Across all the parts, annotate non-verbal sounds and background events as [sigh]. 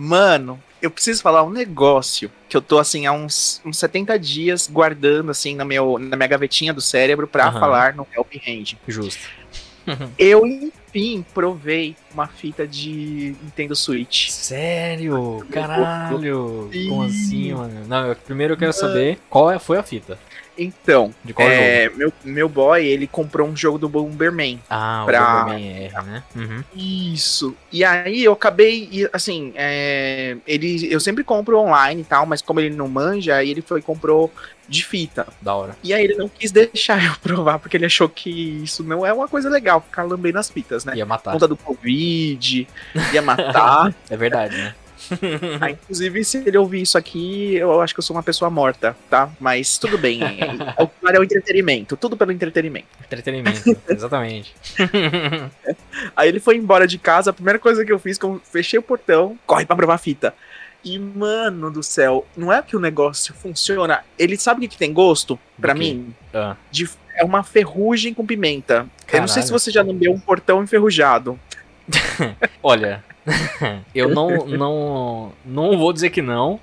Mano, eu preciso falar um negócio que eu tô assim há uns, uns 70 dias guardando assim na, meu, na minha gavetinha do cérebro pra Aham. falar no Help Hand. Justo. [laughs] Eu, enfim, provei uma fita de Nintendo Switch. Sério? Caralho! Como assim, mano? Não, eu- primeiro eu quero saber qual é- foi a fita. Então, De qual jogo? é, meu, meu boy, ele comprou um jogo do Bomberman. Ah, o pra- Bomberman R, né? Uhum. Isso. E aí eu acabei, assim, é, ele, eu sempre compro online e tal, mas como ele não manja, aí ele foi e comprou de fita. Da hora. E aí ele não quis deixar [laughs] eu provar, porque ele achou que isso não é uma coisa legal, ficar lambendo as fitas, né? Ia matar. Conta do Covid, ia matar. [laughs] É verdade, né? [laughs] Ah, inclusive, se ele ouvir isso aqui, eu acho que eu sou uma pessoa morta, tá? Mas tudo bem. [laughs] É, o claro é o entretenimento, tudo pelo entretenimento. Entretenimento, [laughs] exatamente. Aí ele foi embora de casa, a primeira coisa que eu fiz, que eu fechei o portão, corre pra provar a fita. E, mano do céu, não é que o negócio funciona. Ele sabe o que, que tem gosto? Pra quê? mim, Ah, de- é uma ferrugem com pimenta. Eu não sei se Caralho. você já lambeu um portão enferrujado. [laughs] olha, [laughs] eu não, não, não vou dizer que não.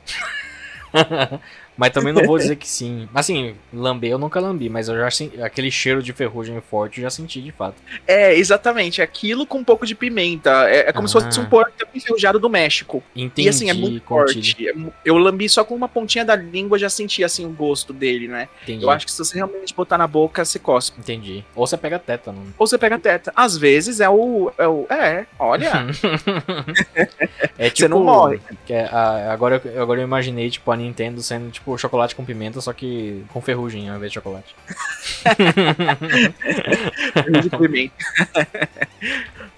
[laughs] Mas também não vou [laughs] dizer que sim. Assim, lamber eu nunca lambi, mas eu já senti aquele cheiro de ferrugem forte eu já senti de fato. É, exatamente. Aquilo com um pouco de pimenta. É, é como se Ah. fosse um portão enferrujado do México. Entendi, e assim, é muito forte. É Eu lambi só com uma pontinha da língua, já senti assim o gosto dele, né? Entendi. Eu acho que se você realmente botar na boca, você cospe. Entendi. Ou você pega tétano. Ou você pega a teta. Às vezes é o. É, o, é olha. [laughs] É tipo. Você não morre. que é, agora, eu- agora eu imaginei, tipo, a Nintendo sendo tipo chocolate com pimenta, só que com ferrugem ao invés de chocolate. pimenta.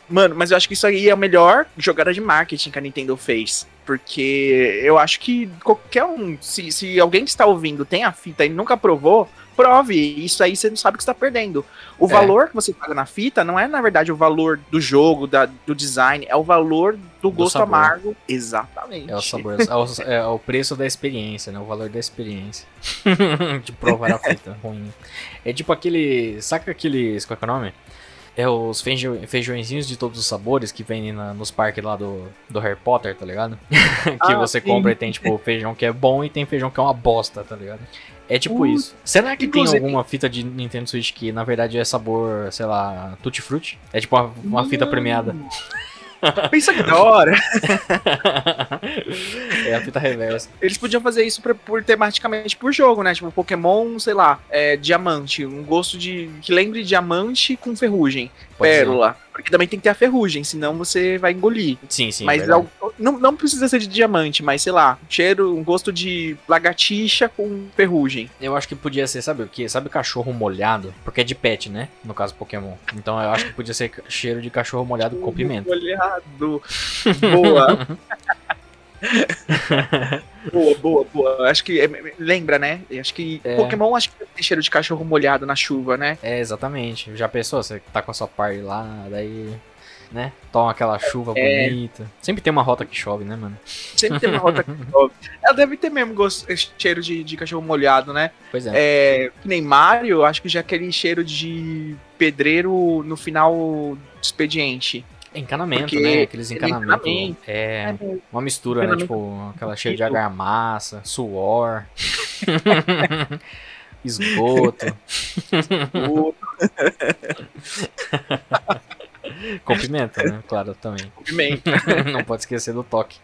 Mano, mas eu acho que isso aí é a melhor jogada de marketing que a Nintendo fez. Porque eu acho que qualquer um, se, se alguém que está ouvindo tem a fita e nunca provou, prove. Isso aí você não sabe o que está perdendo. O É. valor que você paga na fita não é, na verdade, o valor do jogo, da, do design, é o valor do gosto sabor. amargo. Exatamente. É o sabor, é o, é o preço da experiência, né? O valor da experiência. [laughs] de provar a fita ruim. É tipo aquele. Saca aqueles. Qual é é o nome? É os feijão, feijõezinhos de todos os sabores que vendem na- nos parques lá do, do Harry Potter, tá ligado? [laughs] que Ah, você sim. compra e tem tipo feijão que é bom e tem feijão que é uma bosta, tá ligado? É tipo isso. Será que inclusive- tem alguma fita de Nintendo Switch que na verdade é sabor, sei lá, Tutti Frutti? É tipo uma, uma fita premiada. [laughs] Pensa que da hora. [laughs] é a fita reversa. Eles podiam fazer isso pra- por tematicamente por jogo, né? Tipo, Pokémon, sei lá, é, diamante. Um gosto de. que lembre diamante com ferrugem. Pode ser. pérola. Porque também tem que ter a ferrugem, senão você vai engolir. Sim, sim. mas verdade. al- não, não precisa ser de diamante, mas sei lá, cheiro, um gosto de lagartixa com ferrugem. Eu acho que podia ser, sabe o que? Sabe cachorro molhado? Porque é de pet, né? No caso Pokémon. Então eu acho que podia ser cheiro de cachorro molhado com pimenta. Olhado. [laughs] Boa. [laughs] boa, boa, boa. Acho que. é, lembra, né? Acho que. É. Pokémon acho que tem cheiro de cachorro molhado na chuva, né? É, exatamente. Já pensou? Você tá com a sua party lá, daí. Né? Toma aquela chuva É. bonita. Sempre tem uma rota que chove, né, mano? Sempre tem uma rota que [laughs] chove. Ela deve ter mesmo gosto, cheiro de, de cachorro molhado, né? Pois é. É, nem Mario, acho que já é aquele cheiro de pedreiro no final do expediente. Encanamento, porque né? Aqueles é encanamentos. encanamento. É. Uma mistura, né? Tipo, aquela cheia de argamassa, suor. [laughs] Esgoto. Com pimenta, né? Claro, também. pimenta. [laughs] Não pode esquecer do toque.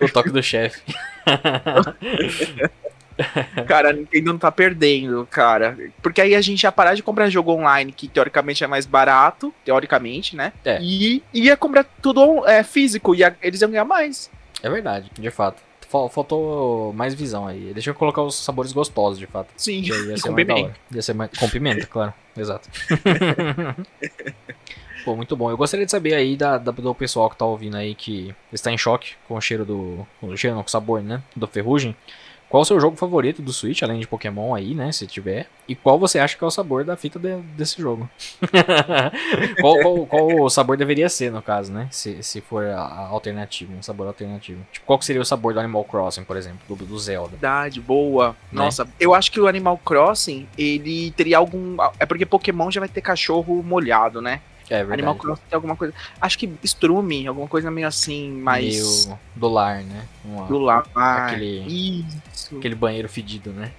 O toque do chefe. [laughs] [laughs] Cara, a Nintendo não tá perdendo, cara. Porque aí a gente ia parar de comprar jogo online, que teoricamente é mais barato, teoricamente, né? É. E ia comprar tudo é, físico, e eles iam ganhar mais. É verdade, de fato. Fal- Faltou mais visão aí. Deixa eu colocar os sabores gostosos, de fato. Sim, ia [laughs] ser com pimenta. Ia ser mais... Com pimenta, claro. Exato. [laughs] Pô, muito bom. Eu gostaria de saber aí da, da- do pessoal que tá ouvindo aí que está em choque com o cheiro do. Com o cheiro, não, com o sabor, né? Do ferrugem. Qual o seu jogo favorito do Switch, além de Pokémon aí, né? Se tiver. E qual você acha que é o sabor da fita de- desse jogo? [laughs] qual, qual- qual o sabor deveria ser, no caso, né? Se, se for a, a alternativa, um sabor alternativo. Tipo, qual seria o sabor do Animal Crossing, por exemplo, do, do Zelda? Verdade, boa. Né? Nossa, eu acho que o Animal Crossing, ele teria algum. É porque Pokémon já vai ter cachorro molhado, né? É verdade. Animal Crossing tem alguma coisa. Acho que Strume, alguma coisa meio assim, mais. Meio do lar, né? Uma- Do lar. Aquele- Isso. Aquele banheiro fedido, né?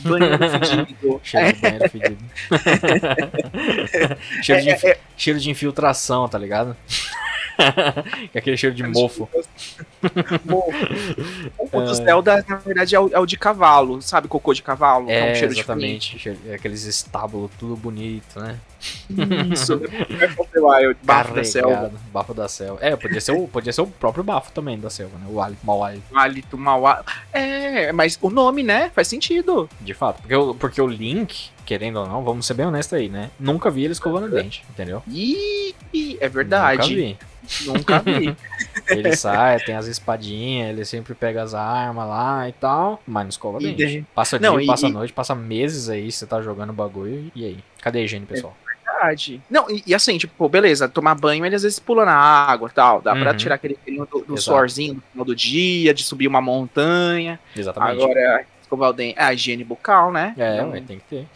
banheiro [laughs] fedido. Cheiro de banheiro fedido. [laughs] cheiro, de, É, infi- é, cheiro de infiltração, tá ligado? Que [laughs] é aquele cheiro de mofo. Mofo. O do Zelda, na verdade, é o, é o de cavalo, sabe? Cocô de cavalo. que É, um cheiro exatamente. Cheiro- é aqueles estábulos, tudo bonito, né? diferente. Isso, né? Wild, bafo da selva. Bafo da selva. É, podia ser, o, podia ser o próprio bafo também da selva, né? O hálito, mau hálito, hálito mau há- É, mas o nome, né? Faz sentido. de fato. Porque, o- porque o Link, querendo ou não, vamos ser bem honestos aí, né? Nunca vi ele escovando o dente, entendeu? Ih, é verdade. Nunca vi. Nunca vi. [laughs] Ele sai, tem as espadinhas, ele sempre pega as armas lá e tal, mas não escova E dente. de- Passa Não, dia, e- passa noite, passa meses aí, você tá jogando bagulho, e aí? Cadê a higiene, pessoal? verdade. Não, e, e assim, tipo, beleza, tomar banho, ele às vezes pula na água e tal. Dá pra Uhum. tirar aquele feirinho do, do suorzinho no final do dia, de subir uma montanha. Exatamente. Agora, escovar o dente. Ah, higiene bucal, né? é, Então, tem que ter.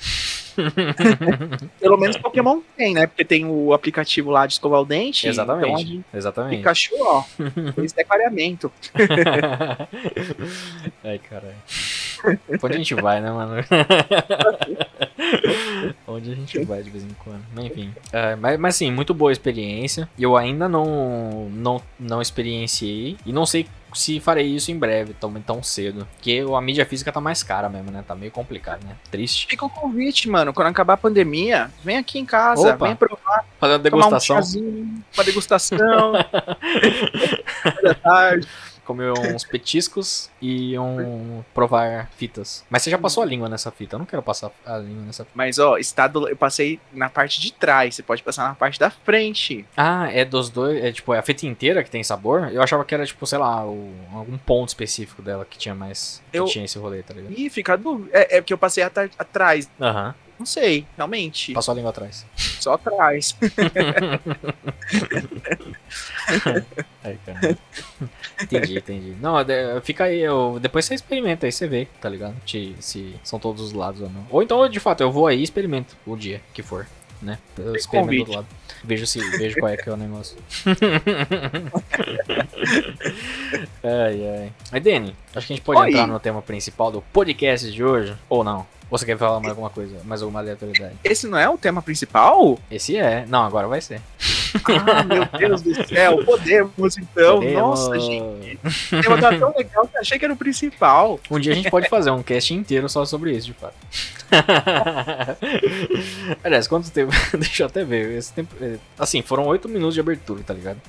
[laughs] Pelo menos Pokémon tem, né? Porque tem o aplicativo lá de escovar o dente. Exatamente. Então, gente- Exatamente. Pikachu, ó, fez declaramento. [laughs] Ai, caralho. Onde a gente vai, né, mano? [laughs] Onde a gente vai de vez em quando. Mas, Enfim. É, mas, mas sim, muito boa experiência. Eu ainda não, não, não experienciei. E não sei se farei isso em breve, tão, tão cedo. Porque a mídia física tá mais cara mesmo, né? Tá meio complicado, né? Triste. Fica o convite, mano. Quando acabar a pandemia, vem aqui em casa, Opa. vem provar, Fazer uma tomar um degustação. chazinho, uma degustação. [laughs] da tarde. Comer uns petiscos e um provar fitas. Mas você já passou a língua nessa fita? Eu não quero passar a língua nessa fita. Mas, ó, estado, eu passei na parte de trás, você pode passar na parte da frente. Ah, é dos dois. É tipo, é a fita inteira que tem sabor? Eu achava que era, tipo, sei lá, o- algum ponto específico dela que tinha mais. Que Eu- tinha esse rolê, tá ligado? Ih, fica dúvida. É, é porque eu passei atrás. Aham. Não sei, realmente. Passou a língua atrás. Só atrás. [laughs] Aí, cara. entendi, entendi. Não, fica aí, eu, depois você experimenta aí, você vê, tá ligado? Se, se são todos os lados ou não. Ou então, de fato, eu vou aí e experimento o dia que for, né? Eu experimento do lado. Vejo, se, vejo qual é que é o negócio. [laughs] ai, ai. Aí, Dani, acho que a gente pode Oi. entrar no tema principal do podcast de hoje, ou não? Ou você quer falar mais alguma coisa, mais alguma aleatoriedade? Esse não é o tema principal? Esse é. Não, agora vai ser. [laughs] Ah, meu Deus do céu, podemos então. Podemos. Nossa, gente. O tema tá tão legal que eu achei que era o principal. Um dia a gente pode fazer um cast inteiro só sobre isso, de fato. [laughs] Aliás, quanto tempo? [laughs] Deixa eu até ver. Esse tempo, é, assim, foram oito minutos de abertura, tá ligado?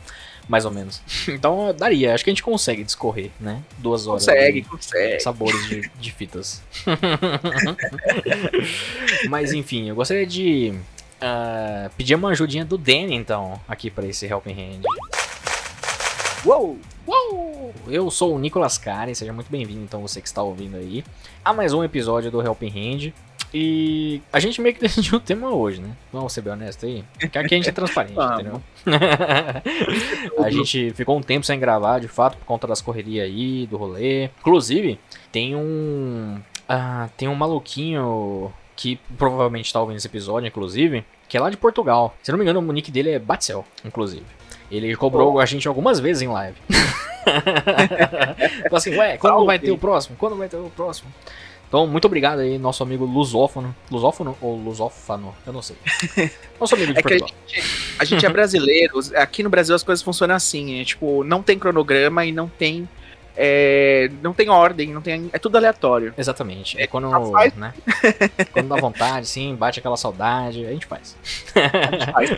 Mais ou menos. [laughs] Então daria, acho que a gente consegue discorrer, né? Duas horas. Consegue, de consegue. Sabores de, [laughs] de fitas. [laughs] Mas enfim, eu gostaria de ah, pedir uma ajudinha do Danny, então, aqui pra esse Helping Hand. Uou! Uou! Eu sou o Nicolas Karen, seja muito bem-vindo, então, você que está ouvindo aí, a mais um episódio do Helping Hand. E a gente meio que [laughs] decidiu o tema hoje, né? Vamos ser bem honesto aí. Porque aqui a gente é transparente, entendeu? [laughs] a gente ficou um tempo sem gravar, de fato, por conta das correrias aí, do rolê. Inclusive, tem um. ah, tem um maluquinho que provavelmente está ouvindo esse episódio, inclusive, que é lá de Portugal. Se não me engano, o nick dele é Batzel, inclusive. Ele cobrou a gente algumas vezes em live. [laughs] Falou assim, ué, quando Salve. vai ter o próximo? Quando vai ter o próximo? Então, muito obrigado aí, nosso amigo lusófono. Lusófono ou lusófano? Eu não sei. [laughs] Nosso amigo de É que a Portugal. gente, a gente é brasileiro. [laughs] Aqui no Brasil as coisas funcionam assim. É, tipo, não tem cronograma e não tem. é, não tem ordem, não tem. É tudo aleatório. Exatamente. É quando, só faz. né? Quando dá vontade, sim, bate aquela saudade, a gente faz. [laughs] A gente faz.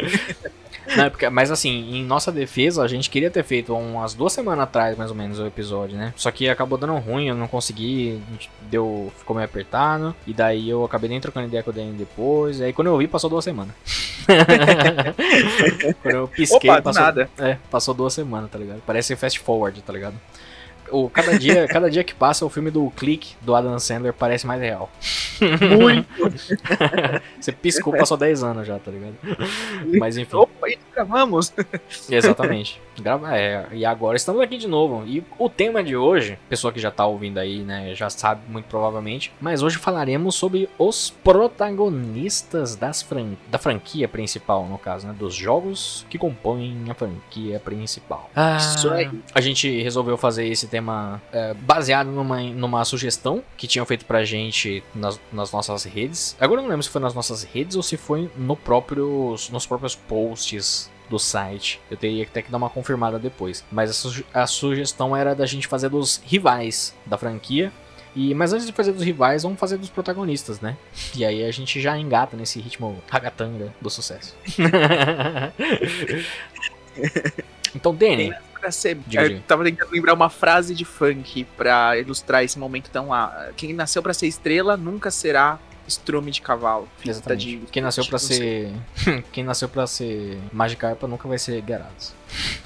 Não, é porque- mas assim, em nossa defesa, a gente queria ter feito umas duas semanas atrás, mais ou menos, o episódio, né? Só que acabou dando ruim, eu não consegui, deu, ficou meio apertado. E daí eu acabei nem trocando ideia com o Danny depois. Aí quando eu vi, passou duas semanas. [laughs] quando eu pisquei, Opa, passou, nada. É, passou duas semanas, tá ligado? Parece fast forward, tá ligado? O, cada, dia, [laughs] cada dia que passa, o filme do Click, do Adam Sandler, parece mais real. Muito. [laughs] Você piscou, passou 10 anos já, tá ligado? Mas enfim. Opa, gravamos. Exatamente. Grava, é, e agora estamos aqui de novo. E o tema de hoje, pessoa que já tá ouvindo aí, né, já sabe muito provavelmente, mas hoje falaremos sobre os protagonistas das fran da franquia principal, no caso, né, dos jogos que compõem a franquia principal. Ah, Isso aí. A gente resolveu fazer esse tema é, baseado numa, numa sugestão que tinham feito pra gente nas, nas nossas redes. Agora eu não lembro se foi nas nossas redes ou se foi no próprio, nos próprios posts do site. Eu teria que ter que dar uma confirmada depois. Mas a, suge- a sugestão era da gente fazer dos rivais da franquia. E, mas antes de fazer dos rivais, vamos fazer dos protagonistas, né? E aí a gente já engata nesse ritmo ragatanga do sucesso. [laughs] então, Danny, Pra ser, Diga, eu diga. tava tentando lembrar uma frase de funk pra ilustrar esse momento tão lá. Quem nasceu pra ser estrela nunca será estrume de cavalo. Exatamente. de. Quem nasceu sei. ser. [laughs] Quem nasceu pra ser Magikarpa nunca vai ser Gyarados.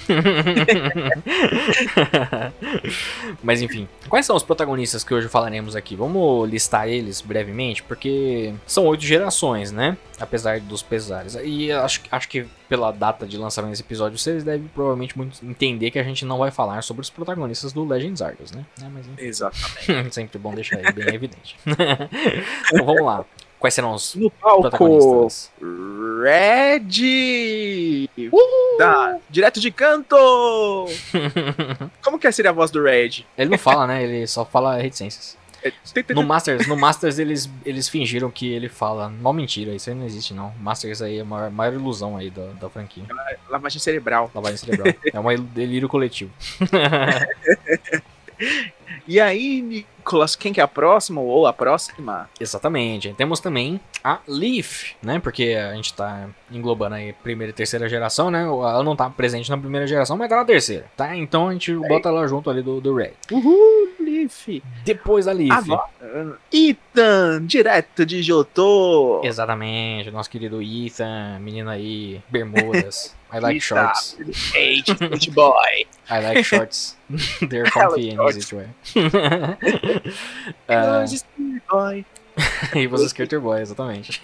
[laughs] Mas enfim, quais são os protagonistas que hoje falaremos aqui? Vamos listar eles brevemente, porque são oito gerações, né? Apesar dos pesares. E acho, acho que pela data de lançamento desse episódio, vocês devem provavelmente entender que a gente não vai falar sobre os protagonistas do Legends Arceus, né? É. Exatamente. [laughs] Sempre bom deixar ele bem evidente. [laughs] então vamos lá. Quais serão os No palco, protagonistas? Red! Da, direto de canto! [laughs] Como que seria a voz do Red? Ele não fala, né? Ele só fala reticências. É, No Masters, no Masters eles, eles fingiram que ele fala. Mó mentira, isso aí não existe não. Masters aí é a maior, maior ilusão aí da, da franquia. Lavagem cerebral. Lavagem cerebral. É um delírio coletivo. [laughs] E aí, quem que é a próxima ou a próxima? Exatamente. Temos também a Leaf, né? Porque a gente tá englobando aí primeira e terceira geração, né? Ela não tá presente na primeira geração, mas tá na terceira, tá? Então a gente bota ela junto ali do, do Red. Uhul, Leaf. Depois da Leaf. Agora, Ethan, direto de Jotô. Exatamente, nosso querido Ethan, menino aí, bermudas. [laughs] I like Eita, shorts. Eight, [laughs] good boy. I like [laughs] shorts. They're comfy and easy to wear. Ah, Here's this good boy. e você Skater Boy, exatamente.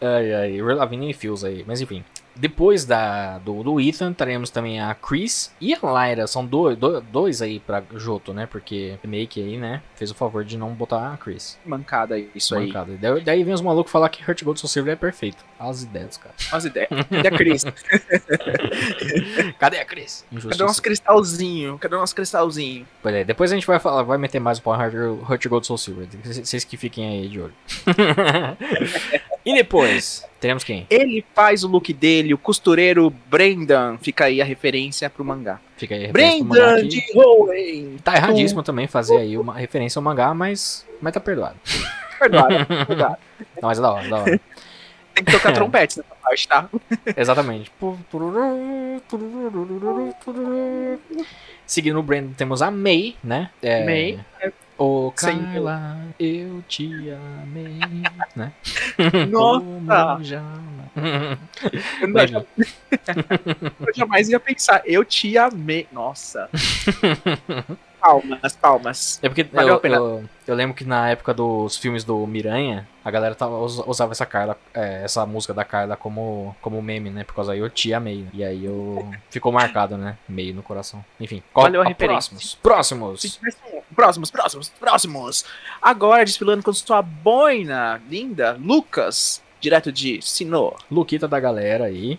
ai, ai, Lavigne e Fios aí, mas enfim. Depois da, do, do Ethan, teremos também a Chris e a Lyra. São dois, dois, dois aí pra Joto, né? Porque Make aí, né? Fez o favor de não botar a Chris. Mancada isso aí. Mancada. Daí, daí vem os malucos falar que Heart Gold Soul Silver é perfeito. As ideias, cara. As ideias. Cadê a Cris? [laughs] Cadê a Chris? Cadê o Injustiça. nosso cristalzinho? Cadê o nosso cristalzinho? Pois é, depois a gente vai falar, vai meter mais o Heart, Heart Gold Soul Silver. Vocês que fiquem aí de olho. [laughs] e depois, teremos quem? Ele faz o look dele, o costureiro Brendan. Fica aí a referência pro mangá. Fica aí a referência pro mangá Brendan de Hoenn. Tá erradíssimo também fazer aí uma referência ao mangá, mas, mas tá perdoado. [laughs] Verdade, verdade. Não, mas é da hora, da hora. Tem que tocar trompete nessa [laughs] parte, tá? Exatamente. Seguindo o Brandon, temos a May, né? É, May. Ô, Sem- Carla, eu te amei, né? [laughs] Nossa! Eu, não- [laughs] eu jamais ia pensar. Eu te amei. Nossa. [laughs] Palmas, palmas. É porque Valeu eu, a pena. eu, eu lembro que na época dos filmes do Miranha, a galera tava, us- usava essa Carla, é, essa música da Carla como, como meme, né? Por causa aí eu te amei. né? E aí eu [laughs] ficou marcado, né? Meio no coração. Enfim, qual, Valeu a. Próximos. Próximos. Próximos, próximos, próximos. Agora desfilando com sua boina linda, Lucas, direto de Sinô. Luquita da galera aí.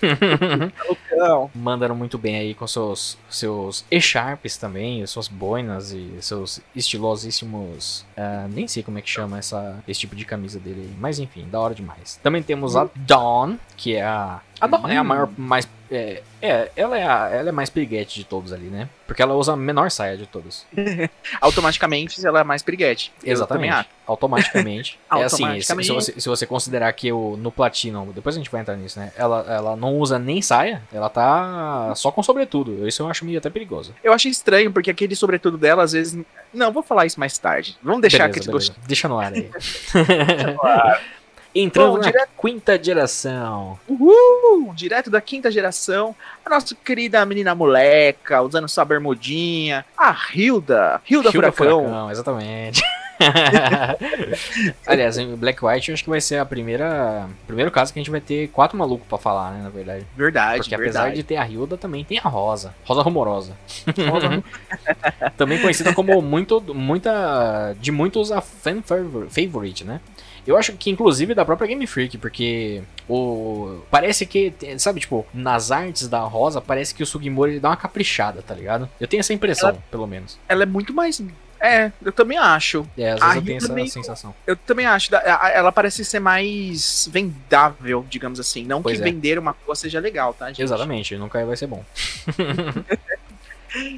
[laughs] Lucão. Mandaram muito bem aí com seus, seus echarpes também, suas boinas e seus estilosíssimos. ah, nem sei como é que chama essa, esse tipo de camisa dele aí. Mas enfim, da hora demais. Também temos a Dawn, que é a. A Dawn é a Hum. maior. Mais, é, é, ela é, a, ela é mais piriguete de todos ali, né? Porque ela usa a menor saia de todos. [laughs] Automaticamente ela é mais piriguete. Exatamente. Automaticamente. [laughs] é assim, se, se você, se você considerar que o, no Platinum, depois a gente vai entrar nisso, né? Ela, ela não usa nem saia, ela tá só com sobretudo. Isso eu acho meio até perigoso. Eu acho estranho, porque aquele sobretudo dela, às vezes. Não, vou falar isso mais tarde. Vamos deixar Beleza, aquele beleza. gosto. Deixa no ar aí. [laughs] Entrando Bom, na direto- quinta geração. Uhul! Direto da quinta geração, a nossa querida menina moleca, usando sua bermudinha, a Hilda, Hilda, Hilda Furacão. exatamente. [laughs] Aliás, em Black White eu acho que vai ser a primeira. Primeiro caso que a gente vai ter quatro malucos pra falar, né? Na verdade. Verdade, Porque apesar verdade. de ter a Hilda, também tem a Rosa. Rosa Rumorosa. [laughs] também conhecida como muito, muita. De muitos a fan favor- favorite, né? Eu acho que inclusive da própria Game Freak, porque o. Parece que. Sabe, tipo, nas artes da Rosa, parece que o Sugimori ele dá uma caprichada, tá ligado? Eu tenho essa impressão, pelo menos. Ela é muito mais. É, eu também acho. É, às A vezes eu tenho essa meio- sensação. Eu também acho. a- Ela parece ser mais vendável, digamos assim. Não Pois que é. vender uma coisa seja legal, tá, gente? Exatamente, nunca vai ser bom. [laughs]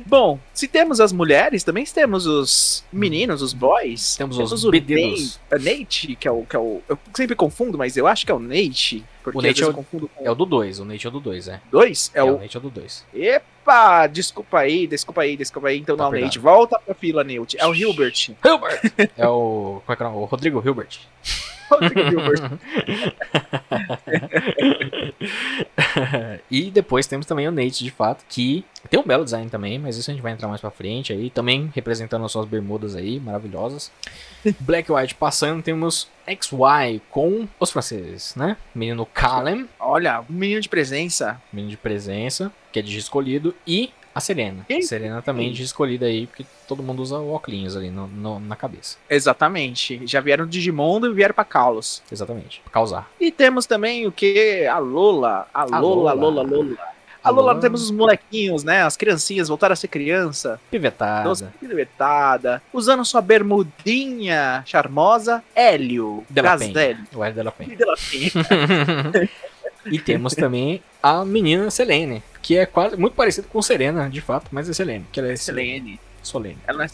Bom, se temos as mulheres, também temos os meninos, os boys. Temos os o bededos. Nate, Nate, que é, o, que é o. Eu sempre confundo, mas eu acho que é o Nate. Porque O Nate é o- eu confundo com É o do 2, o Nate é o do 2, é. dois. É, É, o. o Nate é o do 2. Epa! Desculpa aí, desculpa aí, desculpa aí. Então Tá não é o perdoado. Nate. Volta pra fila, Nate. É o Hilbert. Hilbert! é o. Como é que é o nome? O Rodrigo Hilbert. E depois temos também o Nate, de fato, que tem um belo design também, mas isso a gente vai entrar mais pra frente aí. Também representando as suas bermudas aí, maravilhosas. Black White passando, temos XY com os franceses, né? Menino Callum, Olha, um menino de presença. menino de presença, que é de escolhido, e a Serena. Quem? Serena também de escolhida aí, porque todo mundo usa o óculos ali no- no- na cabeça. Exatamente. Já vieram do Digimundo e vieram pra Kalos. Exatamente. Pra causar. E temos também o que? A Lola. A A Lola, Lola. Lola, Lola. A Lola, Lola. temos os molequinhos, né? As criancinhas voltaram a ser criança. Pivetada. Doce piruetada. Usando sua bermudinha charmosa. Hélio. Gazelli. O L dela Penha. De La Penha. [laughs] e temos também a menina Selene, que é quase muito parecido com Serena, de fato, mas é Selene, que ela é Selene. Solene. Ela não é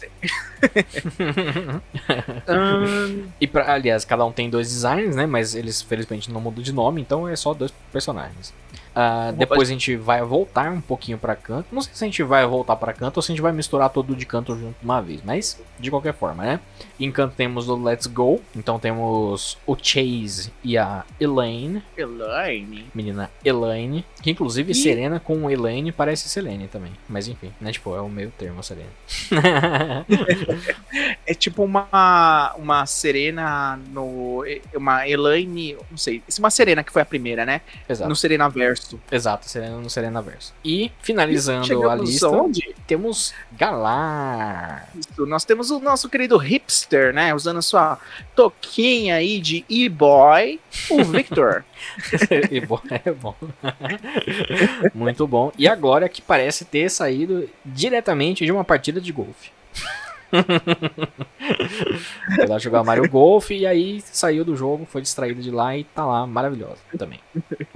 Hum, e pra, aliás, cada um tem dois designs, né? Mas eles felizmente não mudam de nome, então é só dois personagens. Vou depois a gente vai voltar um pouquinho pra canto. Não sei se a gente vai voltar pra canto ou se a gente vai misturar todo de canto junto de uma vez, mas de qualquer forma, né? Em canto temos o Let's Go, então temos o Chase e a Elaine, Elaine. menina Elaine, que inclusive E- Serena com Elaine parece Selene também, mas enfim, né? Tipo, é o meio termo a Selene. [laughs] É tipo uma, uma Serena no. Uma Elaine. Não sei. Uma Serena que foi a primeira, né? Exato. No Serena Verso. Exato, Serena no Serena Verso. E finalizando a lista, aonde? temos Galar. Isso, Nós temos o nosso querido hipster, né? Usando sua toquinha aí de e-boy, o [laughs] Victor. [laughs] e bom, é bom. Muito bom. E agora que parece ter saído diretamente de uma partida de golfe. [laughs] Foi lá jogar Mario Golf e aí saiu do jogo, foi distraído de lá e tá lá maravilhosa também.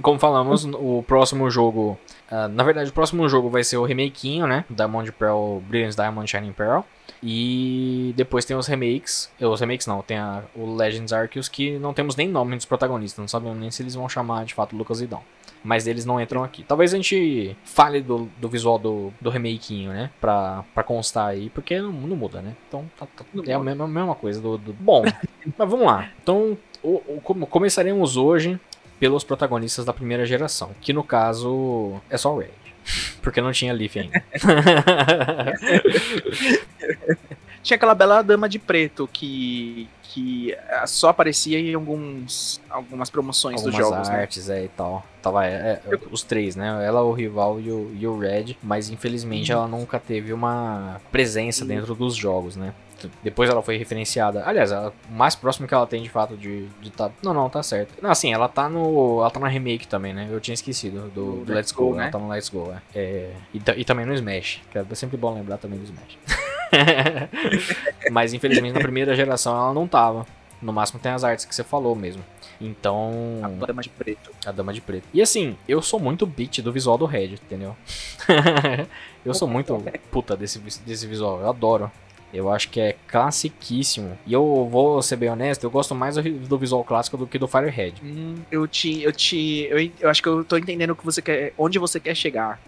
Como falamos, o próximo jogo. ah, na verdade, o próximo jogo vai ser o remakinho, né? Diamond Pearl, Brilliant Diamond Shining Pearl. E depois tem os remakes. eh, Os remakes não, tem a- o Legends Arceus que não temos nem nome dos protagonistas. Não sabemos nem se eles vão chamar de fato Lucas e Dom. Mas eles não entram aqui. Talvez a gente fale do, do visual do, do remakinho, né? Pra, pra constar aí, porque não, não muda, né? Então tá- tá- é a mesma, a mesma coisa do. do- Bom, [laughs] mas vamos lá. Então, o- o- como- começaremos hoje pelos protagonistas da primeira geração. Que no caso é só o Red. Porque não tinha Leaf ainda. [laughs] [laughs] Tinha aquela bela dama de preto que, que só aparecia em alguns, algumas promoções dos Algumas jogos, né? artes é, e tal. Tava é, é, os três, né? Ela, o rival e o, e o Red. Mas infelizmente ela nunca teve uma presença dentro dos jogos, né? Depois ela foi referenciada. Aliás, ela- o mais próximo que ela tem de fato de, de tá. Não, não, tá certo. Não, assim, ela tá no. Ela tá na remake também, né? Eu tinha esquecido do, do Let's Go, né? Ela tá no Let's Go, é. É, e, e também no Smash. Que é sempre bom lembrar também do Smash. [laughs] [laughs] Mas infelizmente na primeira geração ela não tava. No máximo tem as artes que você falou mesmo. Então. A dama de preto. A Dama de Preto. E assim, eu sou muito beat do visual do Red, entendeu? [laughs] eu sou muito [laughs] puta desse, desse visual, eu adoro. Eu acho que é classiquíssimo. E eu vou ser bem honesto, eu gosto mais do, visual clássico do que do Firehead. Hum, eu te. Eu te. Eu, eu acho que eu tô entendendo o que você quer. Onde você quer chegar.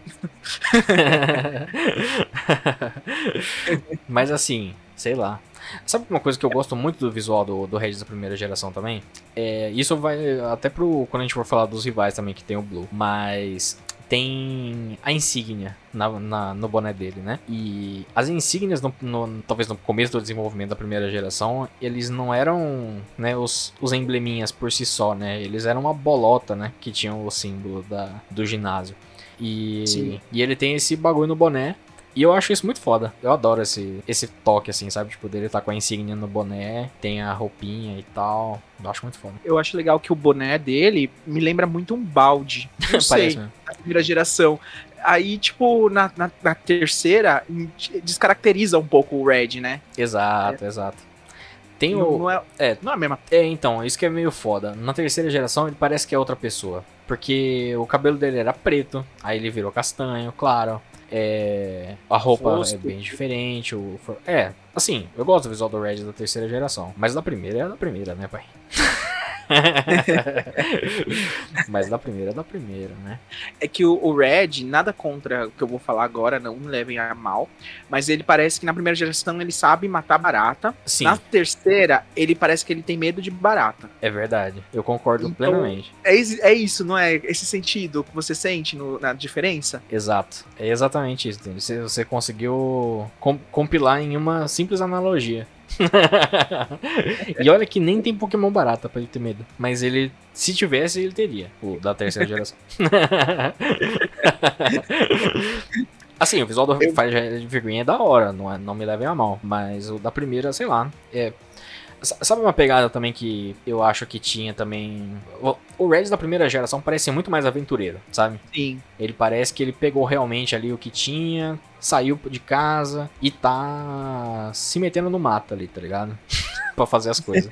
[laughs] Mas assim, sei lá. Sabe uma coisa que eu gosto muito do visual do, do Red da primeira geração também? É, isso vai até pro. Quando a gente for falar dos rivais também, que tem o Blue. Mas tem a insígnia na, na, no boné dele, né? E as insígnias, no, no, talvez no começo do desenvolvimento da primeira geração, eles não eram né, os, os embleminhas por si só, né? Eles eram uma bolota, né? Que tinham o símbolo da, do ginásio. E, e ele tem esse bagulho no boné e eu acho isso muito foda. Eu adoro esse, esse toque, assim, sabe? Tipo, dele tá com a insígnia no boné, tem a roupinha e tal. Eu acho muito foda. Eu acho legal que o boné dele me lembra muito um balde. [laughs] Não sei, da primeira geração. Aí, tipo, na, na, na, terceira, descaracteriza um pouco o Red, né? Exato, é. exato. Tem não, o. Não é, é, não é a mesma. É, então, isso que é meio foda. Na terceira geração, ele parece que é outra pessoa. Porque o cabelo dele era preto, aí ele virou castanho, claro. É, a roupa Fosto. é bem diferente. O, é, assim, eu gosto do visual do Red da terceira geração. Mas da primeira é da primeira, né, pai? [laughs] [laughs] Mas da primeira é da primeira, né? É que o, o, Red, nada contra o que eu vou falar agora, não me levem a mal. Mas ele parece que na primeira geração ele sabe matar barata. Sim. Na terceira, ele parece que ele tem medo de barata. É verdade. Eu concordo então, plenamente. É, é isso, não é? Esse sentido que você sente no, na diferença? Exato. É exatamente isso. Você, você conseguiu compilar em uma simples analogia. [laughs] e olha que nem tem Pokémon barata pra ele ter medo. Mas ele, se tivesse, ele teria. O da terceira geração. [laughs] assim, o visual do Fire Figurinha é da hora, não, é, não me levem a mal. Mas o da primeira, sei lá. É, Sabe uma pegada também que eu acho que tinha também. O Red da primeira geração parece muito mais aventureiro, sabe? Sim. Ele parece que ele pegou realmente ali o que tinha, saiu de casa e tá se metendo no mato ali, tá ligado? [laughs] pra fazer as coisas.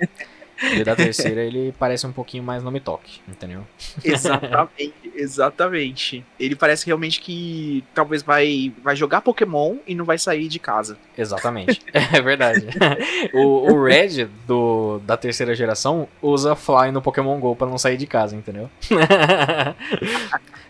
E da terceira ele parece um pouquinho mais no me toque, entendeu? Exatamente, exatamente. Ele parece realmente que talvez vai, vai jogar Pokémon e não vai sair de casa. Exatamente, [laughs] é verdade. o, o Red do, da terceira geração usa Fly no Pokémon GO pra não sair de casa, entendeu?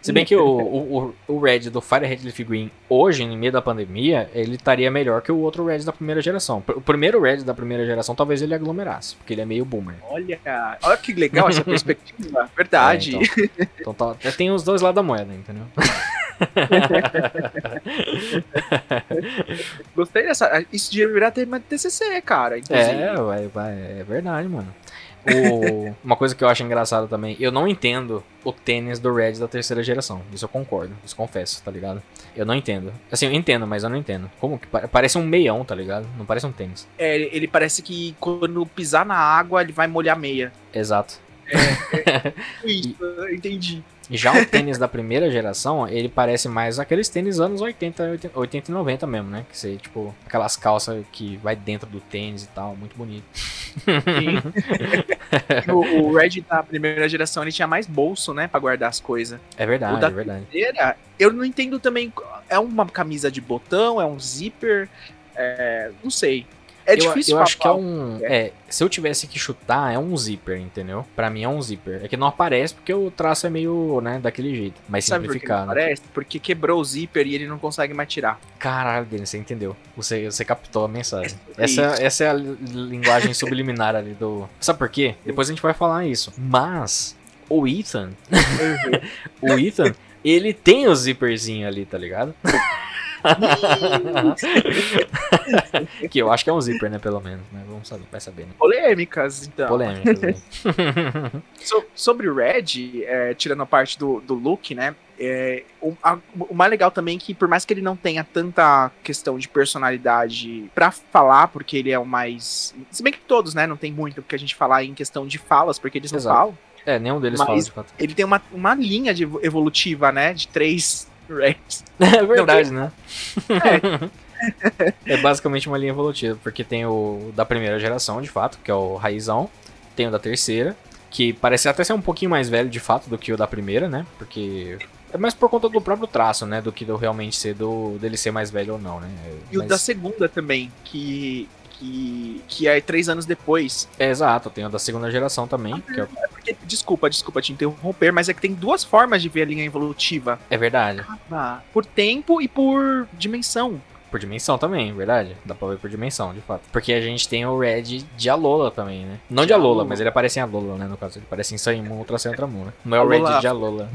Se bem que o, o, o Red do Fire Red Leaf Green, hoje, no meio da pandemia, ele estaria melhor que o outro Red da primeira geração. O primeiro Red da primeira geração talvez ele aglomerasse, porque ele é meio Olha, olha que legal essa [laughs] perspectiva. Verdade. É, então, então tá, tem os dois lados da moeda, entendeu? [laughs] Gostei dessa. Isso devia virar tema de TCC, cara. Inclusive. É, vai, vai, é verdade, mano. O, uma coisa que eu acho engraçada também, eu não entendo o tênis do Red da terceira geração. Isso eu concordo, isso confesso, tá ligado? Eu não entendo. Assim, eu entendo, mas eu não entendo. Como que parece um meião, tá ligado? Não parece um tênis. É, ele parece que quando pisar na água, ele vai molhar meia. Exato. É, é, [laughs] isso, e, entendi. Já o tênis da primeira geração, ele parece mais aqueles tênis anos 80, 80, e 90 mesmo, né? Que você, tipo, aquelas calças que vai dentro do tênis e tal, muito bonito. [laughs] o, o Red da primeira geração, ele tinha mais bolso, né, pra guardar as coisas. É verdade, o da é verdade. Terceira, eu não entendo também, é uma camisa de botão, é um zíper, é, não sei. É eu, difícil Eu acho que é um. É, se eu tivesse que chutar, é um zíper, entendeu? Pra mim é um zíper. É que não aparece porque o traço é meio, né, daquele jeito. Mas Sabe simplificado. Por que não aparece? Porque quebrou o zíper e ele não consegue mais tirar. Caralho, Denis, você entendeu. Você, você captou a mensagem. [laughs] É essa, essa é a linguagem subliminar ali do. Sabe por quê? Depois a gente vai falar isso. Mas. O Ethan. Uhum. [laughs] o Ethan, ele tem o zíperzinho ali, tá ligado? [laughs] [laughs] que eu acho que é um zíper, né? Pelo menos, né? Vamos saber, vai saber. Né? Polêmicas, então. Polêmicas. Né? [laughs] [laughs] so, sobre o Red, é, tirando a parte do, do look, né? É, o, a, o, mais legal também é que, por mais que ele não tenha tanta questão de personalidade para falar, porque ele é o mais. Se bem que todos, né? Não tem muito que a gente falar em questão de falas, porque eles não Exato. falam. É, nenhum deles fala de fato. Ele tem uma, uma linha de evolutiva, né? De três Reds. [laughs] É verdade, né? É. [laughs] é basicamente uma linha evolutiva, porque tem o da primeira geração, de fato, que é o raizão, tem o da terceira, que parece até ser um pouquinho mais velho de fato do que o da primeira, né? Porque é mais por conta do próprio traço, né? Do que do realmente ser do dele ser mais velho ou não, né? E Mas... o da segunda também, que que, que é três anos depois. É, exato, tem a da segunda geração também. Ah, é... É porque, desculpa, desculpa te interromper, mas é que tem duas formas de ver a linha evolutiva. É verdade. Ah, por tempo e por dimensão. Por dimensão também, verdade. Dá pra ver por dimensão, de fato. Porque a gente tem o Red de Alola também, né? Não de, Alola, mas ele aparece em Alola, né? No caso, ele aparece em outra Sem Moon, né? Não é o Red de Alola.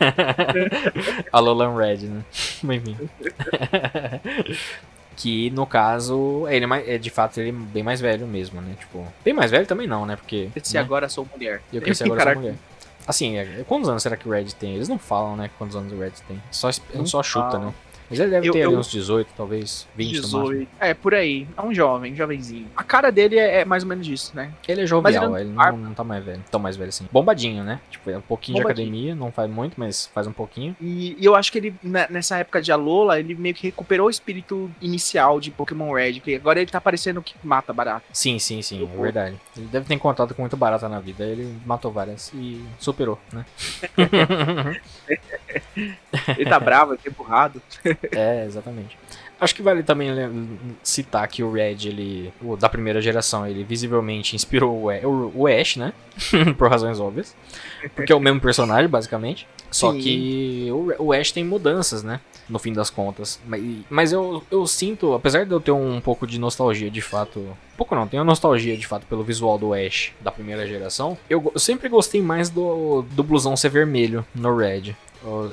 [laughs] Alolan Red, né? [laughs] Enfim. [laughs] que no caso, ele é de fato ele é bem mais velho mesmo, né? Tipo, bem mais velho também não, né? Porque. Esse né? agora sou mulher. Eu cresci agora Caraca. sou mulher. Assim, é, quantos anos será que o Red tem? Eles não falam, né? Quantos anos o Red tem. Só, só chuta, né? Mas ele deve eu, ter eu, uns 18, talvez 20 18. É, por aí. É um jovem, jovenzinho. A cara dele é, é mais ou menos isso, né? Ele é jovial, ele, não, ele não, não, tá mais velho. Tão mais velho assim. Bombadinho, né? Tipo, é um pouquinho Bombadinho. de academia, não faz muito, mas faz um pouquinho. E, e eu acho que ele, nessa época de Alola, ele meio que recuperou o espírito inicial de Pokémon Red, que agora ele tá parecendo que mata barata. Sim, sim, sim, é verdade. Ele deve ter encontrado com muito barata na vida, ele matou várias e superou, né? [laughs] ele tá bravo, ele tá empurrado. [laughs] é, exatamente. Acho que vale também citar que o Red, ele, o da primeira geração, ele visivelmente inspirou o Ash, né? [laughs] Por razões óbvias. Porque é o mesmo personagem, basicamente. Só Sim. que o, Ash tem mudanças, né? No fim das contas. Mas, mas eu, eu sinto, apesar de eu ter um pouco de nostalgia de fato. Pouco não, tenho nostalgia de fato pelo visual do Ash da primeira geração. Eu, eu sempre gostei mais do, do blusão ser vermelho no Red.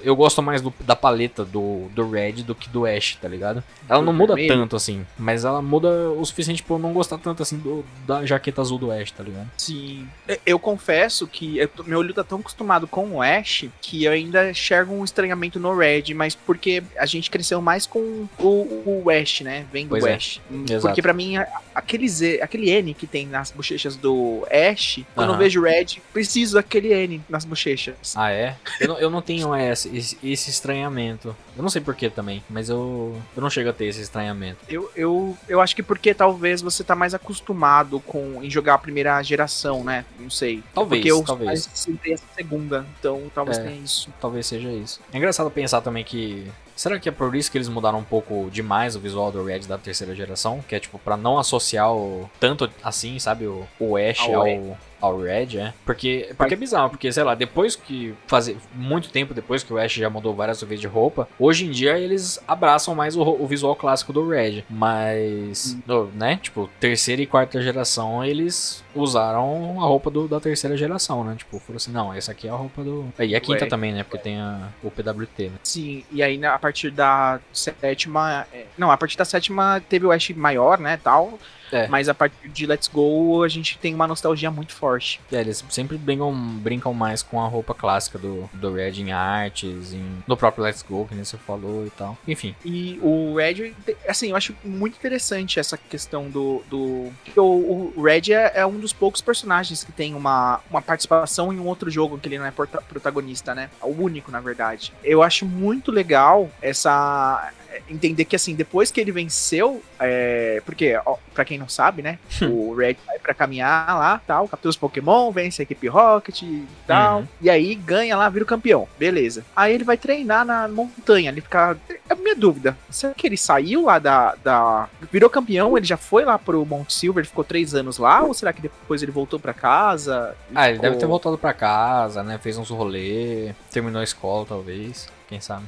Eu gosto mais do, da paleta do, do Red do que do Ash, tá ligado? Ela não muda tanto assim, mas ela muda o suficiente pra eu não gostar tanto assim do, da jaqueta azul do Ash, tá ligado? Sim. Eu confesso que eu, meu olho tá tão acostumado com o Ash que eu ainda enxergo um estranhamento no Red, mas porque a gente cresceu mais com o, o Ash, né? Vendo pois o é. Ash. Porque Exato. pra mim, aquele, Z, aquele N que tem nas bochechas do Ash, quando eu vejo Red, preciso daquele N nas bochechas. Ah, é? Eu não, eu não tenho esse, esse estranhamento. Eu não sei porquê também, mas eu, eu não chego a ter esse estranhamento. Eu, eu, eu acho que porque talvez você tá mais acostumado com em jogar a primeira geração, né? Não sei. Talvez, porque eu talvez. sempre essa segunda, então talvez é, tenha isso. Talvez seja isso. É engraçado pensar também que Será que é por isso que eles mudaram um pouco demais o visual do Red da terceira geração? Que é tipo, para não associar o, tanto assim, sabe, o, o Ash ao, ao, ao Red, é. Porque, porque é bizarro, porque, sei lá, depois que. Fazer, muito tempo depois que o Ash já mudou várias vezes de roupa, hoje em dia eles abraçam mais o, o visual clássico do Red. Mas, hum. né? Tipo, terceira e quarta geração eles usaram a roupa do, da terceira geração, né? Tipo, foram assim, não, essa aqui é a roupa do. E a quinta Ué. também, né? Porque tem a, o PWT, né? Sim, e aí a partir da sétima. É, não, a partir da sétima teve o Ash maior, né? Tal. É. Mas a partir de Let's Go, a gente tem uma nostalgia muito forte. É, eles sempre brincam, brincam mais com a roupa clássica do, do Red em artes, em, no próprio Let's Go, que nem você falou e tal. Enfim. E o Red, assim, eu acho muito interessante essa questão do. do o, o Red é, é, um dos poucos personagens que tem uma, uma participação em um outro jogo que ele não é protagonista, né? O único, na verdade. Eu acho muito legal essa entender que, assim, depois que ele venceu, é, porque, ó, pra quem não sabe, né, o Red vai pra caminhar lá, tal, captura os Pokémon, vence a equipe Rocket e tal, uhum. e aí ganha lá, vira o campeão, beleza. Aí ele vai treinar na montanha, ele fica... É a minha dúvida, será que ele saiu lá da, da... Virou campeão, ele já foi lá pro Mount Silver, ficou três anos lá, ou será que depois ele voltou pra casa? Ah, ele deve ter voltado pra casa, né, fez uns rolê, terminou a escola, talvez, quem sabe.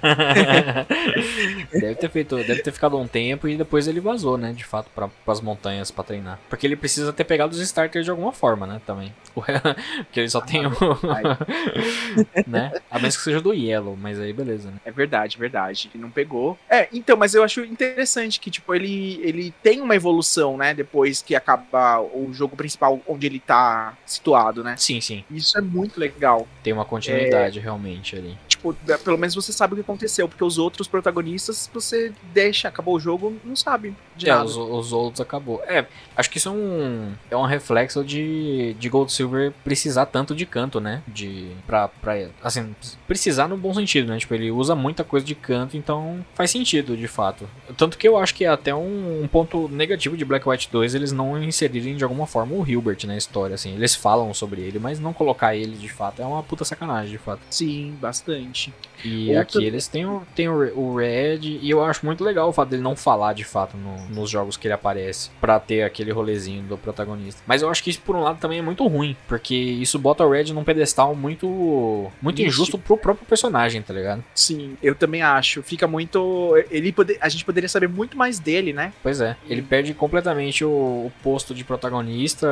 [laughs] deve ter feito, deve ter ficado um tempo e depois ele vazou, né? De fato, para as montanhas para treinar. Porque ele precisa ter pegado os starters de alguma forma, né? Também. [laughs] Porque ele só tem o. [laughs] né? A menos que seja do Yellow, mas aí beleza, né? É verdade, verdade. Ele não pegou. É, então, mas eu acho interessante que, tipo, ele, ele tem uma evolução, né? Depois que acaba o jogo principal onde ele tá situado, né? Sim, sim. Isso é muito legal. Tem uma continuidade é... realmente ali tipo, pelo menos você sabe o que aconteceu, porque os outros protagonistas, você deixa, acabou o jogo, não sabe de é, nada. Os, os outros acabou. É, acho que isso é um, é um reflexo de, de Gold Silver precisar tanto de canto, né? De, pra, pra, assim, precisar no bom sentido, né? Tipo, ele usa muita coisa de canto, então faz sentido, de fato. Tanto que eu acho que é até um, um ponto negativo de Black White 2 eles não inserirem de alguma forma o Hilbert na história, assim. Eles falam sobre ele, mas não colocar ele de fato é uma puta sacanagem, de fato. Sim, bastante. Exatamente. E Outra- aqui eles têm, o, têm o, Red, e eu acho muito legal o fato dele não falar de fato no- nos jogos que ele aparece, pra ter aquele rolezinho do protagonista. Mas eu acho que isso, por um lado, também é muito ruim, porque isso bota o Red num pedestal muito, muito injusto pro próprio personagem, tá ligado? Sim, eu também acho. Fica muito. Ele pode... A gente poderia saber muito mais dele, né? Pois é, ele perde completamente o, o posto de protagonista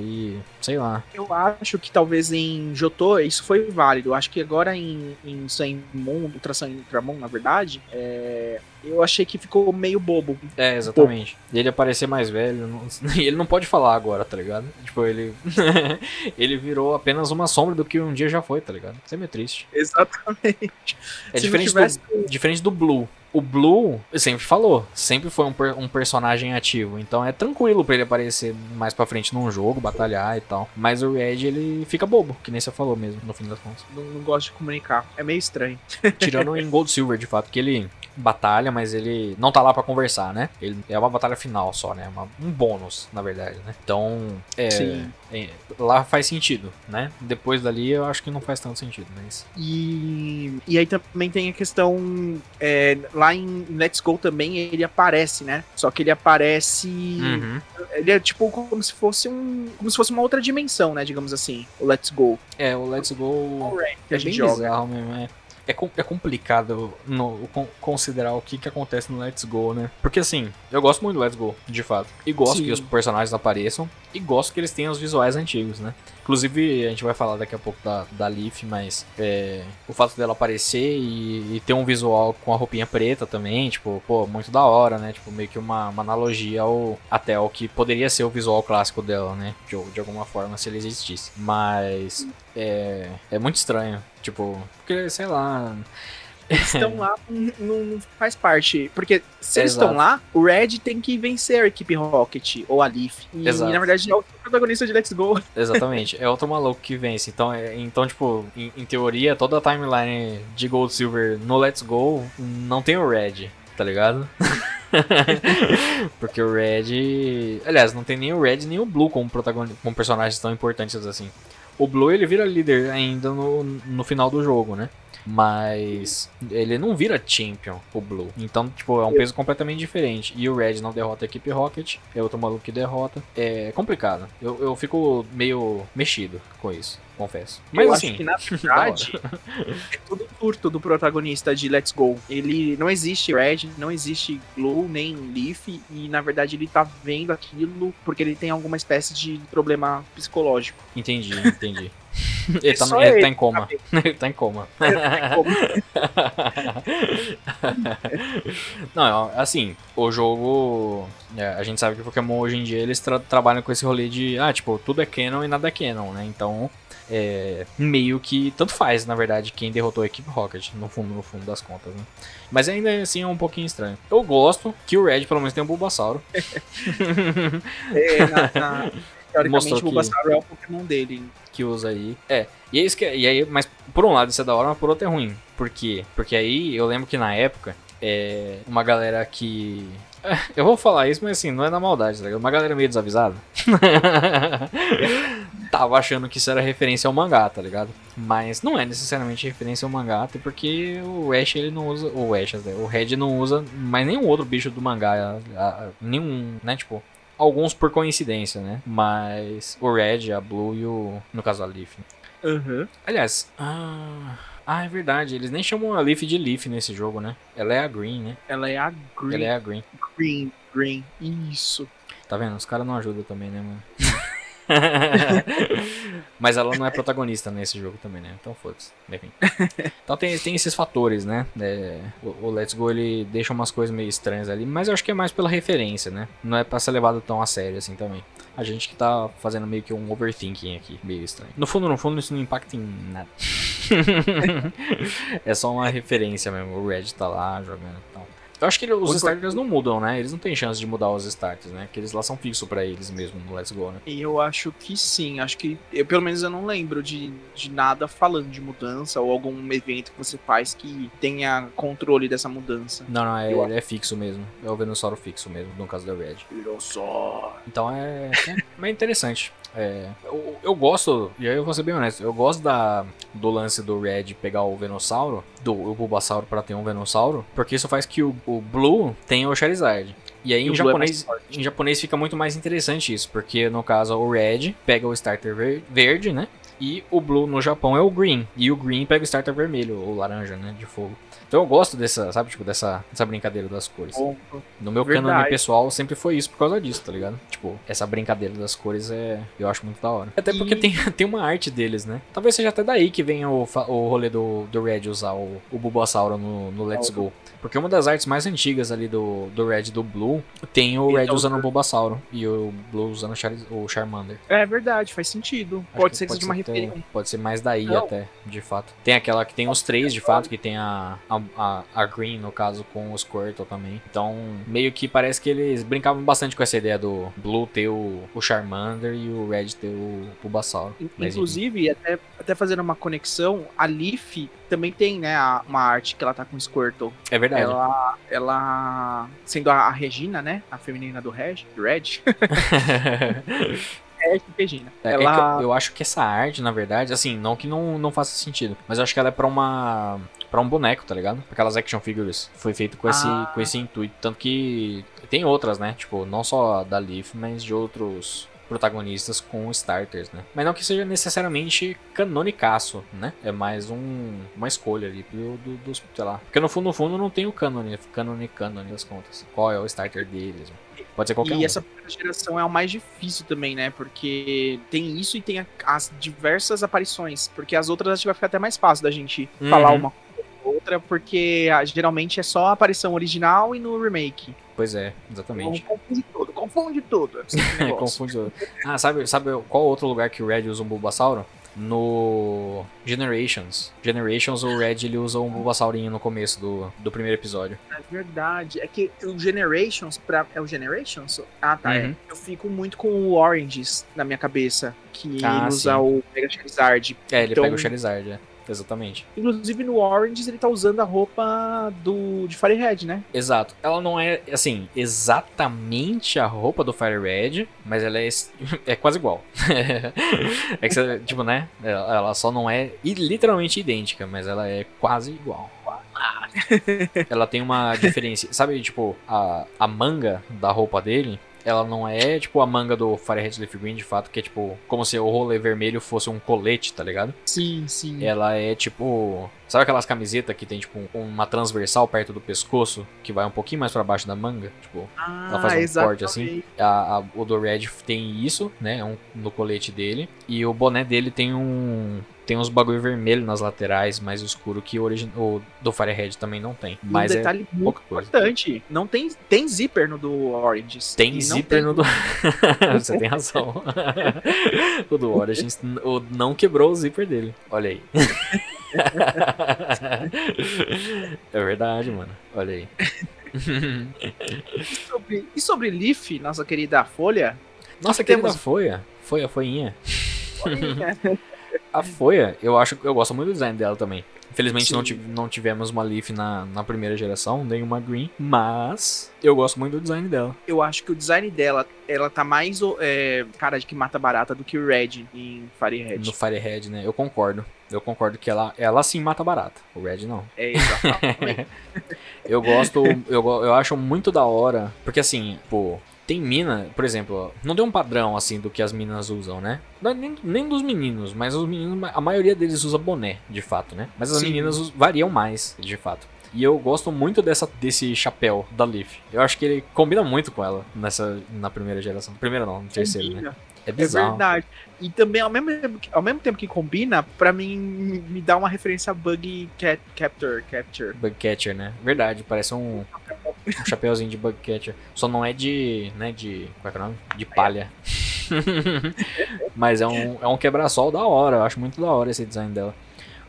e sei lá. Eu acho que talvez em Jotô isso foi válido. Eu acho que agora em, em Sun Ultra Moon, na verdade, é, eu achei que ficou meio bobo. É, exatamente. E ele aparecer mais velho, não- [laughs] ele não pode falar agora, tá ligado? Tipo, ele. [laughs] ele virou apenas uma sombra do que um dia já foi, tá ligado? Isso é meio triste. Exatamente. É Se diferente, tivesse- do, diferente do Blue. O Blue sempre falou, sempre foi um, um personagem ativo, então é tranquilo pra ele aparecer mais pra frente num jogo, batalhar e tal. Mas o Red ele fica bobo, que nem você falou mesmo, no fim das contas. Não, não gosto de comunicar. É meio estranho. Tirando em Gold Silver, de fato, que ele batalha, mas ele não tá lá pra conversar, né? Ele é uma batalha final só, né? Uma- um bônus, na verdade, né? Então, é, Sim. é, lá faz sentido, né? Depois dali eu acho que não faz tanto sentido, mas E, e aí também tem a questão. é, lá em Let's Go também ele aparece, né? Só que ele aparece. Uhum. Ele é tipo como se fosse um. Como se fosse uma outra dimensão, né? Digamos assim. O Let's Go. É, o Let's Go Que é a gente bem joga. bizarro mesmo, é. É, é complicado no- con- considerar o que, que acontece no Let's Go, né? Porque assim, eu gosto muito do Let's Go, de fato. E gosto Sim. que os personagens apareçam. E gosto que eles tenham os visuais antigos, né? Inclusive, a gente vai falar daqui a pouco da, da Leaf, mas é, o fato dela aparecer e, e ter um visual com a roupinha preta também, tipo, pô, muito da hora, né? Tipo, meio que uma, uma analogia ao, até ao que poderia ser o visual clássico dela, né? De, de alguma forma, se ele existisse. Mas é, é muito estranho. Tipo, porque, sei lá. Eles estão lá, [laughs] não, não faz parte. Porque se eles estão lá, o Red tem que vencer a equipe Rocket ou a Leaf. E, Exato. na verdade é o protagonista de Let's Go. [laughs] Exatamente, é outro maluco que vence. Então, é, então tipo, em, em teoria, toda a timeline de Gold Silver no Let's Go não tem o Red, tá ligado? [laughs] Porque o Red. Aliás, não tem nem o Red nem o Blue como, protagonista, como personagens tão importantes assim. O Blue ele vira líder ainda no, no final do jogo, né? Mas ele não vira champion, o Blue. Então, tipo, é um peso completamente diferente. E o Red não derrota a equipe Rocket, é outro maluco que derrota. É complicado. Eu, eu fico meio mexido com isso, confesso. Mas eu assim, acho que na [laughs] verdade é tudo curto do protagonista de Let's Go. Ele não existe Red, não existe Blue, nem Leaf, e na verdade ele tá vendo aquilo porque ele tem alguma espécie de problema psicológico. entendi, entendi. [laughs] ele, tá, ele [laughs] ele tá em coma. ele tá em coma. [laughs] Não, assim, o jogo. é, a gente sabe que Pokémon hoje em dia eles tra- trabalham com esse rolê de. Ah, tipo, tudo é canon e nada é canon, né? Então. É, meio que tanto faz, na verdade, quem derrotou a equipe Rocket, no fundo, no fundo das contas, né? Mas ainda assim é um pouquinho estranho. Eu gosto que o Red pelo menos tem um Bulbasauro. é, na- na- teoricamente Mostrou o que- Bulbasaur é o Pokémon dele. que usa aí. É, e é isso que e aí, mas por um lado isso é da hora, mas por outro é ruim. Por quê? Porque aí eu lembro que na época, é, uma galera que. [laughs] Eu vou falar isso, mas assim, não é na maldade, tá ligado? Uma galera meio desavisada. [laughs] Tava achando que isso era referência ao mangá, tá ligado? Mas não é necessariamente referência ao mangá, até porque o Ash ele não usa. O Ash, né? o Red não usa, mas nenhum outro bicho do mangá. a- a- nenhum, né? Tipo, alguns por coincidência, né? Mas o Red, a Blue e o. No caso a Leaf. Uhum. Aliás, ah, ah, é verdade. Eles nem chamam a Leaf de Leaf nesse jogo, né? Ela é a Green, né? Ela é a Green. Ela é a Green. Green, Green. Isso. Tá vendo? Os caras não ajudam também, né, mano? [laughs] [laughs] Mas ela não é protagonista nesse jogo também, né? Então foda-se. Enfim. Então tem, tem esses fatores, né? É, o, o Let's Go ele deixa umas coisas meio estranhas ali, mas eu acho que é mais pela referência, né? Não é pra ser levado tão a sério assim também. A gente que tá fazendo meio que um overthinking aqui, meio estranho. No fundo, no fundo, isso não impacta em nada. [laughs] é só uma referência mesmo. O Red tá lá jogando e tal. Eu acho que ele- os starters não mudam, né? Eles não têm chance de mudar os starters, né? Que eles lá são fixos pra eles mesmo no Let's Go, né? E eu acho que sim. Acho que. Eu, pelo menos eu não lembro de, de nada falando de mudança ou algum evento que você faz que tenha controle dessa mudança. Não, não, é, ele é fixo mesmo. É o Venusauro fixo mesmo, no caso da Red. Então é. é é interessante. É, eu, eu, gosto, e aí eu vou ser bem honesto, eu gosto da, do lance do Red pegar o Venossauro, do o Bulbasauro para ter um Venossauro, porque isso faz que o, o Blue tenha o Charizard. E aí e em, é japonês, é em japonês fica muito mais interessante isso, porque no caso o Red pega o starter ver, verde, né? E o Blue no Japão é o Green. E o Green pega o starter vermelho, ou laranja, né? De fogo. Então eu gosto dessa, sabe, tipo, dessa, dessa brincadeira das cores. No meu Verdade. pessoal sempre foi isso por causa disso, tá ligado? Tipo, essa brincadeira das cores é. Eu acho muito da hora. Até porque e... tem, [laughs] tem uma arte deles, né? Talvez seja até daí que venha o, o rolê do, do Red usar o, o Bulbasauro no, no Let's Go. Porque uma das artes mais antigas ali do, do Red e do Blue tem o Red então, usando o Bulbasauro e o Blue usando o, Char o Charmander. É verdade, faz sentido. Pode ser que seja uma referência. Pode ser mais daí Não. até, de fato. Tem aquela que tem os três, de fato, que tem a, a, a Green, no caso, com o Squirtle também. Então, meio que parece que eles brincavam bastante com essa ideia do Blue ter o, o Charmander e o Red ter o Bulbasauro. Inclusive, até, até fazendo uma conexão, a Leaf também tem, né, uma arte que ela tá com o Squirtle. É verdade. Ela, ela sendo a, a Regina, né, a feminina do Reg, Red. [laughs] [laughs] É, Regina. É, ela... É eu, acho que essa arte, na verdade, assim, não que não, não faça sentido, mas eu acho que ela é pra uma. para um boneco, tá ligado? Aquelas action figures. Foi feito com, ah. esse, com esse intuito. Tanto que tem outras, né? Tipo, não só da Leaf, mas de outros protagonistas com starters, né? Mas não que seja necessariamente canonicaço, né? É mais um, uma escolha ali do, do, dos, sei lá. Porque no fundo, no fundo não tem o canone, canone, canone das contas. Qual é o starter deles? Pode ser qualquer e um. E essa geração é o mais difícil também, né? Porque tem isso e tem as diversas aparições. Porque as outras acho que vai ficar até mais fácil da gente uhum. falar uma outra, porque ah, geralmente é só a aparição original e no remake. Pois é, exatamente. Confunde tudo, confunde tudo. [laughs] confunde tudo. Ah, sabe, sabe qual outro lugar que o Red usa um Bulbasauro? No Generations. Generations, o Red ele usa um Bulbasaurinho no começo do, do primeiro episódio. É verdade. É que o Generations, pra... é o Generations? Ah, tá. É. Uhum. É. Eu fico muito com o Oranges na minha cabeça. Que ah, usa sim. o Mega Charizard. É, ele então... pega o Charizard, é. Exatamente. Inclusive no Orange ele tá usando a roupa do de Fire Red, né? Exato. Ela não é, assim, exatamente a roupa do Fire Red, mas ela é, [laughs] é quase igual. [laughs] é que você, tipo, né? Ela só não é literalmente idêntica, mas ela é quase igual. [laughs] ela tem uma diferença. Sabe, tipo, a, a manga da roupa dele ela não é tipo a manga do Firehead Leaf Green, de fato, que é tipo como se o rolê vermelho fosse um colete, tá ligado? Sim, sim. Ela é tipo. Sabe aquelas camisetas que tem, tipo, uma transversal perto do pescoço, que vai um pouquinho mais para baixo da manga? Tipo, ah, ela faz um exatamente. corte assim. A, a, o do Red tem isso, né? Um, no colete dele. E o boné dele tem um tem uns bagulho vermelho nas laterais, mais escuro, que o, origin... o do Firehead também não tem. Mas um é detalhe é muito importante. Não tem, tem zíper no do Origins. Tem zíper tem... no do... [laughs] [laughs] Você tem razão. [laughs] o do Origins o... não quebrou o zíper dele. Olha aí. é verdade, mano. Olha aí. e, sobre, e sobre Leaf, nossa querida Folha? Nossa querida temos... Folha. Folha, folhinha. folhinha. [laughs] A Folha, eu acho eu gosto muito do design dela também. Infelizmente não, não tivemos uma Leaf na, na primeira geração, nem uma Green, mas eu gosto muito do design dela. Eu acho que o design dela, ela tá mais é, cara de que mata barata do que o Red em Firehead. No Firehead, né? Eu concordo. Eu concordo que ela, ela sim mata barata. O Red não. É, exatamente. [laughs] eu gosto, eu, eu acho muito da hora, porque assim, pô, tem mina, por exemplo, não tem um padrão assim do que as minas usam, né? Nem, nem dos meninos, mas os meninos, a maioria deles usa boné, de fato, né? Mas as Sim. meninas variam mais, de fato. E eu gosto muito dessa, desse chapéu da Leaf. Eu acho que ele combina muito com ela nessa na primeira geração. Primeira não, no terceiro, né? É bizarro. É verdade. E também, ao mesmo, ao mesmo tempo que combina, pra mim, me dá uma referência a Bug cat, Capture. Capture. Bug Catcher, né? Verdade, parece um, um chapéuzinho de Bug Catcher. Só não é de, né, de, qual é, é o nome? De palha. [laughs] Mas é um, é um quebra-sol da hora, eu acho muito da hora esse design dela.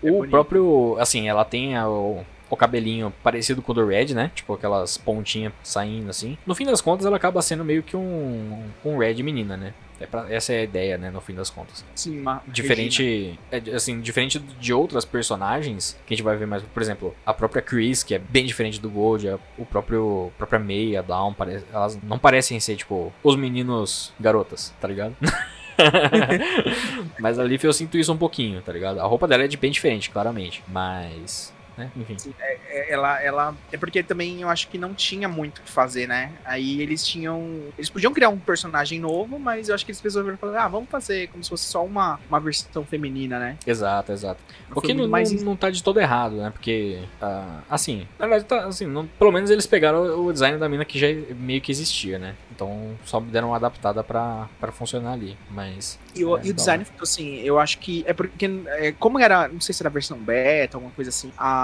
É o bonito. próprio, assim, ela tem a, o, o cabelinho parecido com o do Red, né? Tipo aquelas pontinhas saindo assim. No fim das contas, ela acaba sendo meio que um, um Red menina, né? É pra, essa é a ideia, né, no fim das contas. Sim, Diferente, é, assim, diferente de outras personagens que a gente vai ver mais, por exemplo, a própria Chris, que é bem diferente do Gold, a- o próprio a própria May, a Dawn, pare- elas não parecem ser tipo os meninos garotas, tá ligado? [laughs] Mas a Leaf eu sinto isso um pouquinho, tá ligado? A roupa dela é de bem diferente, claramente, mas, né, enfim. É, ela, ela. É porque também eu acho que não tinha muito o que fazer, né? Aí eles tinham. Eles podiam criar um personagem novo, mas eu acho que eles resolveram falar, ah, vamos fazer como se fosse só uma, uma versão feminina, né? Exato, exato. O Foi que não, mais não, tá de todo errado, né? Porque, ah, assim, na verdade, tá, assim, não- pelo menos eles pegaram o o design da mina que já meio que existia, né? Então só deram uma adaptada pra, pra funcionar ali. Mas. E o, É, e o design ficou assim, eu acho que é porque, é, como era, não sei se era a versão beta, alguma coisa assim, a,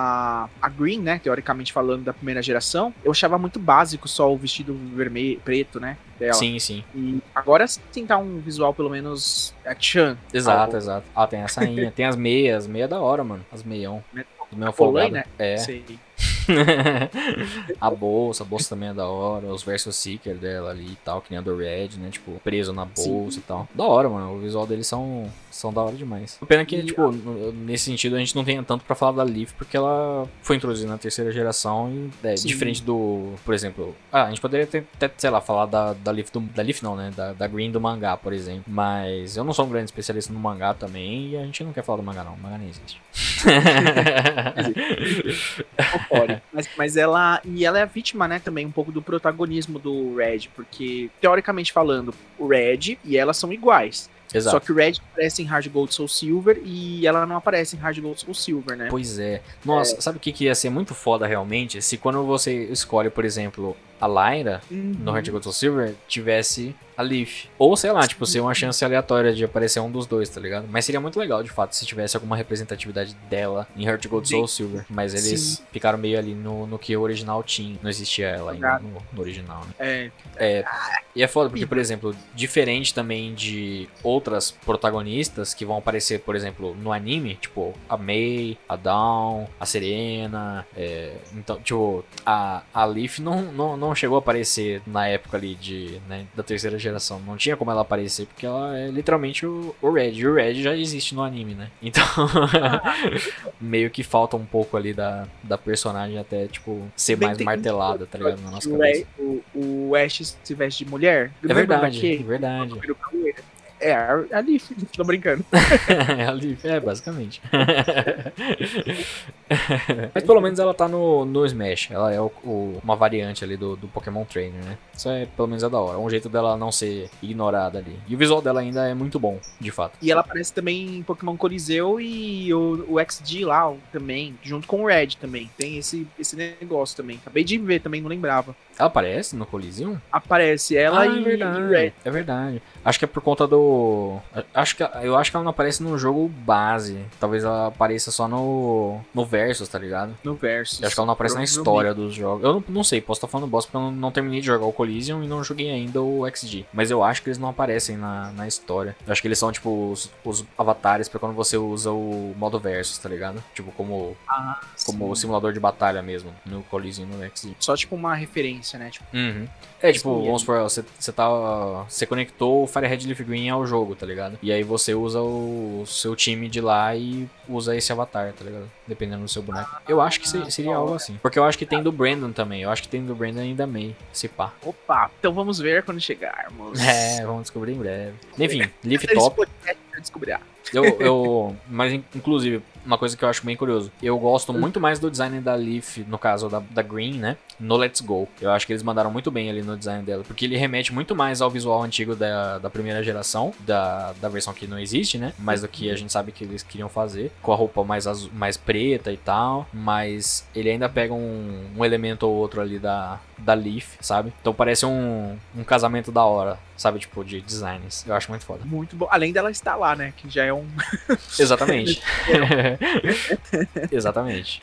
a Green, né, teoricamente falando da primeira geração, eu achava muito básico só o vestido vermelho, preto, né, dela. Sim, sim. E agora sim tá um visual pelo menos a Chan. Exato, exato. Ah, tem a sainha, tem as meias, meia da hora, mano. As meião. Do meu folgado. né? É. Sei. [laughs] a bolsa, a bolsa também é da hora, os versus seeker dela ali e tal, que nem a do Red, né? Tipo, preso na bolsa e tal. Da hora, mano. O visual deles são, são da hora demais. Pena que, E tipo, no- nesse sentido a gente não tenha tanto pra falar da Leaf, porque ela foi introduzida na terceira geração e é Sim. diferente do, por exemplo, ah, a gente poderia ter, até, sei lá, falar da, da Leaf, do, da Leaf não, né? Da, da Green do mangá, por exemplo. Mas eu não sou um grande especialista no mangá também e a gente não quer falar do mangá não, o mangá nem existe. [laughs] Mas, mas ela. E ela é a vítima, né, também, um pouco do protagonismo do Red, porque, teoricamente falando, o Red e ela são iguais. Só Exato. que o Red aparece em Hard Gold Soul Silver e ela não aparece em Hard Gold Soul Silver, né? Pois é. Nossa, sabe o que, que ia ser muito foda realmente? Se quando você escolhe, por exemplo, a Lyra no Uhum. Heart Gold Soul Silver, tivesse a Leaf. Ou sei lá, tipo, ser uma chance aleatória de aparecer um dos dois, tá ligado? Mas seria muito legal, de fato, se tivesse alguma representatividade dela em Heart Gold Soul Silver. Mas eles Sim. ficaram meio ali no, no que o original tinha. Não existia ela ainda no, no original, né? É, É, e é foda porque, por exemplo, diferente também de outras protagonistas que vão aparecer, por exemplo, no anime, tipo a Mei, a Dawn, a Serena, é, então, tipo, a, a Leaf não, não, não chegou a aparecer na época ali de, né, da terceira geração, não tinha como ela aparecer porque ela é literalmente o, o Red, e o Red já existe no anime, né? [laughs] Então, meio que falta um pouco ali da, da personagem até, tipo, ser Bem, mais martelada, tá ligado? Na nossa o, cabeça. Ash- o, o Ash se veste de mulher. É verdade, é verdade. É, a a Leaf, tô brincando. [laughs] é a Leaf, é, basicamente. [laughs] Mas pelo menos ela tá no, no Smash. Ela é o- o- uma variante ali do, do Pokémon Trainer, né? Isso é, pelo menos, é da hora. É um jeito dela não ser ignorada ali. E o visual dela ainda é muito bom, de fato. E ela aparece também em Pokémon Coliseu e o, o XD lá o- também, junto com o Red também. Tem esse, esse negócio também. Acabei de ver também, não lembrava. Ela aparece no Coliseum? Aparece ela ah, e, é e verdade. o Red. É verdade. Acho que é por conta do. Acho que, eu acho que ela não aparece no jogo base. Talvez ela apareça só no. no Versus, tá ligado? No verso. Eu acho que ela não aparece na história dos jogos. Eu não, não sei, posso estar falando bosta porque eu não, não terminei de jogar o Coliseum e não joguei ainda o XG. Mas eu acho que eles não aparecem na, na história. Eu acho que eles são, tipo, os, os avatares pra quando você usa o modo Versus, tá ligado? Tipo, como, Ah, como sim. simulador de batalha mesmo, no Coliseum e no XG. Só tipo uma referência, né? Tipo, Uhum. É, tipo, Sim, vamos supor, você, você tá. Você conectou o Firehead Leaf Green ao jogo, tá ligado? E aí você usa o seu time de lá e usa esse avatar, tá ligado? Dependendo do seu boneco. Eu acho que se- seria algo assim. Porque eu acho que tem do Brandon também. Eu acho que tem do Brandon ainda May, se pá. opa, então vamos ver quando chegarmos. É, vamos descobrir em breve. Enfim, Leaf Top. Eu, eu, mas in- inclusive, uma coisa que eu acho bem curioso. Eu gosto muito mais do design da Leaf, no caso da, da Green, né? No Let's Go. Eu acho que eles mandaram muito bem ali no design dela. Porque ele remete muito mais ao visual antigo da, da primeira geração, da, da versão que não existe, né? Mais do que a gente sabe que eles queriam fazer. Com a roupa mais, azul, mais preta e tal. Mas ele ainda pega um, um elemento ou outro ali da, da Leaf, sabe? Então parece um, um casamento da hora, sabe? Tipo, de designs. Eu acho muito foda. Muito bom. Além dela estar lá, né? Que já é um. [laughs] Exatamente. [laughs] Exatamente.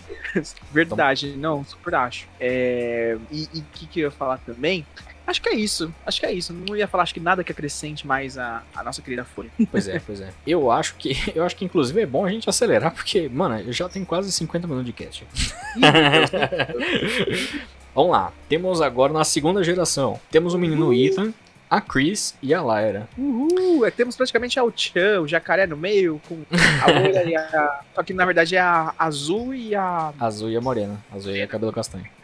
Verdade, não, super acho. É, E o que, que eu ia falar também? Acho que é isso. Acho que é isso. Não ia falar, acho que nada que acrescente mais a, a nossa querida Folha. Pois é, pois é. Eu acho que [laughs] eu acho que inclusive é bom a gente acelerar, porque, mano, eu já tenho quase 50 minutos de cast. Vamos lá. Temos agora na segunda geração. Temos o menino Ethan, a Chris e a Lyra. Uhul! É, temos praticamente a Chan, o jacaré no meio, com a loira e a. Só que na verdade é a azul e a. Azul e a morena. Azul e a cabelo castanho. [laughs]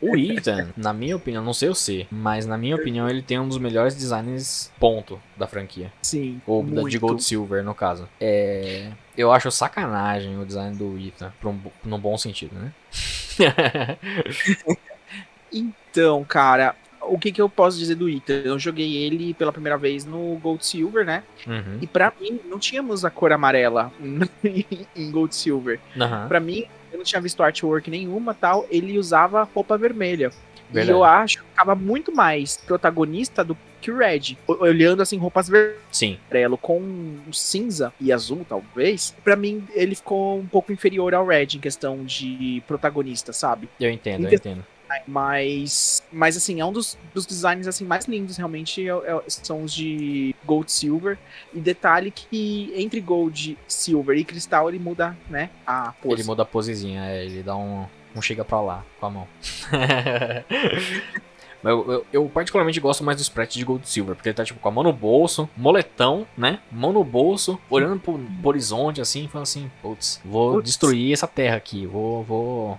O Ethan, na minha opinião, não sei o C, mas na minha opinião ele tem um dos melhores designs ponto da franquia. Sim. Ou da, de Gold Silver, no caso. É, eu acho sacanagem o design do Ethan, pra um, num bom sentido, né? [laughs] então, cara, o que, que eu posso dizer do Ethan? Eu joguei ele pela primeira vez no Gold Silver, né? Uhum. E pra mim, não tínhamos a cor amarela [laughs] em Gold Silver. Uhum. Pra mim, eu não tinha visto artwork nenhuma tal. Ele usava roupa vermelha. Verdade. E eu acho que ficava muito mais protagonista do que o Red. Olhando assim, roupas vermelhas, Sim, com cinza e azul, talvez. Pra mim, ele ficou um pouco inferior ao Red em questão de protagonista, sabe? eu entendo, eu entendo. Mas, mas assim, é um dos, dos designs assim mais lindos realmente é- é- são os de Gold Silver. E detalhe que entre Gold, Silver e Cristal ele muda, né, a pose. Ele muda a posezinha, é, ele dá um, um chega pra lá com a mão. [laughs] Eu, eu- eu particularmente gosto mais do sprite de Gold Silver, porque ele tá tipo com a mão no bolso, moletão, né? Mão no bolso, olhando pro, pro horizonte assim, falando assim, putz, vou Putz. destruir essa terra aqui, vou, vou.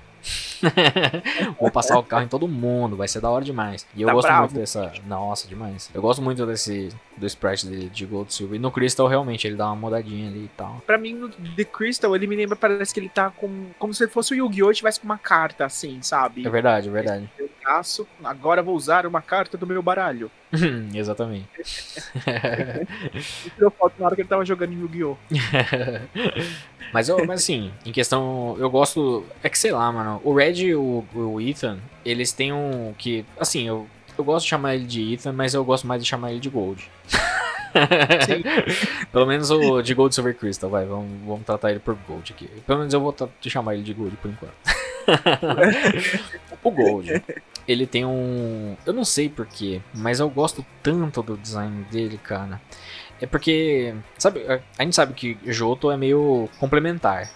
[laughs] vou passar o carro em todo mundo, vai ser da hora demais. E eu Tá gosto bravo. muito dessa. Nossa, demais. Eu gosto muito desse do sprite dele de Gold Silver. E no Crystal, realmente, ele dá uma mudadinha ali e tal. Pra mim, no The Crystal, ele me lembra, parece que ele tá com. Como se fosse o Yu-Gi-Oh! tivesse com uma carta, assim, sabe? É verdade, é verdade. Eu faço, agora vou usar uma carta do meu baralho. Exatamente. E tirou foto na hora que ele tava jogando em Yu-Gi-Oh! [laughs] mas, eu, mas assim, em questão, eu gosto. É que sei lá, mano. O Red e o, o Ethan, eles têm um. que Assim, eu, eu gosto de chamar ele de Ethan, mas eu gosto mais de chamar ele de Gold. [laughs] Pelo menos o de Gold Silver Crystal, vai. Vamos, vamos tratar ele por Gold aqui. Pelo menos eu vou tra- chamar ele de Gold por enquanto. [laughs] o Gold. Ele tem um. Eu não sei porquê, mas eu gosto tanto do design dele, cara. É porque. Sabe, a- gente sabe que Joto é meio complementar.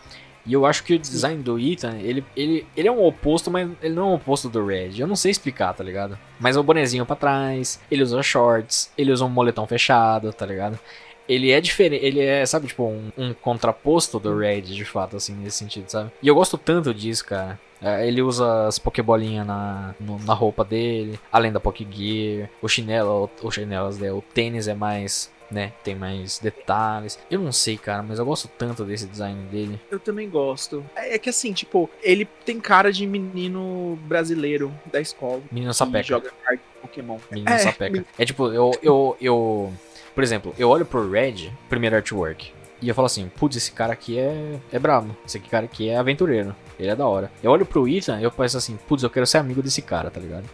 E eu acho que o design do Ethan, ele, ele, ele é um oposto, mas ele não é um oposto do Red. Eu não sei explicar, tá ligado? Mas é o bonezinho pra trás, ele usa shorts, ele usa um moletom fechado, tá ligado? Ele é diferente, ele é, sabe, tipo, um, um contraposto do Red, de fato, assim, nesse sentido, sabe? E eu gosto tanto disso, cara. É, Ele usa as pokebolinhas na, no- na roupa dele, além da Pokegear, o chinelo, o chinelo, né, o tênis é mais, né, tem mais detalhes. Eu não sei, cara, mas eu gosto tanto desse design dele. Eu também gosto. É, é que assim, tipo, ele tem cara de menino brasileiro da escola. Menino sapeca. joga carta de Pokémon. Menino É, sapeca. men- É tipo, eu, eu, eu. Por exemplo, eu olho pro Red, primeiro artwork, e eu falo assim, putz, esse cara aqui é, é brabo. Esse cara aqui é aventureiro. Ele é da hora. Eu olho pro Ethan e eu penso assim, putz, eu quero ser amigo desse cara, tá ligado?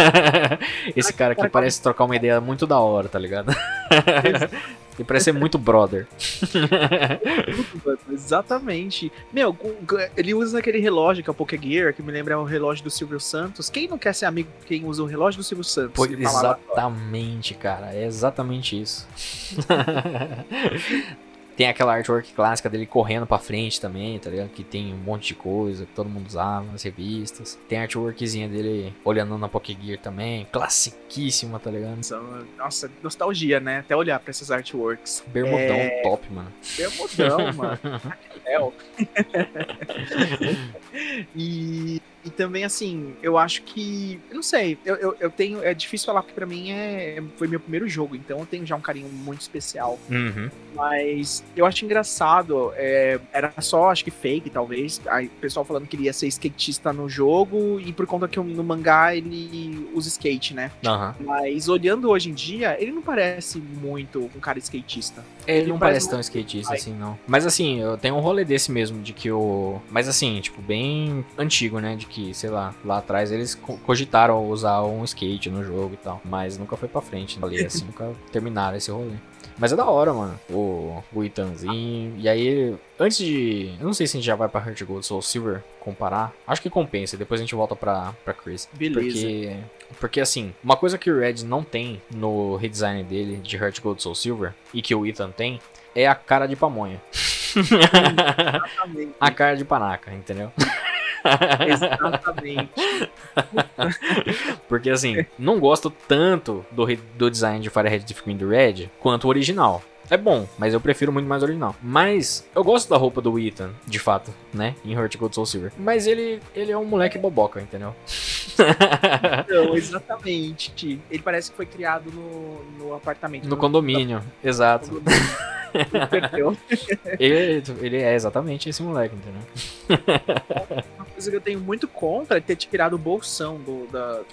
[laughs] esse cara aqui parece trocar uma ideia muito da hora, tá ligado? Ele [laughs] parece ser muito brother. [laughs] Exatamente. Meu, ele usa aquele relógio que é o Pokégear, que me lembra o relógio do Silvio Santos. Quem não quer ser amigo de quem usa o relógio do Silvio Santos? Lá. exatamente, cara. É exatamente isso. Tem aquela artwork clássica dele correndo pra frente também, tá ligado? Que tem um monte de coisa que todo mundo usava nas revistas. Tem a artworkzinha dele olhando na Pokégear também. Classiquíssima, tá ligado? Nossa, nostalgia, né? Até olhar pra essas artworks. Bermudão É. top, mano. Bermudão, mano. [laughs] [laughs] E, e também, assim, eu acho que. Eu não sei, eu, eu, eu tenho. É difícil falar porque pra mim é, foi meu primeiro jogo, então eu tenho já um carinho muito especial. Uhum. Mas eu acho engraçado. é, era só, acho que fake, talvez. Aí, o pessoal falando que ele ia ser skatista no jogo, e por conta que no mangá ele usa skate, né? Aham. Mas olhando hoje em dia, ele não parece muito um cara skatista. Ele, Ele não parece parece tão skatista assim, não. Mas assim, eu tenho um rolê desse mesmo, de que o. Mas assim, tipo, bem antigo, né? De que, sei lá, lá atrás eles co- cogitaram usar um skate no jogo e tal. Mas nunca foi pra frente, ali, assim, [laughs] nunca terminaram esse rolê. Mas é da hora, mano. O, o Itanzinho. E aí, antes de. Eu não sei se a gente já vai pra Heart Gold Soul Silver comparar. Acho que compensa. Depois a gente volta pra, pra Chris. Beleza. Porque, porque assim, uma coisa que o Red não tem no redesign dele de Heart Gold Soul Silver e que o Ethan tem é a cara de pamonha. [laughs] A cara de panaca, entendeu? [laughs] Exatamente. [laughs] Porque assim, não gosto tanto do, do design de Firehead de Queen do Red quanto o original. É bom, mas eu prefiro muito mais o original. Mas eu gosto da roupa do Ethan, de fato, né? Em Heart Gold Soul Silver. Mas ele, ele é um moleque boboca, entendeu? [laughs] Não, exatamente. Ele parece que foi criado no, no apartamento. No condomínio, exato. Perdeu. [laughs] Ele, ele é exatamente esse moleque, entendeu? Coisa que eu tenho muito contra é ter tirado o bolsão do, da, da roupa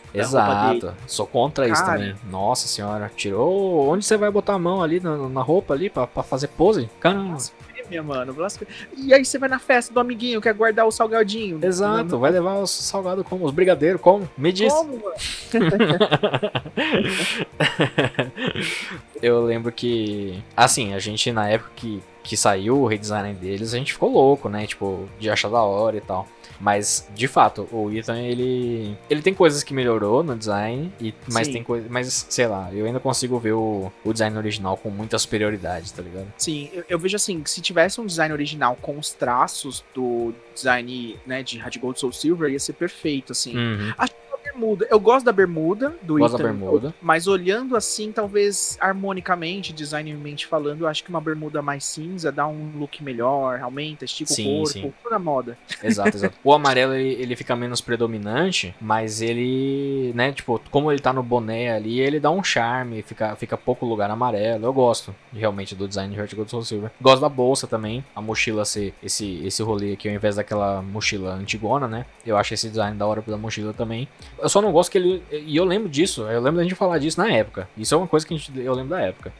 dele. Exato. Sou contra isso Cara. também. Nossa senhora, tirou. Onde você vai botar a mão ali na, na roupa ali pra, pra fazer pose? Caramba. Blasfêmia, mano. Blasfêmia. E aí você vai na festa do amiguinho, quer guardar o salgadinho. Exato, vai levar os salgados como? Os brigadeiros como? Me diz. Como, mano? [laughs] Eu lembro que, assim, a gente na época que, que saiu o redesign deles, a gente ficou louco, né? Tipo, de achar da hora e tal. Mas, de fato, o Ethan, ele. Ele tem coisas que melhorou no design, e, mas Sim. tem coisas. Mas, sei lá, eu ainda consigo ver o, o design original com muita superioridade, tá ligado? Sim, eu, eu vejo assim, que se tivesse um design original com os traços do design, né, de Hard Gold Soul Silver, ia ser perfeito, assim. Uhum. A bermuda, eu gosto da bermuda do Gosto da Ethan, bermuda. mas olhando assim, talvez harmonicamente, designmente falando, eu acho que uma bermuda mais cinza dá um look melhor, aumenta, estica Sim, o corpo, sim. tudo na moda. Exato, exato. O amarelo ele, ele fica menos predominante, mas ele, né, tipo, como ele tá no boné ali, ele dá um charme, fica, fica pouco lugar amarelo. Eu gosto realmente do design de Heart Gold Soul Silver. Gosto da bolsa também, a mochila ser esse, esse rolê aqui ao invés daquela mochila antigona, né? Eu acho esse design da hora da mochila também. Eu só não gosto que ele. E eu lembro disso, eu lembro da gente falar disso na época. Isso é uma coisa que a gente, eu lembro da época.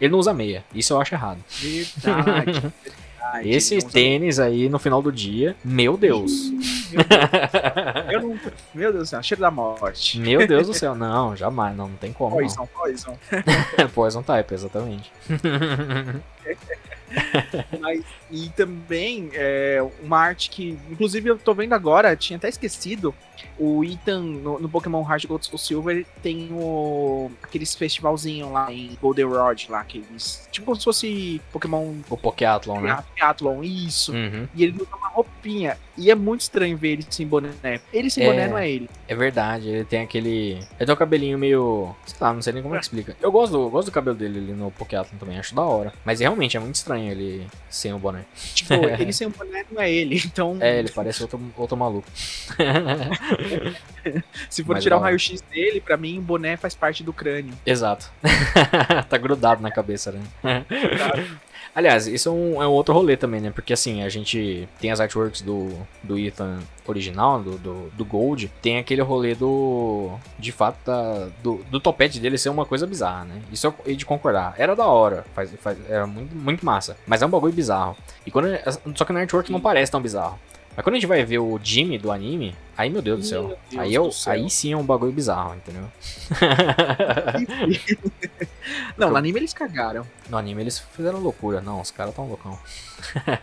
Ele não usa meia, isso eu acho errado. Verdade. [laughs] verdade. Esse Não tênis aí no final do dia, meu Deus. Meu Deus. Eu não... Meu Deus do céu, cheiro da morte. Meu Deus do céu, não, jamais, não, não tem como. Não. Poison, poison. [laughs] Poison Type, exatamente. [laughs] [laughs] Mas, e também é, uma arte que, inclusive, eu tô vendo agora, tinha até esquecido. O Ethan no, no Pokémon Heart Gold Soul Silver tem o aqueles festivalzinho lá em Goldenrod lá, que eles. Tipo como se fosse Pokémon O Pokéathlon, né? Triathlon, isso. Uhum. E ele usa uma roupinha. E é muito estranho ver ele sem boné. Ele sem É. boné não é ele. É verdade, ele tem aquele. Ele tem o cabelinho meio. Sei lá, não sei nem como é que explica. Eu gosto do, eu gosto do cabelo dele ali no Pokéathlon também, acho da hora. Mas realmente é muito estranho ele sem o boné. Tipo, [laughs] ele sem boné não é ele. Então, É, ele parece outro, outro maluco. [laughs] se for mas tirar o hora. raio-x dele, pra mim, o boné faz parte do crânio. Exato. [laughs] tá grudado na cabeça, né? Aliás, isso é um, é um outro rolê também, né? Porque assim, a gente tem as artworks do, do Ethan original, do, do, do Gold, tem aquele rolê do. De fato, da, do, do topete dele ser uma coisa bizarra, né? Isso eu hei de concordar. Era da hora, faz, faz, era muito, muito massa. Mas é um bagulho bizarro. E quando, só que na artwork não parece tão bizarro. Mas quando a gente vai ver o Jimmy do anime, aí meu Deus do céu. Deus aí, eu, céu. aí sim é um bagulho bizarro, entendeu? [laughs] Não, no anime eles cagaram. No anime eles fizeram loucura. Não, os caras tão loucão. [laughs]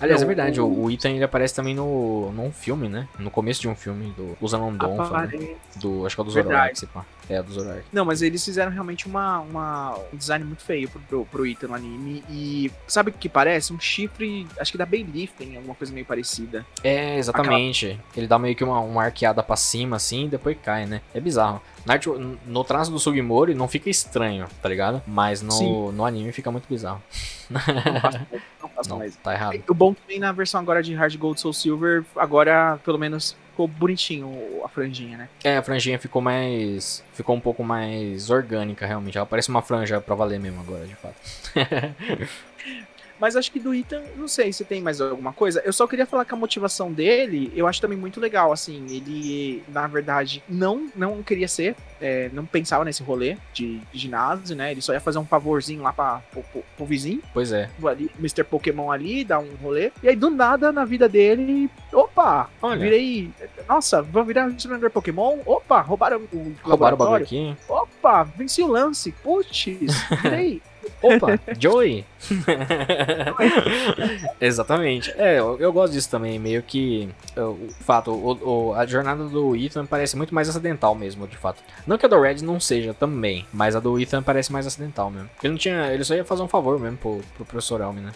Aliás, é Não, verdade, o, o- Ethan ele aparece também no, num filme, né? No começo de um filme do Usanon Donphan, né? Do Acho que é do se pá. É, do Zoroark. Não, mas eles fizeram realmente uma, uma- um design muito feio pro, pro, pro Ethan no anime. E sabe o que parece? Um chifre, acho que da Baylifting, alguma coisa meio parecida. É, exatamente. Ele dá meio que uma, uma arqueada pra cima, assim, e depois cai, né? É bizarro. Arte- no traço do Sugimori não fica estranho, tá ligado? Mas no, Sim. no anime fica muito bizarro. Não faço, [laughs] não faço Não, mais. tá errado. O bom também na versão agora de Hard Gold Soul Silver, agora pelo menos ficou bonitinho a franjinha, né? É, a franjinha ficou mais. Ficou um pouco mais orgânica, realmente. Ela parece uma franja pra valer mesmo agora, de fato. [laughs] Mas acho que do Ethan, não sei se tem mais alguma coisa. Eu só queria falar que a motivação dele, eu acho também muito legal, assim. Ele, na verdade, não não queria ser, é, não pensava nesse rolê de, de ginásio, né? Ele só ia fazer um favorzinho lá pra, pro, pro- pro vizinho, Pois é. ali, Mr. Pokémon ali, dar um rolê. E aí, do nada, na vida dele, opa, Olha. virei. Nossa, vou virar jogador Pokémon. Opa, roubaram o Roubaram o bagulho aqui. Opa, venci o lance. Putz, virei. [laughs] Opa, Joey! [laughs] Exatamente. É, eu, eu gosto disso também, meio que. é, O fato, o, o- a jornada do Ethan parece muito mais acidental mesmo, de fato. Não que a do Red não seja também, mas a do Ethan parece mais acidental mesmo. Porque ele não tinha. Ele só ia fazer um favor mesmo pro, pro professor Elm, né?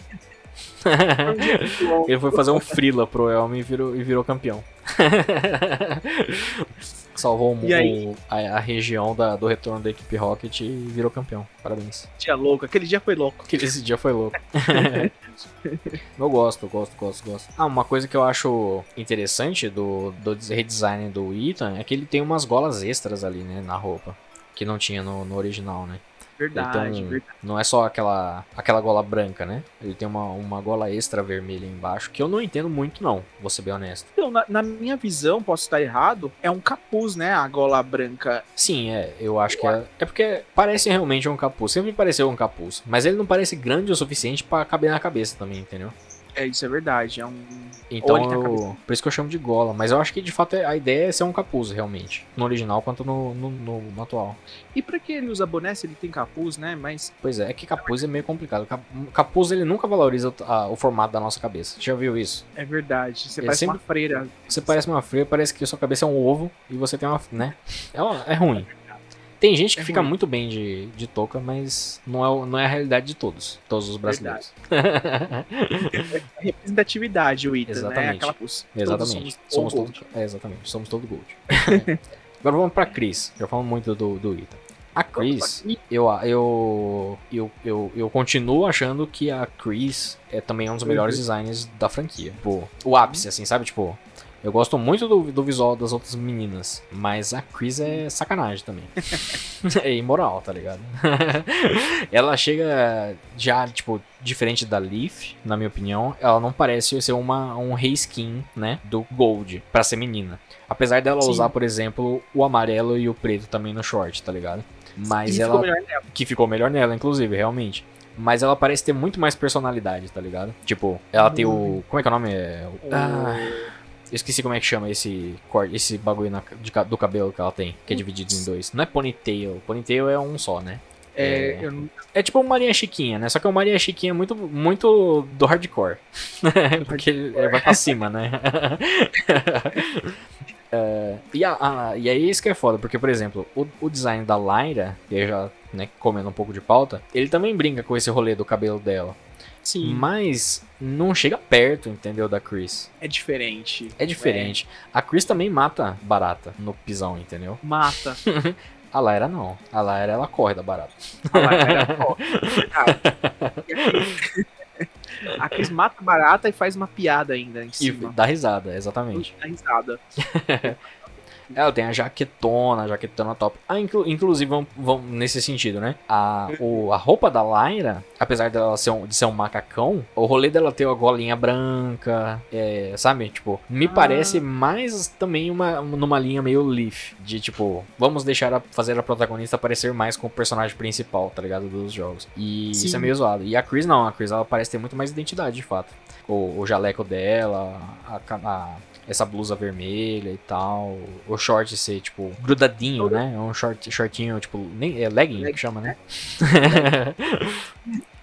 [laughs] Ele foi fazer um frila pro Elm e virou, e virou campeão. [laughs] Salvou aí? a, a região da- do retorno da equipe Rocket e virou campeão. Parabéns. Dia louco, aquele dia foi louco. Esse dia foi louco. [laughs] eu gosto, gosto, gosto, gosto. Ah, uma coisa que eu acho interessante do, do redesign do Ethan é que ele tem umas golas extras ali, né, na roupa. Que não tinha no, no original, né? Verdade, um- verdade. Não é só aquela, aquela gola branca, né? Ele tem uma, uma gola extra vermelha embaixo, que eu não entendo muito, não, vou ser bem honesto. Então, na, na minha visão, posso estar errado, é um capuz, né? A gola branca. Sim, é, eu acho que é. É porque parece realmente um capuz. Sempre pareceu um capuz. Mas ele não parece grande o suficiente pra caber na cabeça também, entendeu? É, isso é verdade. É um. Então, eu- por isso que eu chamo de gola. Mas eu acho que de fato a ideia é ser um capuz, realmente. No original quanto no, no, no- no atual. E pra que ele usa boné se ele tem capuz, né? Mas Pois é, é que capuz é meio complicado. Cap- Capuz ele nunca valoriza o, a- o formato da nossa cabeça. Já viu isso? é verdade. Você Ele parece sempre- uma freira. Você parece uma freira, parece que sua cabeça é um ovo e você tem uma. né? É, uma- é ruim. Tem gente que É fica ruim. muito bem de, de touca, mas não é, não é a realidade de todos. Todos os brasileiros. É representatividade, o Ita, né? Exatamente. Aquela pus. Exatamente. Somos Gold. todos. É, exatamente. Somos todos gold. [laughs] Agora vamos pra Chris. Já falamos muito do, do Ita. A Chris, eu, eu, eu, eu, eu continuo achando que a Chris é também um dos melhores designs da franquia. Tipo, o ápice, assim, sabe? Tipo, eu gosto muito do, do visual das outras meninas, mas a Chris é sacanagem também. [laughs] é imoral, tá ligado? [laughs] ela chega já, tipo, diferente da Leaf, na minha opinião, ela não parece ser uma, um reskin, né, do Gold, pra ser menina. Apesar dela Sim. usar, por exemplo, o amarelo e o preto também no short, tá ligado? Mas E ela. ficou. Que ficou melhor nela, inclusive, realmente. Mas ela parece ter muito mais personalidade, tá ligado? Tipo, ela tem o. Como é que é o nome? É, ah, eu esqueci como é que chama esse corte, esse bagulho na- de do cabelo que ela tem, que é dividido em dois. Não é ponytail. Ponytail é um só, né? É, É. não- É tipo uma Maria Chiquinha, né? Só que o Maria Chiquinha é muito, muito do hardcore. [laughs] Porque ele vai pra cima, né? [laughs] É, e, a, a- e aí isso que é foda, porque, por exemplo, o, o design da Lyra, e aí já né, comendo um pouco de pauta, ele também brinca com esse rolê do cabelo dela. Sim, Mas não chega perto, entendeu, da Chris. é diferente. É diferente. A Chris também mata barata no pisão, entendeu? Mata. [laughs] A Lyra não. A Lyra, ela corre da barata. A Lyra, ó, cara, e a Cris- mata barata e faz uma piada ainda em E cima. dá risada, exatamente. Dá risada. [laughs] Ela tem a jaquetona, a jaquetona top. Ah, inclu- inclusive, vamos, vamos nesse sentido, né? A, o- a roupa da Lyra, apesar dela ser um, de ser um macacão, o rolê dela ter a golinha branca, é, sabe? Tipo, me Ah. parece mais também uma, numa linha meio Leaf. De tipo, vamos deixar a, fazer a protagonista parecer mais com o personagem principal, tá ligado? Dos jogos. E Sim. isso é meio zoado. E a Chris não, a Chris ela parece ter muito mais identidade, de fato. O, o jaleco dela, a, a- essa blusa vermelha e tal. O short ser, tipo, grudadinho, né? É um short, shortinho, tipo, nem, é legging que chama, né? [laughs]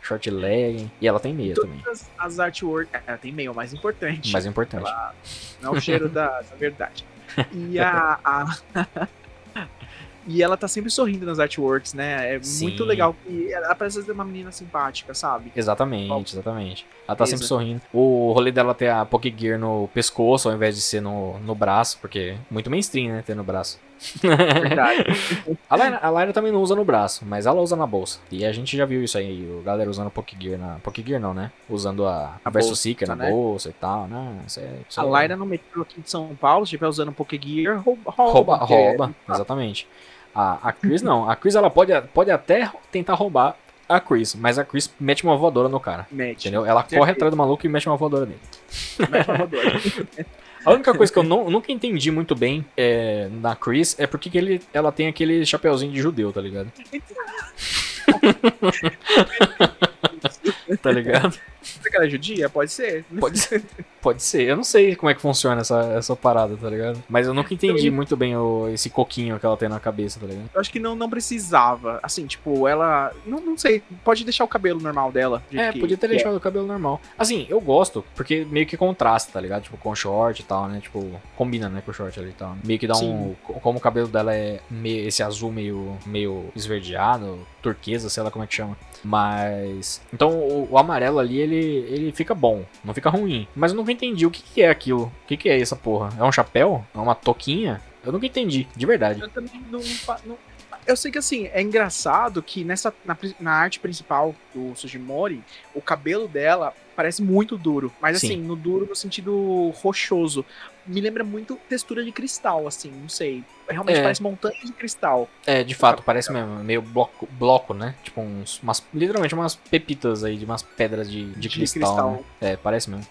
short legging. E ela tem meia também. Todas as artwork. É, tem meio mais importante. Mais importante. Ela- Não é o cheiro da, [laughs] da verdade. E a. a- [laughs] E ela tá sempre sorrindo nas artworks, né? É Sim. muito legal. E ela parece ser uma menina simpática, sabe? Exatamente, exatamente. Ela tá Beleza. sempre sorrindo. O rolê dela ter a Pokégear no pescoço ao invés de ser no, no braço, porque muito mainstream, né? Ter no braço. Verdade. [laughs] A Lyra, a Lyra também não usa no braço, mas ela usa na bolsa. E a gente já viu isso aí, o galera usando Pokégear na. Pokégear não, né? Usando a, a Versus Seeker na né? bolsa e tal. Não, isso é. Isso A é- Lyra no metrô aqui de São Paulo, se estiver usando um Pokégear, rouba. Rouba, porque- rouba, exatamente. A, a Chris não. A Chris ela pode, pode até tentar roubar a Chris, mas a Chris mete uma voadora no cara. Mete. Entendeu? Ela Certeza. corre atrás do maluco e mete uma voadora nele. Mete uma voadora. [laughs] A única coisa que eu não- nunca entendi muito bem é, na Chris é porque que ele, ela tem aquele chapeuzinho de judeu, tá ligado? [laughs] [laughs] tá ligado? Será que ela é judia? Pode ser. Pode [laughs] ser. Pode ser. Eu não sei como é que funciona essa, essa parada, tá ligado? Mas eu nunca entendi Eu- muito bem o, esse coquinho que ela tem na cabeça, tá ligado? Eu acho que não, não precisava. Assim, tipo, ela. Não, não sei. Pode deixar o cabelo normal dela. É, que- podia ter é. deixado o cabelo normal. Assim, eu gosto, porque meio que contrasta, tá ligado? Tipo, com short e tal, né? Tipo, combina, né, com o short ali e tal. Meio que dá um. Sim. Como o cabelo dela é meio, esse azul meio, meio esverdeado, turquesa, sei lá como é que chama. Mas. Então o, o amarelo ali, ele, ele fica bom, não fica ruim. Mas eu nunca entendi o que, que é aquilo. O que, que é essa porra? É um chapéu? É uma toquinha? Eu nunca entendi, de verdade. Eu também não, não- Eu sei que assim, é engraçado que nessa na, na arte principal do Sugimori, o cabelo dela parece muito duro. Mas Sim. assim, no duro no sentido rochoso. Me lembra muito textura de cristal, assim, não sei. Realmente É. parece montanha de cristal. É, de fato, parece mesmo, meio bloco, bloco né? Tipo, uns, umas, literalmente umas pepitas aí, de umas pedras de, de, De cristal. cristal. né? É, parece mesmo.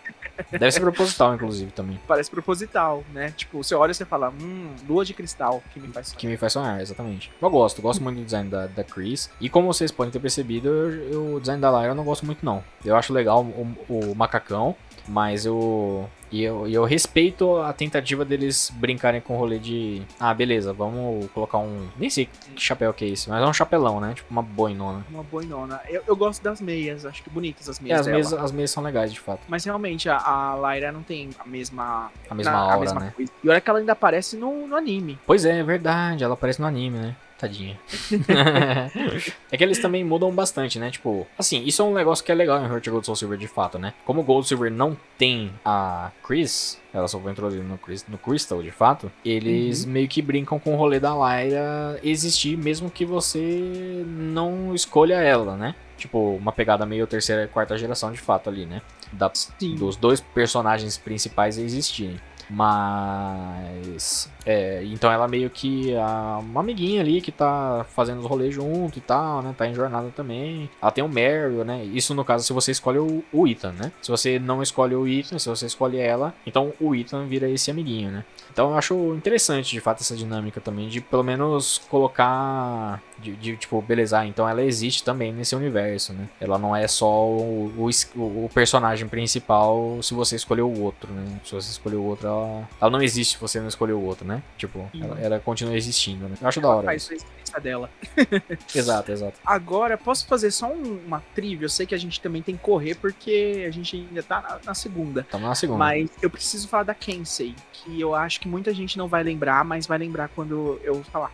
Deve ser proposital, inclusive, também. Parece proposital, né? Tipo, você olha e você fala, hum, lua de cristal que me faz Que me faz sonhar, exatamente. Eu gosto, gosto muito do design da, da Chris. E como vocês podem ter percebido, eu, eu- o design da Lyra eu não gosto muito, não. Eu acho legal o, o macacão, mas eu. E eu, e eu respeito a tentativa deles brincarem com o rolê de. Ah, beleza, vamos colocar um. Nem sei que chapéu que é esse, mas é um chapelão, né? Tipo uma boinona. Uma boinona. Eu, eu gosto das meias, acho que bonitas as É, meias as dela. meias, as meias são legais, de fato. Mas realmente, a, a Lyra não tem a mesma... A mesma na- aura, né? coisa. E olha que ela ainda aparece no, no anime. Pois é, é verdade, ela aparece no anime, né? Tadinha. [laughs] é que eles também mudam bastante, né? Tipo, assim, isso é um negócio que é legal em Heart Gold Soul Silver de fato, né? Como o Gold Silver não tem a Chris, ela só foi introduzida no, Chris- no Crystal de fato, eles meio que brincam com o rolê da Lyra existir mesmo que você não escolha ela, né? Tipo, uma pegada meio terceira e quarta geração de fato ali, né? Da, dos dois personagens principais existirem. Mas. É, então ela meio que é uma amiguinha ali que tá fazendo os rolês junto e tal, né? Tá em jornada também. Ela tem o Meryl, né? Isso no caso se você escolhe o, o Ethan, né? Se você não escolhe o Ethan, se você escolhe ela, então o Ethan vira esse amiguinho, né? Então eu acho interessante de fato essa dinâmica também de pelo menos colocar. De, de, tipo, beleza, então ela existe também nesse universo, né? Ela não é só o, o, o- personagem principal se você escolheu o outro, né? Se você escolheu o outro, ela, ela não existe se você não escolheu o outro, né? Tipo, ela, ela continua existindo, né? Eu acho da Ela hora. faz a existência dela. [laughs] Exato, exato. Agora, posso fazer só um- uma trivia? Eu sei que a gente também tem que correr porque a gente ainda tá na, na segunda. Tamo na segunda. Mas eu preciso falar da Kensei, que eu acho que muita gente não vai lembrar, mas vai lembrar quando eu falar.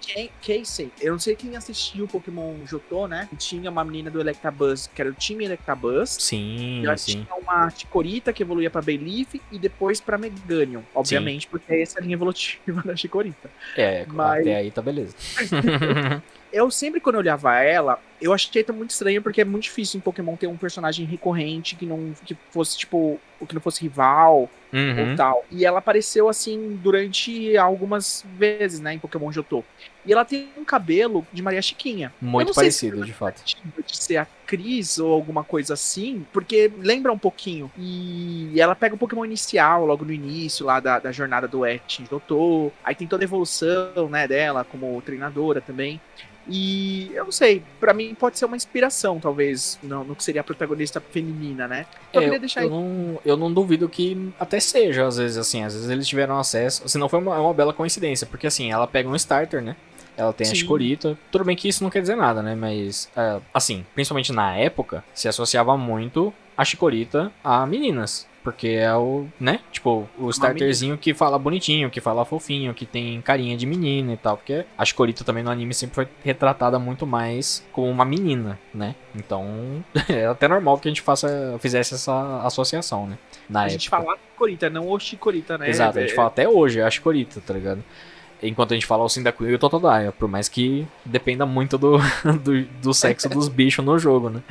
Ken- Casey, eu não sei quem assistiu o Pokémon Jotô, né? Tinha uma menina do Electabuzz, que era o time Electabuzz. Sim, E ela sim. tinha uma Chikorita que evoluía pra Bayleaf e depois pra Meganium. Obviamente, porque essa é a linha evolutiva [laughs] da Chikorita. É, Mas- até aí tá beleza. [laughs] Eu sempre, quando eu olhava ela, eu achei tão muito estranho, porque é muito difícil em Pokémon ter um personagem recorrente que não que fosse, tipo, o que não fosse rival Uhum. ou tal. E ela apareceu assim durante algumas vezes, né, em Pokémon Jotô. E ela tem um cabelo de Maria Chiquinha. Muito sei se parecido, de fato. de ser a Cris ou alguma coisa assim, porque lembra um pouquinho. E ela pega o Pokémon inicial, logo no início, lá da, da jornada do Ash Doutor. Aí tem toda a evolução, né, dela como treinadora também. E eu não sei, pra mim pode ser uma inspiração, talvez, no, no que seria a protagonista feminina, né? Eu É, eu, deixar eu não, eu não duvido que até seja, às vezes, assim, às vezes eles tiveram acesso. Se não foi uma, é uma bela coincidência, porque assim, ela pega um starter, né? Ela tem a Sim. Chikorita. Tudo bem que isso não quer dizer nada, né? Mas, é, assim, principalmente na época, se associava muito a Chikorita a meninas. Porque é o, né? Tipo, o starterzinho que fala bonitinho, que fala fofinho, que tem carinha de menina e tal. Porque a Chikorita também no anime sempre foi retratada muito mais como uma menina, né? Então, [laughs] é até normal que a gente faça, fizesse essa associação, né? Na a época. gente falar Chikorita, não o Chikorita, né? Exato, a gente fala até hoje, é a Chikorita, tá ligado? Enquanto a gente fala o Cyndaquil e o Totodile, por mais que dependa muito do, [laughs] do, do sexo dos bichos no jogo, né?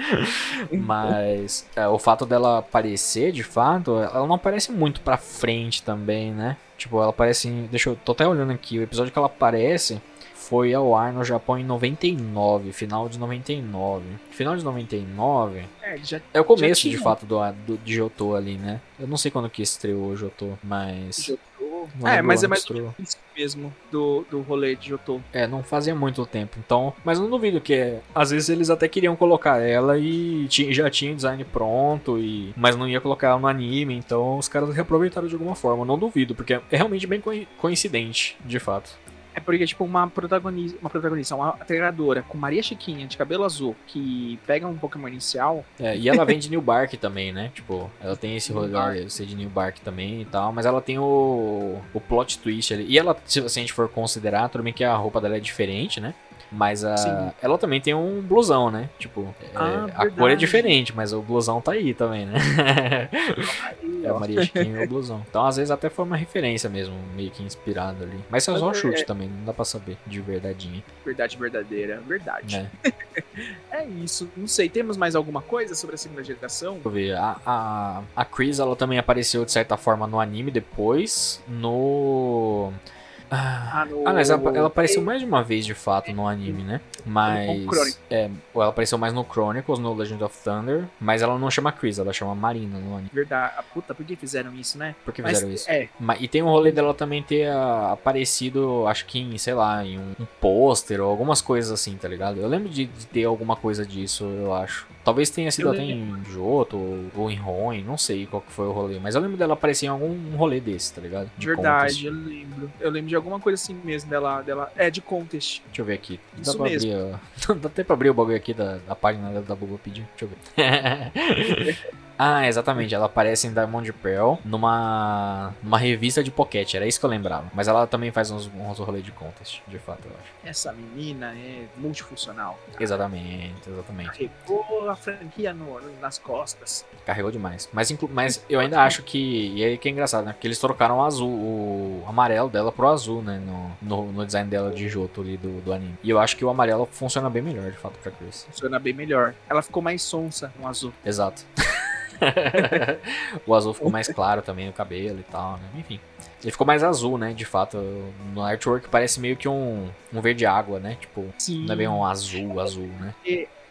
Mas é, o fato dela aparecer, de fato, ela não aparece muito pra frente também, né? Tipo, ela aparece em... Deixa eu... Tô até olhando aqui, o episódio que ela aparece foi ao ar no Japão em 99, final de 99. Final de 99 é, já é o começo, de fato, do, do, de Jotô ali, né? Eu não sei quando que estreou o Jotô, mas... Jotô. É, lembro mas é mais isso mesmo do, do rolê de Jotô. É, não fazia muito tempo. Então, mas não duvido que é. Às vezes eles até queriam colocar ela e ti- já tinha o design pronto e mas não ia colocar ela no anime, então os caras reaproveitaram de alguma forma. Não duvido, porque é realmente bem coi- coincidente, de fato. É porque, tipo, uma protagonista, uma protagonista, uma treinadora com Maria Chiquinha, de cabelo azul, que pega um Pokémon inicial, É, e ela vem de New Bark também, né? Tipo, ela tem esse rolê de ser de New Bark também e tal, mas ela tem o, o plot twist ali. E ela, se a gente for considerar, tudo bem que a roupa dela é diferente, né? Mas a, Sim. ela também tem um blusão, né? Tipo, é, Ah, a cor é verdade. diferente, mas o blusão tá aí também, né? aí, [laughs] É a Maria Chiquinha e o blusão. Então, às vezes, até foi uma referência mesmo, meio que inspirado ali. Mas isso é só um é- chute também, não dá pra saber de verdadeinha, verdade verdadeira, verdade. né? [laughs] É isso, não sei, temos mais alguma coisa sobre a segunda geração? Deixa eu ver, a, a, a Chris, ela também apareceu de certa forma no anime depois, no... Ah, Ah, no... ah, mas ela, ela apareceu mais de uma vez de fato no anime, né? Mas. Chronicles. É, ou ela apareceu mais no Chronicles, no Legend of Thunder, mas ela não chama Chris, ela chama Marina no anime. Verdade, ah, puta, por que fizeram isso, né? Por que Mas, fizeram isso? É, E tem o rolê dela também ter ah, aparecido, acho que em, sei lá, em um, um pôster ou algumas coisas assim, tá ligado? Eu lembro de, de ter alguma coisa disso, eu acho. Talvez tenha sido Eu até em Joto ou, ou em Roen, não sei qual que foi o rolê. Mas eu lembro dela aparecer em algum rolê desse, tá ligado? De verdade, contest. eu lembro. Eu lembro de alguma coisa assim mesmo dela, dela é, de contest. Deixa eu ver aqui. Dá Isso pra mesmo. abrir. [laughs] Dá até pra abrir o bagulho aqui da, da página da, da Google Pedir. Deixa eu ver. [laughs] ah, exatamente. Ela aparece em Diamond Pearl numa, numa revista de Pocket. Era isso que eu lembrava. Mas ela também faz uns, uns rolês de contest, de fato, eu acho. Essa menina é multifuncional. Exatamente, exatamente. Carregou a franquia no- nas costas. Carregou demais. Mas, mas eu ainda acho que. E aí que é engraçado, né? Porque eles trocaram o azul, o amarelo dela pro azul, né? No, no, no design dela de Joto ali do, do anime. E eu acho que o amarelo funciona bem melhor, de fato, pra Chris. Funciona bem melhor. Ela ficou mais sonsa com azul. Exato. [laughs] o azul ficou mais claro também, o cabelo e tal, né? Enfim. Ele ficou mais azul, né? De fato, no artwork parece meio que um, um verde água, né? Tipo, Sim. não é bem um azul, azul, né?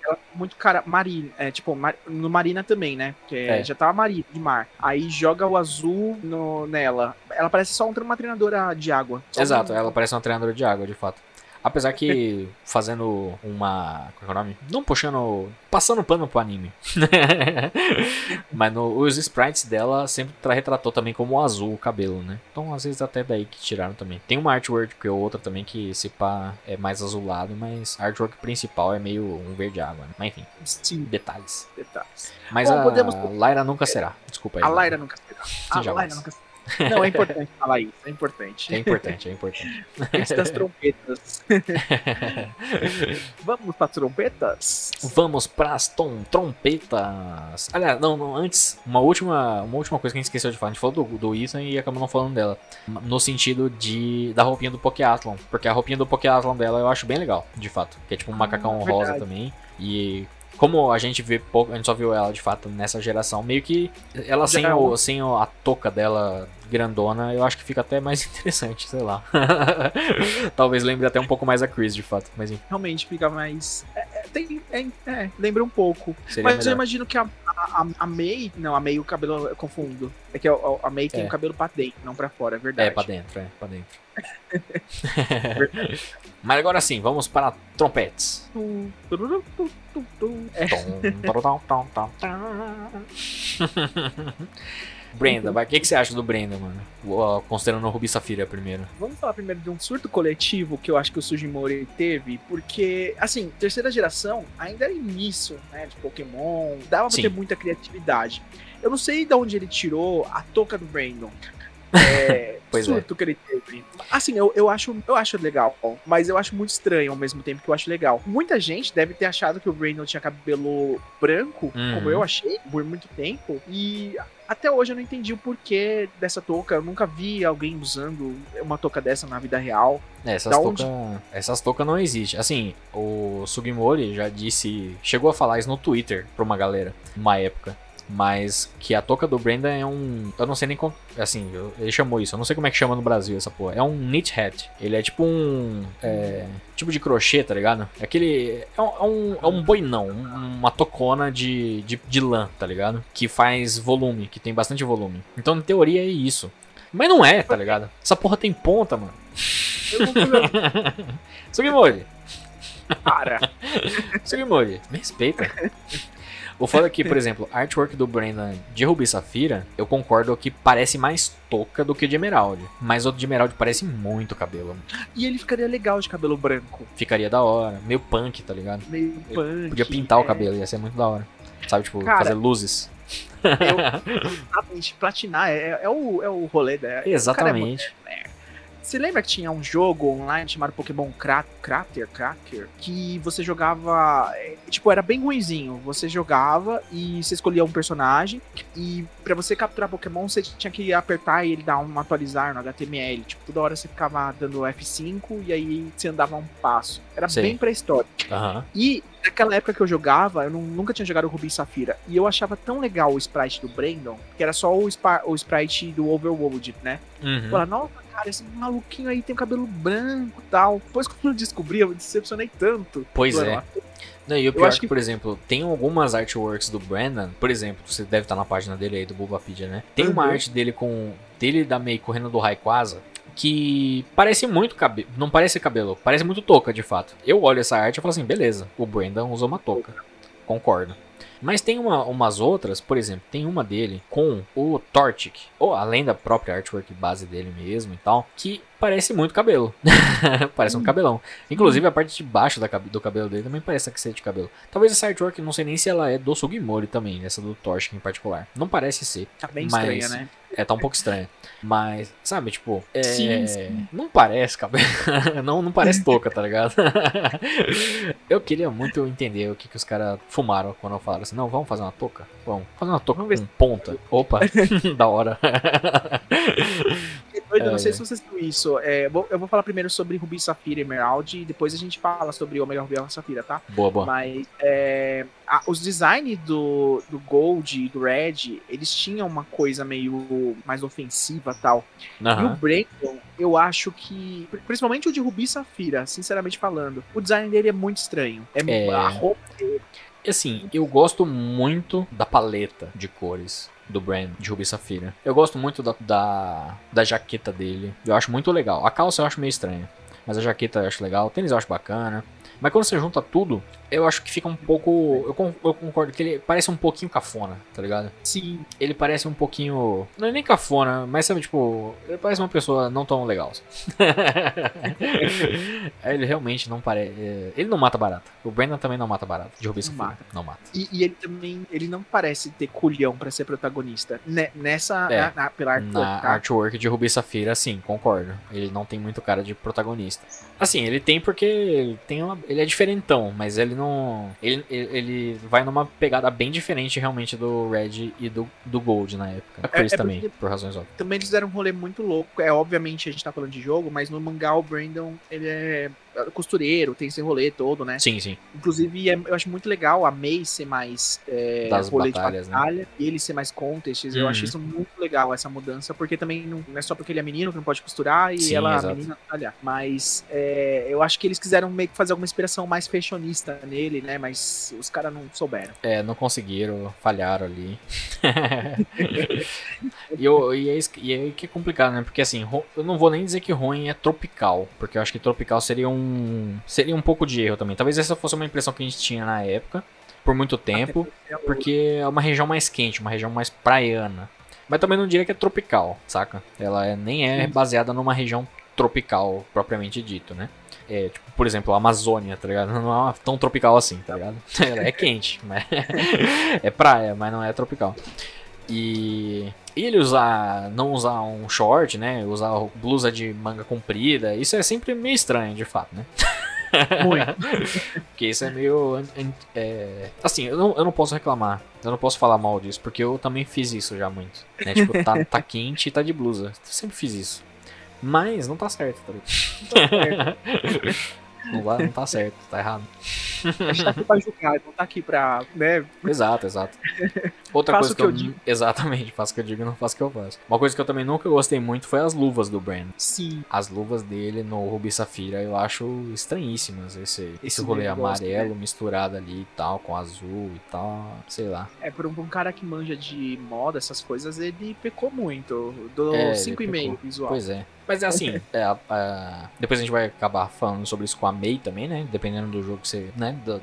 Ela ficou muito cara. Marina. É, tipo, mar- no Marina também, né? Que é- É. já tava marina, de mar. Aí joga o azul no, nela. Ela parece só uma treinadora de água. Exato, um- ela parece uma treinadora de água, de fato. Apesar que fazendo uma. Qual é o nome? Não puxando. Passando pano pro anime. [laughs] Mas no- os sprites dela sempre tra- retratou também como azul o cabelo, né? Então às vezes até daí que tiraram também. Tem uma artwork que é outra também que se pá é mais azulado, mas a artwork principal é meio um verde água, né? Mas enfim, Sim, detalhes. detalhes. Mas Bom, a podemos- Lyra nunca será. Desculpa aí. A Lyra nunca será. A. Lyra nunca será. Não, é importante falar isso. É importante. É importante, é importante. [laughs] Antes das trompetas. [laughs] Vamos para trompetas? Vamos pras tom, trompetas. Aliás, não, não, antes, uma última, uma última coisa que a gente esqueceu de falar. A gente falou do, do Ethan e acabou não falando dela. No sentido de da roupinha do Pokéathlon. Porque a roupinha do Pokéathlon dela eu acho bem legal, de fato. Que é tipo um macacão verdade. rosa também. E como a gente vê pouco, a gente só viu ela de fato nessa geração, meio que ela sem, é o, sem a touca dela grandona, eu acho que fica até mais [laughs] interessante, sei lá. [laughs] Talvez lembre até um pouco mais a Chris, de fato. Mas enfim, Realmente fica mais. É, é, tem, é, é, lembra um pouco. seria Mas eu melhor. imagino que a, a, a May. Não, a May o cabelo eu confundo. É que a, a May tem É. o cabelo pra dentro, não pra fora, é verdade. É, pra dentro, é, pra dentro. [laughs] Mas agora sim, vamos para trompetes. Brenda, vai, o que, que você acha do Brenda, mano? Considerando o Rubi Safira primeiro. Vamos falar primeiro de um surto coletivo que eu acho que o Sujimori teve, porque, assim, terceira geração ainda era início, né, de Pokémon, dava pra Sim. ter muita criatividade. Eu não sei de onde ele tirou a touca do Brandon. É, Pois é. surto que ele teve. Assim, eu, eu, acho, eu acho legal, mas eu acho muito estranho ao mesmo tempo que eu acho legal. Muita gente deve ter achado que o Brandon tinha cabelo branco, Uhum. como eu achei, por muito tempo, e até hoje eu não entendi o porquê dessa touca. Eu nunca vi alguém usando uma touca dessa na vida real. É, essas Da toucas essas touca não existem. Assim, o Sugimori já disse. Chegou a falar isso no Twitter pra uma galera, numa época. Mas que a touca do Brenda é um. Eu não sei nem como. Assim, eu- ele chamou isso. Eu não sei como é que chama no Brasil essa porra. É um knit hat. Ele é tipo um. É, tipo de crochê, tá ligado? É aquele. É um, é um, é um boinão. um- Uma tocona de, de, de lã, tá ligado? Que faz volume, que tem bastante volume. Então, na teoria, é isso. Mas não é, tá ligado? Essa porra tem ponta, mano. Sugimori. Para. Sugimori, me respeita. O foda é que, por [laughs] exemplo, a artwork do Brandon de Ruby e Safira, eu concordo que parece mais touca do que de Emerald. Mas o de Emerald parece muito cabelo. E ele ficaria legal de cabelo branco. Ficaria da hora. Meio punk, tá ligado? Meio punk. Podia pintar o é. cabelo, ia ser muito da hora. Sabe, tipo, Cara, fazer luzes. Eu, exatamente, platinar é, é, o, é o rolê da. Exatamente. Você lembra que tinha um jogo online chamado Pokémon Cra Crater, Cracker? Que você jogava. é, Tipo, era bem ruinzinho. Você jogava e você escolhia um personagem. E pra você capturar Pokémon, você tinha que apertar e ele dar um atualizar no HTML. Tipo, toda hora você ficava dando F5 e aí você andava um passo. Era Sei. bem pré-histórico. Aham. E naquela época que eu jogava, eu nu- nunca tinha jogado Ruby e Safira. E eu achava tão legal o sprite do Brandon, que era só o, o sprite do Overworld, né? Uhum. Fala, nossa, cara, esse maluquinho aí tem o cabelo branco e tal. Depois quando eu descobri, eu me decepcionei tanto. Pois é. Não, e o pior acho é que, que- por exemplo, tem algumas artworks do Brandon, por exemplo, você deve estar na página dele aí do Bulbapedia, né? Tem uma Uhum. arte dele com dele da Mei correndo do Rayquaza que parece muito cabelo, não parece cabelo, parece muito touca de fato. Eu olho essa arte e falo assim, beleza, o Brandon usou uma touca. Concordo. Mas tem uma- umas outras, por exemplo, tem uma dele com o Torchic, ou além da própria artwork base dele mesmo e tal, que parece muito cabelo. [laughs] parece um cabelão. Inclusive a parte de baixo da do cabelo dele também parece que de cabelo. Talvez essa artwork, não sei nem se ela é do Sugimori também, essa do Torchic em particular. Não parece ser. Tá bem Mas- estranha, né? É, tá um pouco estranha. Mas, sabe, tipo, é, Sim, sim. não parece cabelo. [laughs] não, não parece touca, tá ligado? [laughs] eu queria muito entender o que, que os caras fumaram quando falaram assim: não, vamos fazer uma touca? Vamos fazer uma touca Vamos ver ponta. Opa, [laughs] da hora. Doido, É, não sei é. se vocês viram isso. É, eu vou- eu vou falar primeiro sobre Ruby, Safira e Emerald e depois a gente fala sobre Omega Ruby e Safira, tá? boa, boa. Mas é, a- os designs do, do Gold e do Red, eles tinham uma coisa meio mais ofensiva e tal. E o. Brandon, eu acho que. Principalmente o de Ruby e Safira, sinceramente falando. O design dele é muito estranho. É, É. A roupa E assim, eu gosto muito da paleta de cores do brand de Ruby Safira. Eu gosto muito da, da, da jaqueta dele. Eu acho muito legal. A calça eu acho meio estranha. Mas a jaqueta eu acho legal. O tênis eu acho bacana. Mas quando você junta tudo, eu acho que fica um pouco. Eu, eu concordo que ele parece um pouquinho cafona, tá ligado? sim. Ele parece um pouquinho. Não é nem cafona, mas sabe, tipo. Ele parece uma pessoa não tão legal. [laughs] Ele realmente não parece. Ele não mata barata. O Brandon também não mata barata. De Safira. mata. Não mata. E, e ele também. Ele não parece ter culhão pra ser protagonista. Ne- nessa. É, na- pela arte Na tá? artwork de Ruby Safira, sim, concordo. Ele não tem muito cara de protagonista. Assim, ele tem porque ele tem uma, ele é diferentão, mas ele não. Ele, ele, vai numa pegada bem diferente realmente do Red e do, do Gold na época. A Chris é também, porque- por razões óbvias. Também eles fizeram um rolê muito louco. É, obviamente a gente tá falando de jogo, mas no mangá o Brandon, ele é costureiro, tem esse rolê todo, né? Sim, sim. Inclusive, é- eu acho muito legal a Mei ser mais é, Das rolê batalhas, de né? batalha e ele ser mais contests. Eu Uhum. acho isso muito legal, essa mudança, porque também não, não é só porque ele é menino que não pode costurar e Sim, ela, exato. a menina, batalhar. Mas é, eu acho que eles quiseram meio que fazer alguma inspiração mais fashionista nele, né? Mas os caras não souberam. É, não conseguiram, falharam ali. [laughs] e, eu, e, é e é que é complicado, né? Porque assim, eu não vou nem dizer que ruim é tropical, porque eu acho que tropical seria um seria um pouco de erro também. Talvez essa fosse uma impressão que a gente tinha na época, por muito tempo, É porque é uma região mais quente, uma região mais praiana. Mas também não diria que é tropical, saca? Ela é- nem é baseada numa região tropical propriamente dito, né? É, tipo, por exemplo, a Amazônia, tá ligado? [laughs] Não é tão tropical assim, tá ligado? [laughs] Ela é quente, mas [laughs] é praia, mas não é tropical. E ele usar, não usar um short, né? Usar blusa de manga comprida, isso é sempre meio estranho, de fato, né? Muito. [laughs] Porque isso é meio. é, Assim, eu não, eu não posso reclamar. Eu não posso falar mal disso, porque eu também fiz isso já muito. Né? Tipo, tá, tá [laughs] quente e tá de blusa. Eu sempre fiz isso. Mas não tá certo, tá ligado? Não, [laughs] vai- não tá certo, tá errado. A gente tá aqui pra julgar, não tá aqui pra, né? Exato, exato. Outra Faço coisa que, o eu, que eu digo. [laughs] Exatamente, faço o que eu digo e não faço o que eu faço. Uma coisa que eu também nunca gostei muito foi as luvas do Brand. Sim. As luvas dele no Ruby Safira eu acho estranhíssimas. Esse, esse, Esse rolê eu gosto, amarelo misturado ali e tal, com azul e tal, sei lá. É, por um, um cara que manja de moda, essas coisas, ele pecou muito. Do É, ele 5,5 pecou. visual. Pois é. Mas é assim, é, a- a- depois a gente vai acabar falando sobre isso com a Mei também, né? Dependendo do jogo que você, né? do-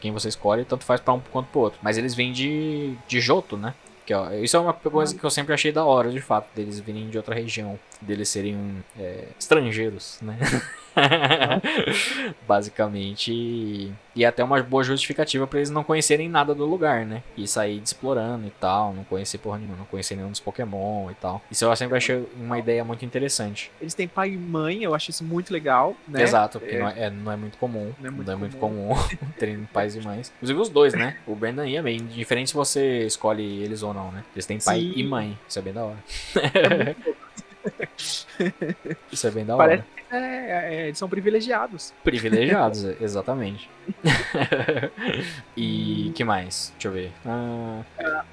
quem você escolhe, tanto faz pra um quanto pro outro. Mas eles vêm de, de Joto, né? Que, ó, isso é uma coisa que eu sempre achei da hora, de fato, deles virem de outra região, deles serem é, estrangeiros, né? [laughs] [laughs] Basicamente. E, e até uma boa justificativa pra eles não conhecerem nada do lugar, né? E sair explorando e tal, não conhecer porra nenhuma, não conhecer nenhum dos Pokémon e tal. Isso eu sempre achei uma ideia muito interessante. Eles têm pai e mãe, eu acho isso muito legal, né? Exato, porque É. não, é, não é muito comum. Não é muito não é muito comum. comum [laughs] terem pais e mães. Inclusive os dois, né? O Brandon e a May. Diferente se você escolhe eles ou não, né? Eles têm pai Sim. e mãe. Isso é bem da hora. [laughs] [laughs] Isso é bem da hora. Parece que é, é, eles são privilegiados. Privilegiados, é, [laughs] exatamente. e que mais? Deixa eu ver. Ah,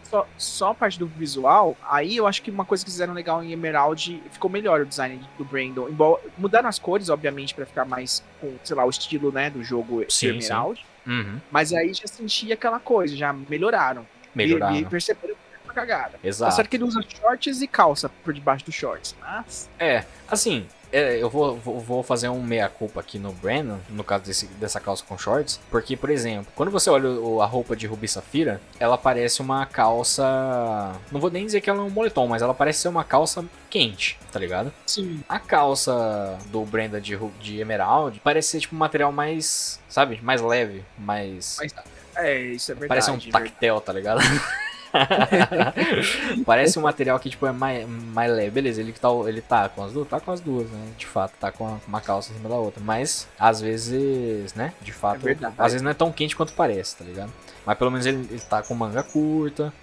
Só, só a parte do visual, aí eu acho que uma coisa que fizeram legal em Emerald ficou melhor o design do Brandon. Embora, mudaram as cores, obviamente, pra ficar mais com, sei lá, o estilo, né, do jogo Sim, Emerald. uhum, Mas aí já sentia aquela coisa, já melhoraram. melhoraram. E, e perceberam uma cagada. Tá Exato. certo que ele usa shorts e calça por debaixo dos shorts, mas... É, assim, é, eu vou, vou, fazer um meia-culpa aqui no Brandon, no caso desse, dessa calça com shorts, porque, por exemplo, quando você olha a roupa de Ruby Safira, ela parece uma calça. Não vou nem dizer que ela é um moletom, mas ela parece ser uma calça quente, tá ligado? Sim, A calça do Brandon de, de Emerald parece ser tipo um material mais, sabe, mais leve, mais. Mais é, isso é verdade. parece um verdade. tactel, tá ligado? [laughs] [laughs] Parece um material que, tipo, é mais, mais leve. Beleza, ele tá, ele tá com as duas? Tá com as duas, né? De fato, tá com uma calça em cima da outra. Mas, às vezes, né? De fato, É às vezes não é tão quente quanto parece, tá ligado? Mas pelo menos ele, ele tá com manga curta.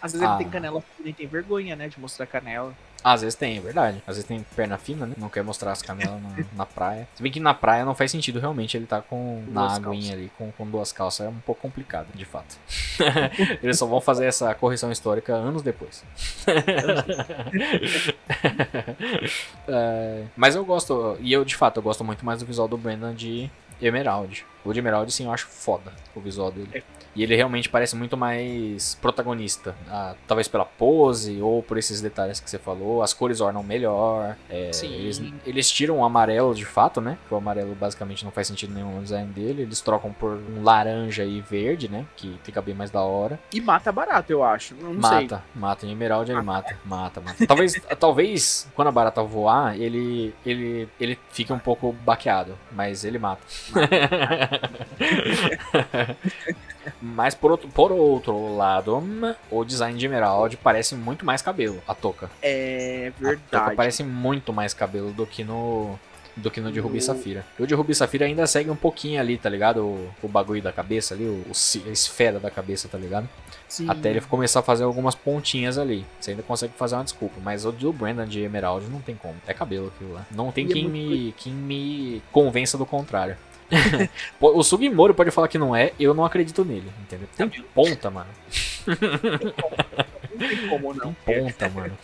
Às vezes Ah. ele tem canela fina e tem vergonha, né, de mostrar canela. Às vezes tem, é verdade. Às vezes tem perna fina, né? Não quer mostrar as canelas na, [laughs] na praia. Se bem que na praia não faz sentido realmente ele tá com na Duas aguinha calças. ali com, com duas calças. É um pouco complicado, de fato. [laughs] Eles só vão fazer essa correção histórica anos depois. [laughs] É, mas eu gosto, e eu de fato eu gosto muito mais do visual do Brandon de Emerald. O de Emerald, sim, eu acho foda o visual dele. É. E ele realmente parece muito mais protagonista. Ah, talvez pela pose ou por esses detalhes que você falou. As cores ornam melhor. é, Sim. Eles, eles tiram o amarelo de fato, né? Que o amarelo basicamente não faz sentido nenhum no design dele. Eles trocam por um laranja e verde, né? Que fica bem mais da hora. E mata barato, eu acho. Eu não sei. Mata, mata. Em Emerald ele mata, mata, mata. Talvez, [laughs] talvez quando a barata voar, ele, ele, ele fique um pouco baqueado, mas ele mata. [laughs] [laughs] mas por outro, por outro lado, o design de Emerald parece muito mais cabelo, a touca. É A touca verdade. parece muito mais cabelo do que no do que no de Rubi Safira. O de Rubi Safira ainda segue um pouquinho ali, tá ligado? O, o bagulho da cabeça ali, o, o a esfera da cabeça, tá ligado? Sim. Até ele começar a fazer algumas pontinhas ali. Você ainda consegue fazer uma desculpa. Mas o do Brandon de Emerald não tem como. É cabelo aquilo lá. Não tem E é quem, muito me, quem me convença do contrário. [laughs] O Sugimori pode falar que não é, eu não acredito nele, entendeu? Tem ponta, mano. Não tem como não. Ponta, mano.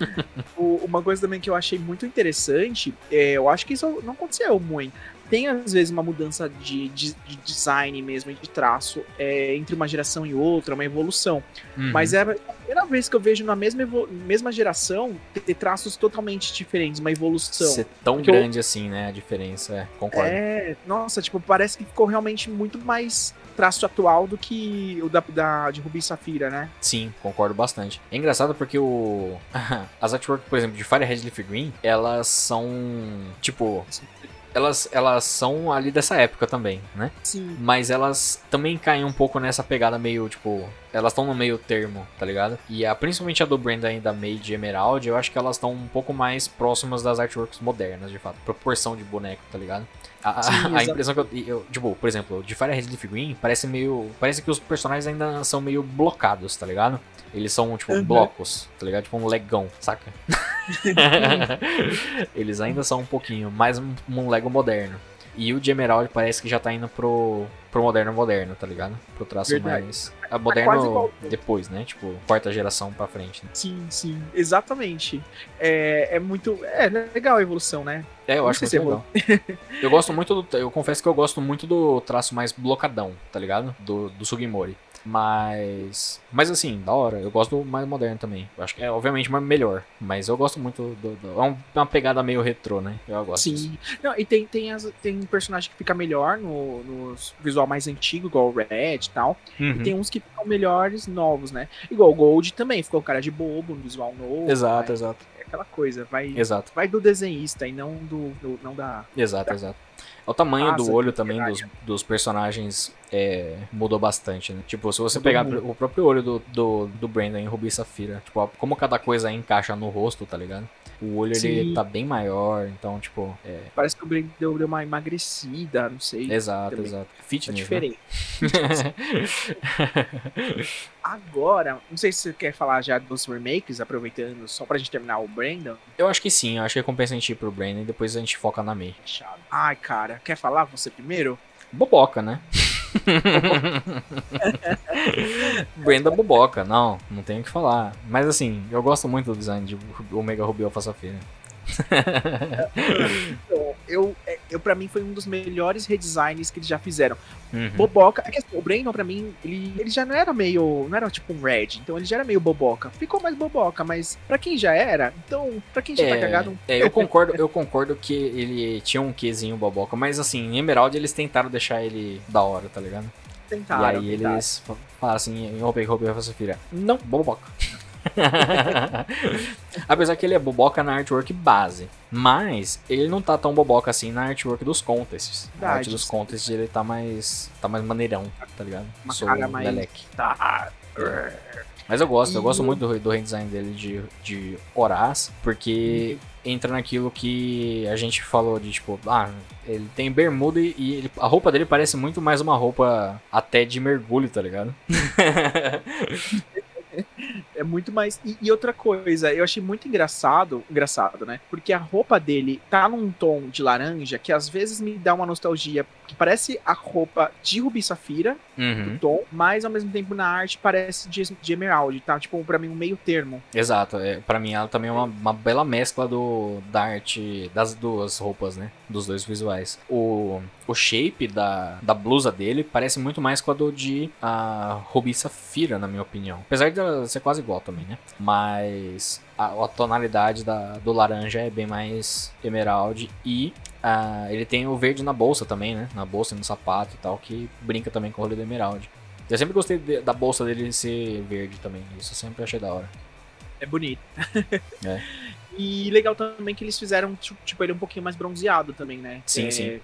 [laughs] Uma coisa também que eu achei muito interessante, é, eu acho que isso não aconteceu muito. Tem às vezes uma mudança de, de- de design mesmo, de traço, é, entre uma geração e outra, uma evolução. Uhum. Mas é a primeira vez que eu vejo na mesma, mesma geração ter traços totalmente diferentes, uma evolução. Ser tão Porque eu- grande assim, né? A diferença, é. Concordo. É, nossa, tipo, parece que ficou realmente muito mais traço atual do que o da, da- de Rubi e Safira, né? Sim, concordo bastante. É engraçado porque o. [laughs] As artworks, por exemplo, de Fire Red Leaf Green, elas são. Tipo. Elas, elas são ali dessa época também, né? Sim. Mas elas também caem um pouco nessa pegada meio, tipo. Elas estão no meio termo, tá ligado? E a, principalmente a do Brenda ainda meio de Emerald, eu acho que elas estão um pouco mais próximas das artworks modernas, de fato. Proporção de boneco, tá ligado? A, Sim, a impressão que eu, eu. Tipo, por exemplo, de Fire Red Leaf Green, parece meio. Parece que os personagens ainda são meio blocados, tá ligado? Eles são, tipo, Uhum. blocos, tá ligado? Tipo um legão, saca? [laughs] Eles ainda são um pouquinho mais um, um Lego moderno. E o de Emerald parece que já tá indo pro, pro moderno moderno, tá ligado? Pro traço Verdade. mais. A quase moderno igual. depois, né? Tipo, quarta geração pra frente. Né? Sim, sim, exatamente. É, é muito. É legal a evolução, né? É, eu Não acho muito se legal. eu gosto muito do. Eu confesso que eu gosto muito do traço mais blocadão, tá ligado? Do, do Sugimori. Mas. Mas assim, da hora. Eu gosto do mais moderno também. Eu acho que é, obviamente, mais melhor. Mas eu gosto muito do. do- é um- uma pegada meio retrô, né? Eu gosto. disso. Sim. Não, e tem, tem, as, tem personagem que fica melhor no, no visual mais antigo, igual o Red e tal. Uhum. E tem uns que ficam melhores novos, né? Igual o Gold também, ficou cara de bobo, no visual novo. Exato, né? exato. É aquela coisa, vai, Exato, vai do desenhista e não do, do- não da. exato, exato. O tamanho Nossa, do olho também dos, dos personagens é, mudou bastante, né? Tipo, se você pegar o próprio olho do, do, do Brandon em Ruby e Safira, tipo, como cada coisa encaixa no rosto, tá ligado? O olho ele tá bem maior, então, tipo, é. Parece que o Brand deu, deu uma emagrecida, não sei. Exato, também. exato. Tá Fitness, né? diferente. [laughs] Agora, não sei se você quer falar já dos remakes, aproveitando, só pra gente terminar o Brandon. eu acho que sim, eu acho que compensa a gente ir pro Brandon e depois a gente foca na May. Fechado. Ai, cara, quer falar você primeiro? Boboca, né? [laughs] Brenda Boboca, não, não tenho o que falar. Mas assim, eu gosto muito do design de Omega Ruby Alpha Safira. [laughs] [laughs] Eu, é- eu para mim foi um dos melhores redesigns que eles já fizeram. Uhum. Boboca, é que assim, o Brandon pra mim, ele, ele já não era meio, não era tipo um Red, então ele já era meio boboca. Ficou mais boboca, mas pra quem já era, então pra quem já tá cagado, É, eu concordo, eu concordo que ele tinha um quezinho boboca, mas assim, em Emerald eles tentaram deixar ele da hora, tá ligado? tentaram. e aí tentaram. eles fa- falaram assim, em Omega Ruby Alpha Safira, não, boboca. [laughs] Apesar que ele é boboca na artwork base, mas ele não tá tão boboca assim na artwork dos contests. A Verdade, arte dos contests ele tá mais tá mais maneirão, tá ligado? Uma Sou cara mais-. Tá. Mas eu gosto, eu gosto muito do, do redesign dele de, de Horaz, porque entra naquilo que a gente falou de tipo, ah, ele tem bermuda e, e ele- a roupa dele parece muito mais uma roupa até de mergulho, tá ligado? [laughs] É muito mais. E, e outra coisa, eu achei muito engraçado, engraçado, né? Porque a roupa dele tá num tom de laranja que às vezes me dá uma nostalgia, que parece a roupa de Rubi Safira, Uhum. o tom, mas ao mesmo tempo na arte parece de, de Emerald, tá? Tipo, pra mim, um meio termo. Exato, é, pra mim ela também é uma, uma bela mescla do, da arte das duas roupas, né? Dos dois visuais. O, o shape da, da blusa dele parece muito mais com a do de a Ruby Safira, na minha opinião. Apesar de ela ser quase igual também, né? Mas a, a tonalidade da, do laranja é bem mais emerald e ah, ele tem o verde na bolsa também, né? Na bolsa e no sapato e tal, que brinca também com o rolê do emerald. Eu sempre gostei de- da bolsa dele ser verde também, isso eu sempre achei da hora. É bonito. É. [laughs] E legal também que eles fizeram, tipo, tipo, ele um pouquinho mais bronzeado também, né? Sim, É, sim.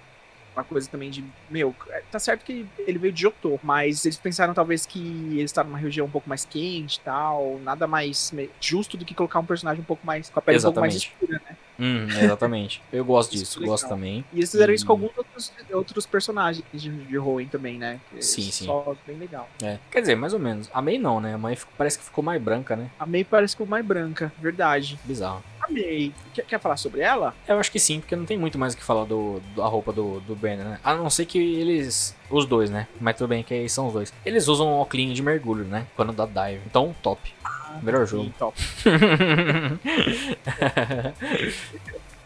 Uma coisa também de. Meu, tá certo que ele veio de Jotô, mas eles pensaram talvez que ele está numa região um pouco mais quente e tal. Nada mais justo do que colocar um personagem um pouco mais. com a pele um pouco mais Exatamente. escura, né? Hum, exatamente. [laughs] Eu gosto Isso disso, é legal. gosto também. E eles fizeram isso com E- alguns outros, outros personagens de, de Hoenn também, né? Que Sim, sim. Só bem legal. É. Quer dizer, mais ou menos. A May não, né? A ficou- parece que ficou mais branca, né? A May parece que mais branca, verdade. Bizarro. A May, quer, quer falar sobre ela? Eu acho que sim, porque não tem muito mais o que falar do, da roupa do, do Brandon, né? A não ser que eles. Os dois, né? Mas tudo bem que aí são os dois. Eles usam um óculos de mergulho, né? Quando dá dive. Então, top. Melhor jogo. Sim, top. [laughs]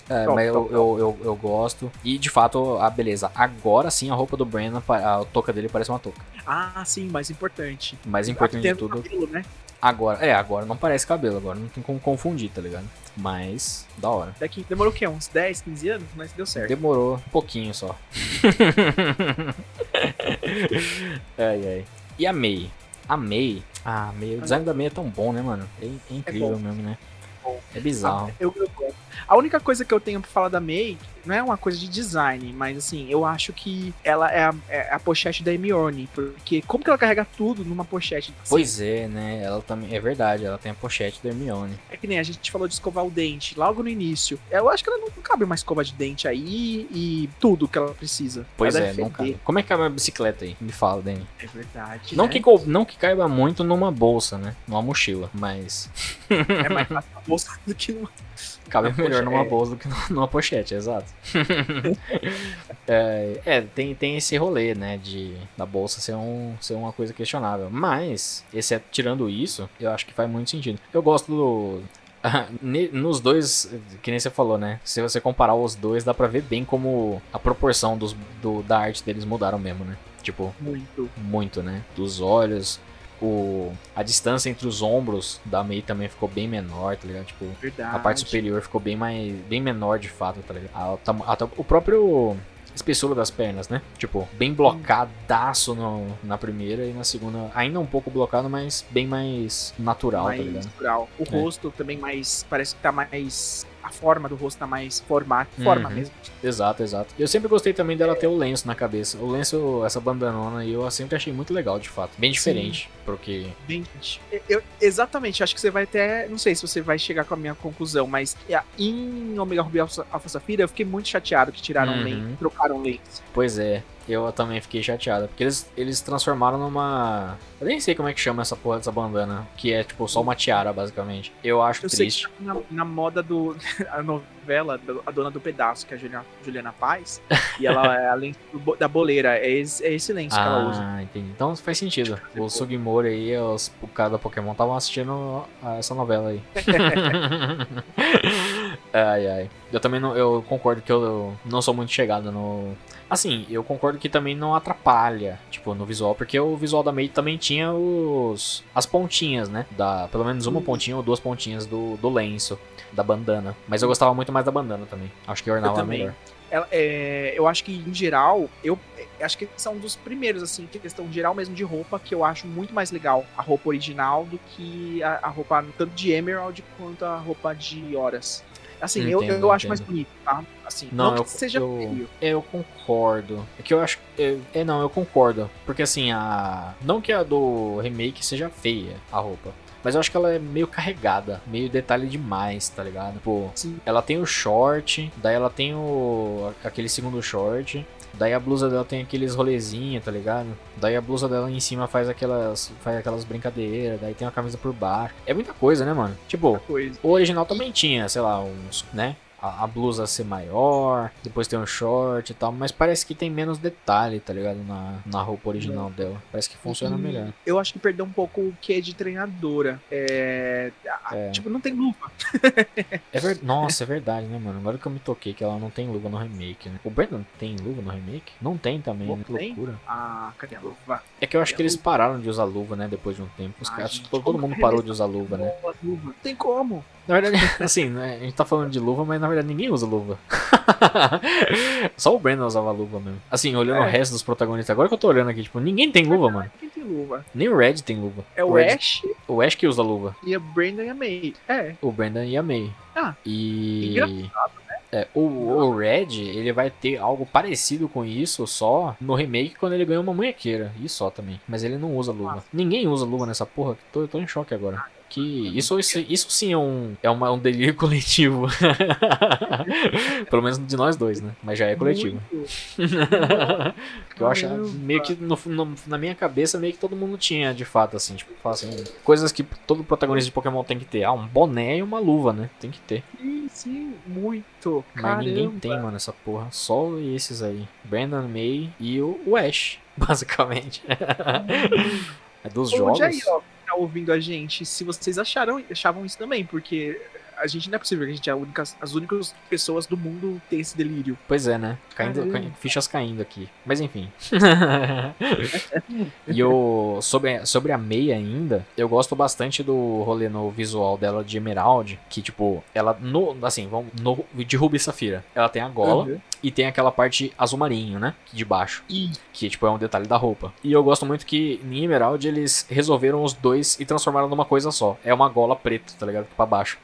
É, Top, mas eu, top, eu, eu, eu gosto. E de fato, a beleza. Agora sim a roupa do Brandon, pa- a touca dele parece uma touca. Ah, sim, mais importante. Mais importante de tudo. cabelo, né? Agora, é, agora não parece cabelo, agora não tem como confundir, tá ligado? Mas, da hora. Daqui, demorou o quê? Uns 10, 15 anos? Mas deu certo. Demorou um pouquinho só. [laughs] ai, ai. E a May? A May. Ah, a May. O design da May é tão bom, né, mano? É, é incrível bom. mesmo, né? É bizarro. Ah, eu, eu gosto. A única coisa que eu tenho pra falar da May não é uma coisa de design, mas assim, eu acho que ela é a, é a pochete da Hermione, porque como que ela carrega tudo numa pochete? Assim, Pois é, né? Ela também. É verdade, ela tem a pochete da Hermione. É que nem a gente falou de escovar o dente logo no início. Eu acho que ela não cabe uma escova de dente aí e tudo que ela precisa. Pois ela é, não cabe. Como é que cabe a bicicleta aí? Me fala, Dani. É verdade. Não, né? que, não que caiba muito numa bolsa, né? Numa mochila, mas. [laughs] É mais fácil uma bolsa do que numa. Cabe melhor numa é. bolsa do que [laughs] numa pochete, exato. [laughs] é, é, tem, tem esse rolê, né, de da bolsa ser, um, ser uma coisa questionável. Mas, esse, tirando isso, eu acho que faz muito sentido. Eu gosto do... [laughs] ne- Nos dois, que nem você falou, né? Se você comparar os dois, dá pra ver bem como a proporção dos, do, da arte deles mudaram mesmo, né? Tipo, Muito. muito, né? Dos olhos, o, a distância entre os ombros da Mei também ficou bem menor, tá ligado? Tipo, Verdade. a parte superior ficou bem mais bem menor de fato, tá ligado? A- tam- a tam- o próprio espessura das pernas, né? Tipo, bem blocadaço no, na primeira e na segunda ainda um pouco blocado, mas bem mais natural, mais tá ligado? natural. O É. rosto também mais. Parece que tá mais. A forma do rosto tá mais. Forma Uhum. mesmo. Exato, exato. Eu sempre gostei também dela ter o lenço na cabeça. O lenço, essa bandanona aí, eu sempre achei muito legal, de fato. Bem diferente, porque Bem, eu, exatamente, acho que você vai até. Não sei se você vai chegar com a minha conclusão, mas em Omega Ruby Alpha, Alpha Safira eu fiquei muito chateado que tiraram Uhum. o lens, trocaram o lens. Pois é, eu também fiquei chateado. Porque eles, eles transformaram numa. Eu nem sei como é que chama essa porra dessa bandana. Que é tipo só uma tiara, basicamente. Eu acho Eu sei triste. que tá na, na moda do. [laughs] A novela, A Dona do Pedaço, que é a Juliana, Juliana Paz. e ela é a lente do bo- da boleira. É esse, é esse lenço que ela usa. Ah, entendi. Então faz sentido. O Sugimori aí, os, o cara da Pokémon estavam assistindo a essa novela aí. [laughs] [laughs] ai, ai. Eu também não. Eu concordo que eu, eu não sou muito chegado no. Assim, eu concordo que também não atrapalha, tipo, no visual, porque o visual da Mei também tinha os. as pontinhas, né? Da, pelo menos uma Isso. pontinha ou duas pontinhas do, do lenço, da bandana. Mas eu gostava muito mais da bandana também. Acho que ornava também. melhor. Ela- é, eu acho que, em geral, eu é, acho que são dos primeiros, assim, que questão geral mesmo de roupa, que eu acho muito mais legal a roupa original do que a, a roupa tanto de Emerald quanto a roupa de Horas. Assim, eu, Entendo, eu acho mais entendo. bonito, tá? Assim, Não, não, eu- que seja eu- feio. Eu concordo. É que eu acho. É, é, não, eu concordo. Porque assim, a. Não que a do remake seja feia, a roupa. Mas eu acho que ela é meio carregada, meio detalhe demais, tá ligado? Pô, Sim. ela tem o short, daí ela tem o. aquele segundo short. Daí a blusa dela tem aqueles rolezinhos, tá ligado? Daí a blusa dela em cima faz aquelas. faz aquelas brincadeiras, daí tem uma camisa por baixo. É muita coisa, né, mano? Tipo, o original também tinha, sei lá, uns, né? A, a blusa ser maior, depois tem um short e tal, mas parece que tem menos detalhe, tá ligado? Na, na roupa original dela. Parece que funciona E melhor. Eu acho que perdeu um pouco o que é de treinadora. É, É. Tipo, não tem luva. [laughs] É ver... Nossa, é verdade, né, mano? Agora que eu me toquei que ela não tem luva no remake, né? O Brandon tem luva no remake? Não tem também, né? Que Tem? loucura. Ah, cadê a luva? É que eu acho que eles pararam de usar luva, né? Depois de um tempo. Os Ah, caras, gente, todo, mundo parou de usar luva, né? Luva. Não tem como. Na verdade, [laughs] assim, né, a gente tá falando de luva, mas na verdade ninguém usa luva. [laughs] Só o Brandon usava luva mesmo. Assim, olhando É. o resto dos protagonistas, agora que eu tô olhando aqui, tipo, ninguém tem luva, mano. Quem tem luva? Nem o Red tem luva. É o Red- Ash O Ash que usa luva. e a Brandon e a May. É. O Brandon e a May. Ah, E. engraçado, É, o, o Red, ele vai ter algo parecido com isso só no remake quando ele ganha uma munhequeira. E só também. Mas ele não usa luva. Ninguém usa luva nessa porra. Tô, tô em choque agora. Que isso, isso, isso sim é um, é uma- um delírio [laughs] coletivo. [laughs] Pelo menos de nós dois, né? Mas já é coletivo. [laughs] Eu acho meio que no- no- na minha cabeça, meio que todo mundo tinha, de fato, assim, tipo, fala assim, coisas que todo protagonista de Pokémon tem que ter. Ah, um boné e uma luva, né? Tem que ter. Sim, sim, muito. Mas Caramba. ninguém tem, mano, essa porra. Só esses aí. Brandon May e o, o Ash, basicamente. é dos Ô, jogos. Jair, ó, ouvindo a gente, se vocês acharam, achavam isso também, porque a gente não é possível que a gente é a única, as únicas pessoas do mundo ter esse delírio. Pois é, né? Caindo, fichas caindo aqui. Mas enfim. [laughs] e o, sobre, sobre a meia ainda, eu gosto bastante do rolê no visual dela de Emerald. Que, tipo, ela no. Assim, vamos. No, de Ruby e Safira. Ela tem a gola Uhum. e tem aquela parte azul marinho, né? De baixo. E Que, tipo, é um detalhe da roupa. E eu gosto muito que em Emerald eles resolveram os dois e transformaram numa coisa só. É uma gola preta, tá ligado? Pra baixo.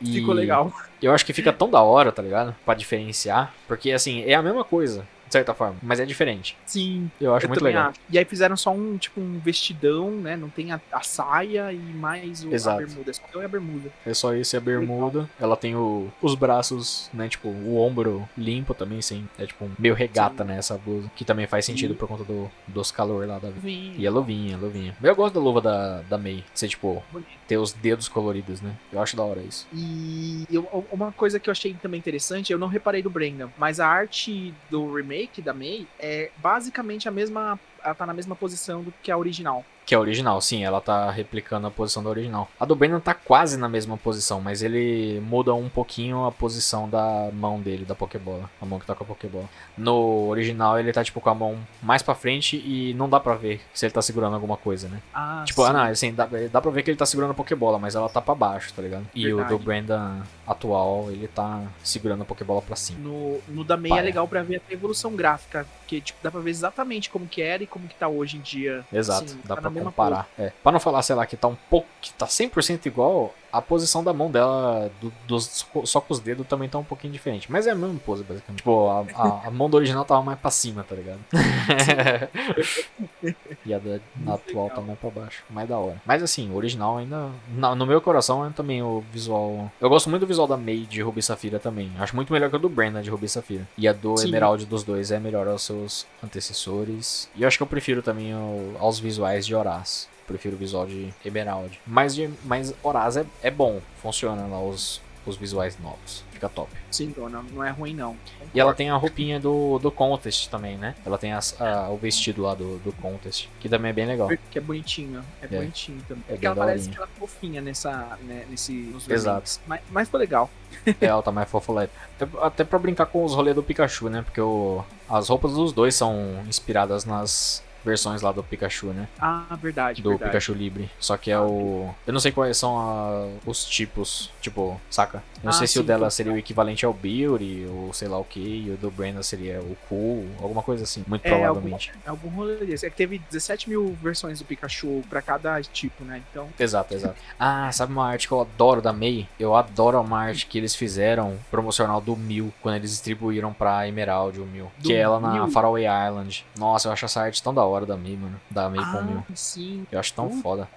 E ficou legal. Eu acho que fica tão da hora, tá ligado? Pra diferenciar. Porque, assim, é a mesma coisa. certa forma. Mas é diferente. Sim. Eu acho eu muito legal. acho. E aí fizeram só um, tipo, um vestidão, né? Não tem a, a saia e mais o, a Exato. bermuda. Só tem a bermuda. É só isso e a bermuda. Ela tem o, os braços, né? Tipo, o ombro limpo também, sim. É tipo meio regata, Sim. né? Essa blusa. Que também faz sentido por conta do, dos calor lá da Vim. E a luvinha, a luvinha. Eu gosto da luva da, da May. Ser, tipo, Bonito. Ter os dedos coloridos, né? Eu acho da hora isso. E eu- uma coisa que eu achei também interessante, eu não reparei do Brendan, mas a arte do remake da May é basicamente a mesma. Ela tá na mesma posição do que a original. Que é a original, sim, ela tá replicando a posição da original. A do Brandon tá quase na mesma posição, mas ele muda um pouquinho a posição da mão dele, da Pokébola. A mão que toca a Pokébola. No original ele tá tipo com a mão mais pra frente e não dá pra ver se ele tá segurando alguma coisa, né? Ah, Tipo, sim. ah, não, assim, dá, dá pra ver que ele tá segurando a Pokébola, mas ela tá pra baixo, tá ligado? E o do Verdade. Brandon atual, ele tá segurando a Pokébola pra cima. No, no da Paia. é legal pra ver a evolução gráfica, porque tipo, dá pra ver exatamente como que era e como que tá hoje em dia. Exato, Assim, dá tá pra comparar. É. Pra não falar, sei lá, que tá um pouco. que tá 100% igual, a posição da mão dela, do- dos, só com os dedos, também tá um pouquinho diferente. Mas é a mesma pose, basicamente. Tipo, a, a, a mão do original tava mais pra cima, tá ligado? [laughs] e a da atual tá mais pra baixo. Mais da hora. Mas assim, o original ainda. na- no meu coração é também o visual. Eu gosto muito do visual da May de Ruby Safira também. Acho muito melhor que o do Brenda de Ruby Safira. E a do Sim. Emerald dos dois é melhor aos seus antecessores. E eu acho que eu prefiro também o- aos visuais de Horaz. Prefiro o visual de Emerald. Mas, de, mas Horaz é, é bom. Funciona lá os, os visuais novos. Fica top. Sim, não, não é ruim não. E ela tem a roupinha do, do Contest também, né? Ela tem as- a- o vestido lá do, do Contest. Que também é bem legal. Que é bonitinho, é, É. bonitinho também. É É que ela parece que ela é fofinha nessa, né, nesse, nos Exato. Mas, mas foi legal. É, ela tá mais fofolete. Até, até pra brincar com os rolês do Pikachu, né? Porque o, as roupas dos dois são inspiradas nas versões lá do Pikachu, né? Ah, verdade, Do verdade. Pikachu Libre. Só que é o. Eu não sei quais são a- os tipos. Tipo, saca? Não Ah, sei se o sim, dela tô- seria o equivalente ao Beauty, ou sei lá o que, e o do Brandon seria o Cool, alguma coisa assim. Muito É, provavelmente. É algum rolê desse. É que teve 17 mil versões do Pikachu pra cada tipo, né? Então, Exato, exato. Ah, sabe uma arte que eu adoro da May? Eu adoro uma arte que eles fizeram promocional do Mil, quando eles distribuíram pra Emerald o Mil. Que é ela na Mil? Faraway Island. Nossa, eu acho essa arte tão da hora da May, mano. Da May com o Mil. ah, sim. Eu acho tão Puta, foda.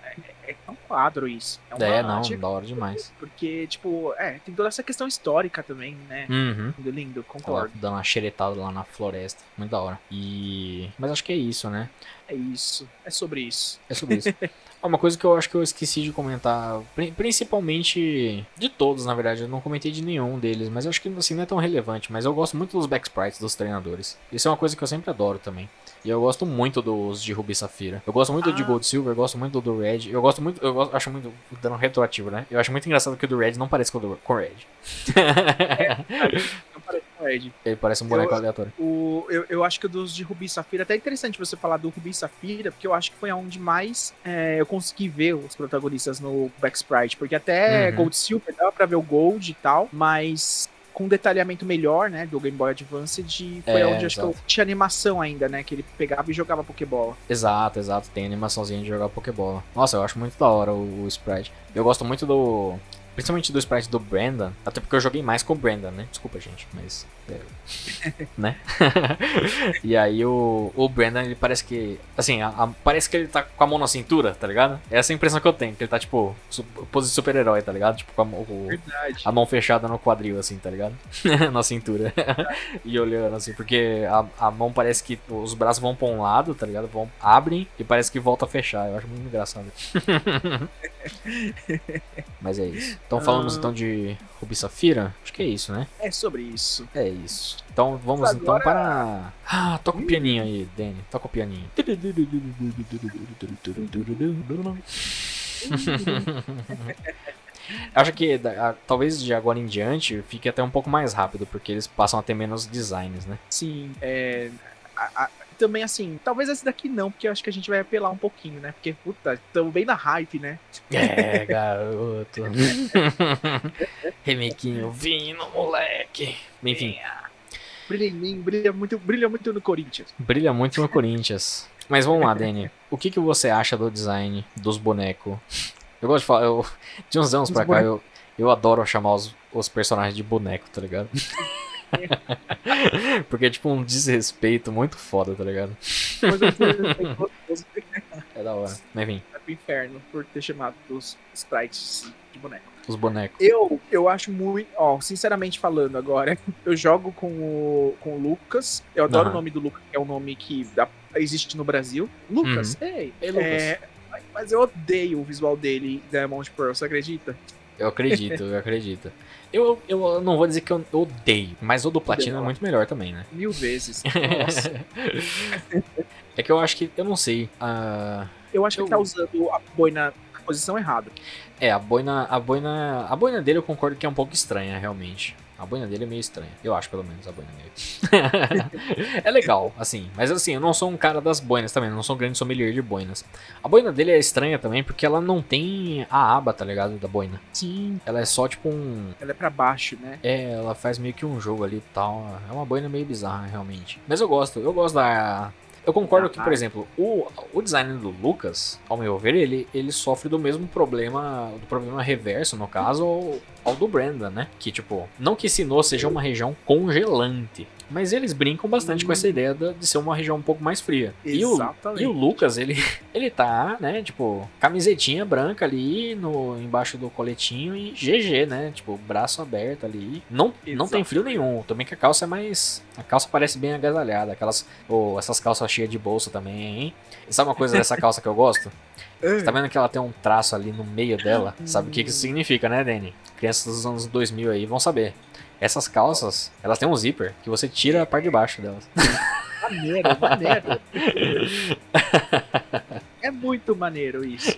É um quadro isso. É, uma É, não, arte, da hora demais. Porque, tipo, é, tem toda essa questão histórica também, né? Uhum. Lindo, lindo, Ela concordo. dando uma xeretada lá na floresta. Muito da hora. E. Mas acho que é isso, né? É isso. É sobre isso. É sobre isso. [laughs] Uma coisa que eu acho que eu esqueci de comentar, pri- principalmente de todos, na verdade, eu não comentei de nenhum deles, mas eu acho que assim não é tão relevante, mas eu gosto muito dos back sprites dos treinadores. Isso é uma coisa que eu sempre adoro também. E eu gosto muito dos de Ruby e Safira. Eu gosto muito de Ah. Gold e Silver, eu gosto muito do Red. Eu gosto muito, eu gosto- acho muito dando retroativo, né? Eu acho muito engraçado que o do Red não parece com o do com o Red. Não parece com o Ed. [laughs] Ele parece um boneco Eu- aleatório. O, eu, eu acho que o dos de Rubi e Safira, até é interessante você falar do Rubi e Safira, porque eu acho que foi onde mais é, eu consegui ver os protagonistas no Back Sprite, porque até Uhum. Gold Silver dava pra ver o Gold e tal, mas com um detalhamento melhor, né, do Game Boy Advance, de, foi É, onde acho que eu tinha animação ainda, né, que ele pegava e jogava Pokébola. Exato, exato. Tem animaçãozinha de jogar Pokébola. Nossa, eu acho muito da hora o, o sprite. Eu gosto muito do. Principalmente do sprite do Brandon. Até porque eu joguei mais com o Brandon, né? Desculpa, gente, mas. é, né? [laughs] e aí o, o Brandon, ele parece que. Assim, a- a- parece que ele tá com a mão na cintura, tá ligado? Essa é a impressão que eu tenho. Que ele tá, tipo, su- pose de super-herói, tá ligado? Tipo, com a, mão- o- a mão fechada no quadril, assim, tá ligado? [laughs] na cintura. e olhando, assim, porque a, a mão parece que os braços vão pra um lado, tá ligado? Vão, abrem e parece que volta a fechar. Eu acho muito engraçado. [laughs] Mas é isso. Então falamos Ah. então de Rubi Safira? Acho que é isso, né? É sobre isso. É isso. Então vamos então Agora- para. Ah, toca o pianinho aí, Danny. Toca o pianinho. [laughs] Acho que da- a- talvez de agora em diante fique até um pouco mais rápido, porque eles passam a ter menos designs, né? Sim, é. a- a- também assim, talvez esse daqui não, porque eu acho que a gente vai apelar um pouquinho, né? Porque, puta, tão bem na hype, né? É, garoto. [laughs] Remakinho vindo, moleque. Enfim, Brilha em mim, brilha muito, brilha muito no Corinthians. brilha muito no Corinthians. Mas vamos lá, Danny. O que, que você acha do design dos bonecos? Eu gosto de falar, eu, de uns anos Dos pra cá, eu, eu adoro chamar os, os personagens de boneco, tá ligado? [laughs] [laughs] Porque é tipo um desrespeito muito foda, tá ligado? É da hora. Mas enfim, vai pro inferno por ter chamado os sprites de boneco. os bonecos. Eu, eu acho muito. Ó, sinceramente falando agora, eu jogo com o, com o Lucas. Eu adoro Aham. o nome do Lucas, que é um nome que dá- existe no Brasil. Lucas, ei, Ei, Lucas. é, mas eu odeio o visual dele em Diamond Pearl, você acredita? Eu acredito, eu acredito. Eu, eu não vou dizer que eu odeio, mas o do Platino é muito melhor também, né? Mil vezes. Nossa. [laughs] é que eu acho que. Eu não sei. ah, Eu acho que Eu- ele tá usando a boina na posição errada. é, a boina. A boina. A boina dele eu concordo que é um pouco estranha, realmente. A boina dele é meio estranha. Eu acho, pelo menos, a boina dele. [laughs] é legal, assim. Mas assim, eu não sou um cara das boinas também. Não sou um grande sommelier de boinas. A boina dele é estranha também porque ela não tem a aba, tá ligado? Da boina. Sim. Ela é só tipo um. Ela é pra baixo, né? É, ela faz meio que um jogo ali e tal. É uma boina meio bizarra, realmente. Mas eu gosto, eu gosto da. Eu concordo que, por exemplo, o, o design do Lucas, ao meu ver, ele, ele sofre do mesmo problema, do problema reverso, no caso, do Brandon, né? Que, tipo, não que Sinnoh seja uma região congelante, mas eles brincam bastante com essa ideia de ser uma região um pouco mais fria. E o, Exatamente. e o Lucas, ele, [laughs] ele tá, né, tipo, camisetinha branca ali no, embaixo do coletinho e GG, né? Tipo, braço aberto ali. Não, não tem frio nenhum. Também que a calça é mais. A calça parece bem agasalhada. Aquelas. Ou essas calças cheias de bolsa também, hein? E sabe uma coisa dessa [laughs] calça que eu gosto? Você tá vendo que ela tem um traço ali no meio dela? Sabe o que, que isso significa, né, Danny? Crianças dos anos 2000 aí vão saber. Essas calças, elas têm um zíper que você tira a parte de baixo delas. Maneiro, maneiro. é muito maneiro isso.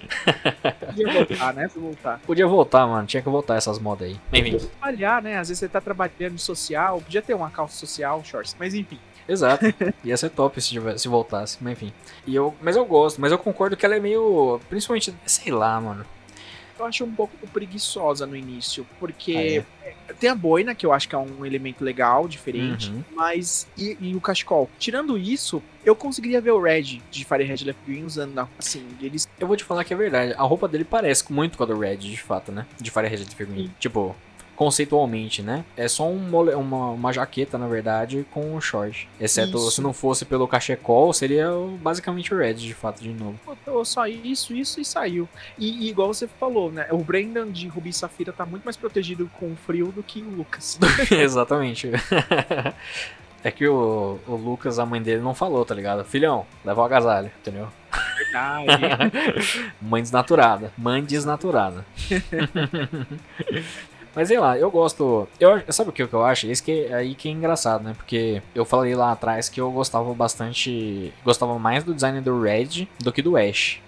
Podia voltar, né? Podia voltar. Podia voltar, mano. Tinha que voltar essas modas aí. Enfim. Trabalhar, né? Às vezes você tá trabalhando social, podia ter uma calça social, shorts, mas enfim. Exato. Ia ser top se, tivesse- se voltasse, mas enfim. E eu, mas eu gosto, mas eu concordo que ela é meio. Principalmente, sei lá, mano. Eu acho um pouco preguiçosa no início, porque tem a boina, que eu acho que é um elemento legal, diferente, Uhum. mas. E, e o cachecol. Tirando isso, eu conseguiria ver o Red de Firehead Left Green usando, na- assim, eles. Eu vou te falar que é verdade. A roupa dele parece muito com a do Red, de fato, né? De Fire Red Green. Tipo, conceitualmente, né? É só um mole- uma, uma jaqueta, na verdade, com um short. Exceto Isso. se não fosse pelo cachecol, seria basicamente o Red, de fato, de novo. Botou só isso, isso e saiu. E, e igual você falou, né? O Brendan de Rubi Safira tá muito mais protegido com o frio do que o Lucas. [laughs] [laughs] Exatamente. [laughs] É que o, o Lucas, a mãe dele, não falou, tá ligado? Filhão, leva o agasalho, entendeu? Verdade. Mãe desnaturada. Mãe desnaturada. Mas sei lá, eu gosto. Eu, sabe o que, eu acho? Esse que é aí que é engraçado, né? Porque eu falei lá atrás que eu gostava bastante. Gostava mais do design do Red do que do Ash.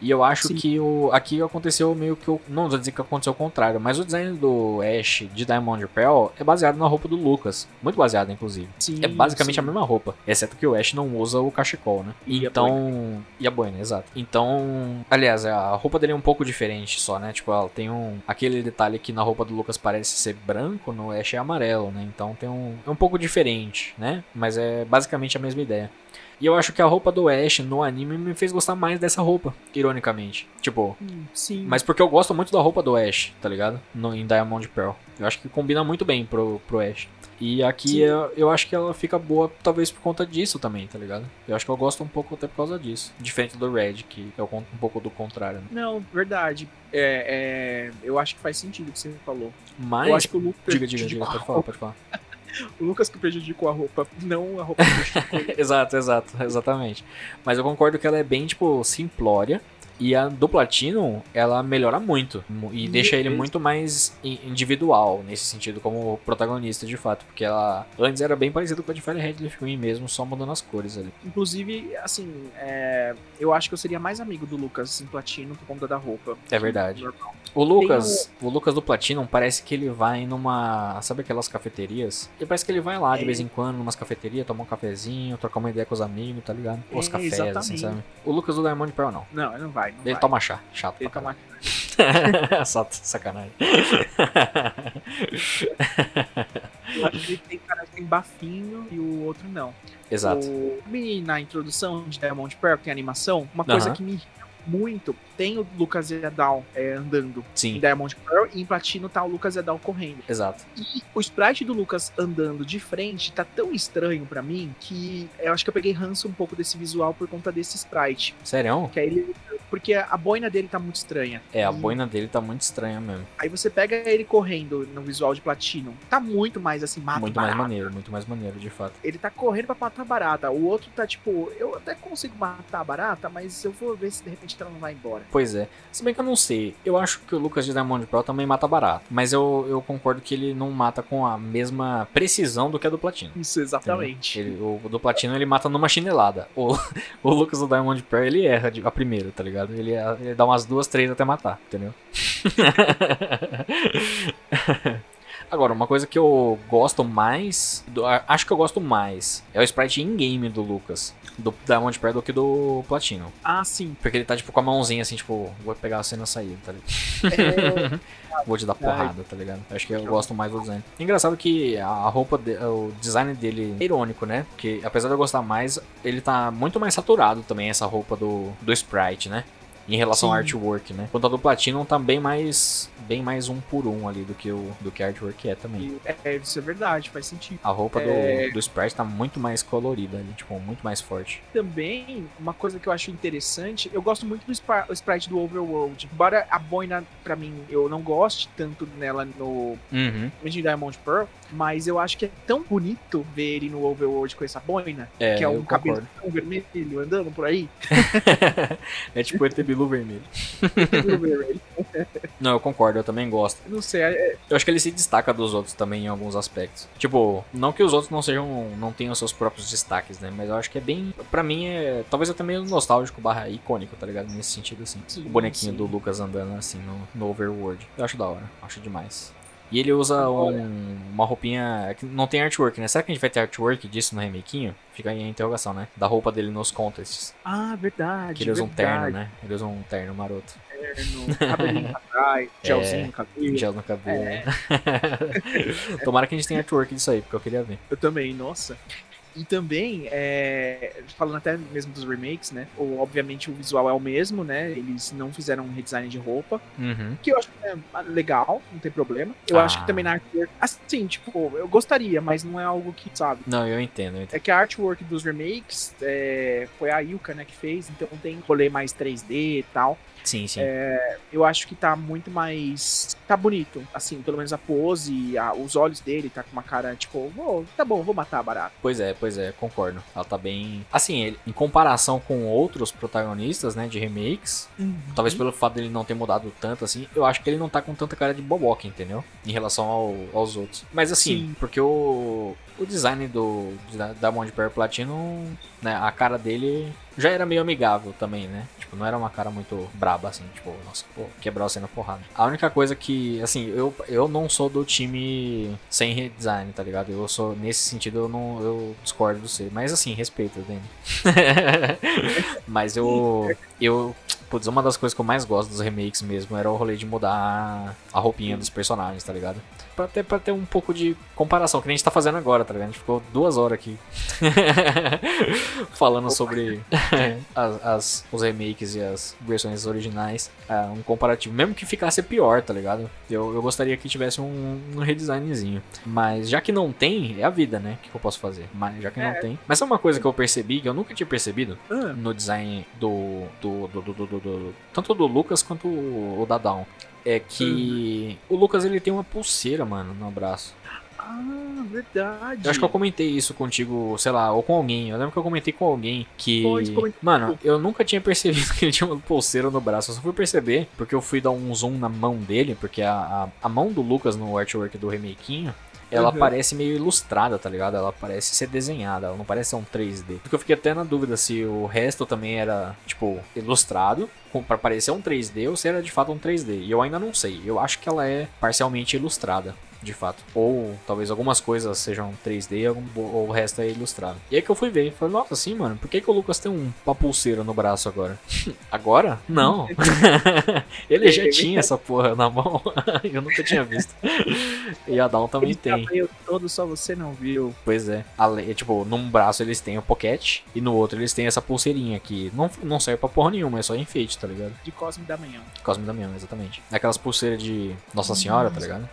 E eu acho Sim. que o, aqui aconteceu meio que. o- Não vou dizer que aconteceu o contrário, mas o design do Ash de Diamond Pearl é baseado na roupa do Lucas. Muito baseado, inclusive. Sim, É basicamente sim. a mesma roupa, exceto que o Ash não usa o cachecol, né? E a então, e a boina, exato. Então, aliás, a roupa dele é um pouco diferente só, né? Tipo, ela tem um aquele detalhe que na roupa do Lucas parece ser branco, no Ash é amarelo, né? Então tem um é um pouco diferente, né? Mas é basicamente a mesma ideia. E eu acho que a roupa do Ash no anime me fez gostar mais dessa roupa, ironicamente. Tipo, Hum, Sim. mas porque eu gosto muito da roupa do Ash, tá ligado? No, em Diamond Pearl. Eu acho que combina muito bem pro, pro Ash. E aqui eu, eu acho que ela fica boa, talvez por conta disso também, tá ligado? Eu acho que eu gosto um pouco até por causa disso. Diferente do Red, que é um pouco do contrário. Né? Não, verdade. É, é, eu acho que faz sentido o que você falou. Mas. eu acho que o Lucas Diga, diga, diga, pode falar, pode falar. O Lucas que prejudicou a roupa, não a roupa que prejudicou [laughs] exato, exato, exatamente. Mas eu concordo que ela é bem, tipo, simplória. E a do Platinum, ela melhora muito. mu- E Meu deixa ele Deus. muito mais in- individual, nesse sentido, como protagonista, de fato. Porque ela antes era bem parecido com a de Fire Red Leaf Green mesmo, só mudando as cores ali. Inclusive, assim, é, eu acho que eu seria mais amigo do Lucas em platino por conta da roupa. É verdade. Normal. O Lucas, o Lucas do Platinum parece que ele vai numa. Sabe aquelas cafeterias? E parece que ele vai lá de É. vez em quando, numas cafeterias, tomar um cafezinho, trocar uma ideia com os amigos, tá ligado? Os É, cafés, assim, exatamente. sabe? O Lucas do Diamond Pearl não. Não, ele não vai. Não Ele vai. toma chá, chato Ele toma. caralho. [laughs] Só sacanagem. Eu acho que ele tem cara que tem bafinho e o outro não. Exato. O... E na introdução de Diamond Pearl, que tem animação, uma coisa Aham. que me muito, tem o Lucas Edal é, andando em Sim, Diamond Pearl e em Platino tá o Lucas Edal correndo. exato. E o sprite do Lucas andando de frente tá tão estranho pra mim que eu acho que eu peguei ranço um pouco desse visual por conta desse sprite. Sério? Que aí ele, porque a boina dele tá muito estranha. É, a E boina dele tá muito estranha mesmo. Aí você pega ele correndo no visual de Platino, tá muito mais assim, mata muito mais barata. maneiro, muito mais maneiro, de fato. Ele tá correndo pra matar a barata. O outro tá tipo, eu até consigo matar a barata, mas eu vou ver se de repente ela não vai embora. Pois é. Se bem que eu não sei. Eu acho que o Lucas de Diamond Pearl também mata barato. Mas eu, eu concordo que ele não mata com a mesma precisão do que a do Platino. Isso, exatamente. Ele, o do Platino ele mata numa chinelada. O, [laughs] o Lucas do Diamond Pearl ele erra a primeira, tá ligado? Ele, ele dá umas duas, três até matar, entendeu? [laughs] Agora, uma coisa que eu gosto mais. do- acho que eu gosto mais. É o sprite in-game do Lucas. Do Diamond Pearl do que do Platino. Ah, sim. Porque ele tá tipo com a mãozinha assim, tipo, vou pegar a cena sair, tá ligado? É, [laughs] Vou te dar porrada, tá ligado? Acho que eu gosto mais do design. Engraçado que a roupa, de- o design dele é irônico, né? Porque apesar de eu gostar mais, ele tá muito mais saturado também, essa roupa do, do Sprite, né? Em relação ao Sim. artwork, né? Enquanto a do Platinum tá bem mais, bem mais um por um ali do que o do que artwork é também. é, isso é verdade, faz sentido. A roupa É. do, do Sprite tá muito mais colorida ali, tipo, muito mais forte. Também, uma coisa que eu acho interessante, eu gosto muito do sprite do Overworld. Embora a boina, pra mim, eu não goste tanto nela no Uhum. Diamond Pearl, mas eu acho que é tão bonito ver ele no Overworld com essa boina, É, que é um cabelo vermelho andando por aí. [laughs] é tipo o Bilu vermelho. [laughs] Não, eu concordo, eu também gosto. não sei, é- Eu acho que ele se destaca dos outros também em alguns aspectos. Tipo, não que os outros não sejam, não tenham seus próprios destaques, né? Mas eu acho que é bem, Pra mim é, talvez até meio nostálgico barra icônico, tá ligado? Nesse sentido assim. Sim, o bonequinho sim. do Lucas andando assim no, no Overworld. Eu acho da hora, acho demais. E ele usa um- uma roupinha que não tem artwork, né? Será que a gente vai ter artwork disso no remakinho? Fica aí a interrogação, né? Da roupa dele nos contests. Ah, verdade. Que ele usa um terno, verdade. né? Ele usa um terno maroto. Terno, cabelinho pra trás, [laughs] gelzinho no cabelo. Gel no cabelo. É. [laughs] Tomara que a gente tenha artwork disso aí, porque eu queria ver. Eu também, nossa. E também, é, falando até mesmo dos remakes, né? Ou, obviamente o visual é o mesmo, né? Eles não fizeram um redesign de roupa. Uhum. Que eu acho que é legal, não tem problema. Eu Ah. acho que também na artwork. Assim, tipo, eu gostaria, mas não é algo que, sabe? Não, eu entendo, eu entendo. É que a artwork dos remakes é, foi a Yuka, né, que fez, então tem rolê mais 3D e tal. Sim, sim. Eu acho que tá muito mais. Tá bonito. Assim, pelo menos a pose, a- os olhos dele tá com uma cara, tipo, "Vou- tá bom, vou matar a barata. Pois é, pois é, concordo. Ela tá bem. Assim, ele, em comparação com outros protagonistas, né, de remakes, talvez pelo fato dele não ter mudado tanto assim, eu acho que ele não tá com tanta cara de boboca, entendeu? Em relação ao- aos outros. Mas assim, Sim. porque o, o design do da, da Bond Pair Platinum, né, a cara dele já era meio amigável também, né? Tipo, não era uma cara muito braba assim, tipo, nossa, pô, quebrou a cena porrada. A única coisa que, assim, eu, eu não sou do time sem redesign, tá ligado? Eu sou, nesse sentido, eu não eu discordo do você. Mas assim, respeito, Dani. [laughs] Mas eu. Eu. Putz, uma das coisas que eu mais gosto dos remakes mesmo era o rolê de mudar a- a roupinha dos personagens, tá ligado? Pra ter, pra ter um pouco de comparação, que nem a gente tá fazendo agora, tá ligado? A gente ficou duas horas aqui [laughs] falando sobre [laughs] as, as- os remakes e as versões originais. Ah, um comparativo, mesmo que ficasse pior, tá ligado? Eu, eu gostaria que tivesse um, um redesignzinho. Mas já que não tem, é a vida, né? O que, que eu posso fazer? Mas já que não É. tem. Mas é uma coisa que eu percebi, que eu nunca tinha percebido Ah, no design do, do, do, do, do- do- do- tanto do Lucas quanto o, o da Down. É que o Lucas ele tem uma pulseira, mano, no braço. ah, verdade. Eu acho que eu comentei isso contigo, sei lá, ou com alguém. Eu lembro que eu comentei com alguém que. Comentou. Mano, eu nunca tinha [laughs] percebido que ele tinha uma pulseira no braço. Eu só fui perceber porque eu fui dar um zoom na mão dele, porque a, a, a mão do Lucas no artwork do remakinho. Ela Uhum. parece meio ilustrada, tá ligado? Ela parece ser desenhada, ela não parece ser um 3D. Porque eu fiquei até na dúvida se o resto também era, tipo, ilustrado, pra parecer um 3D, ou se era de fato um 3D. E eu ainda não sei. Eu acho que ela é parcialmente ilustrada. De fato. Ou talvez algumas coisas sejam 3D algum- ou o resto é ilustrado. E aí que eu fui ver, falei, nossa, assim, mano, por que, que o Lucas tem um, uma pulseira no braço agora? [laughs] agora? Não. [laughs] Ele já tinha [laughs] essa porra na mão, eu nunca tinha visto. E a Dawn também tem. todo, só você não viu. Pois é. Ale- tipo, num braço eles têm o pocket e no outro eles têm essa pulseirinha que não, não serve pra porra nenhuma, é só enfeite, tá ligado? De Cosme da Manhã. Cosme Damião, exatamente. Aquelas pulseiras de Nossa Senhora, tá ligado?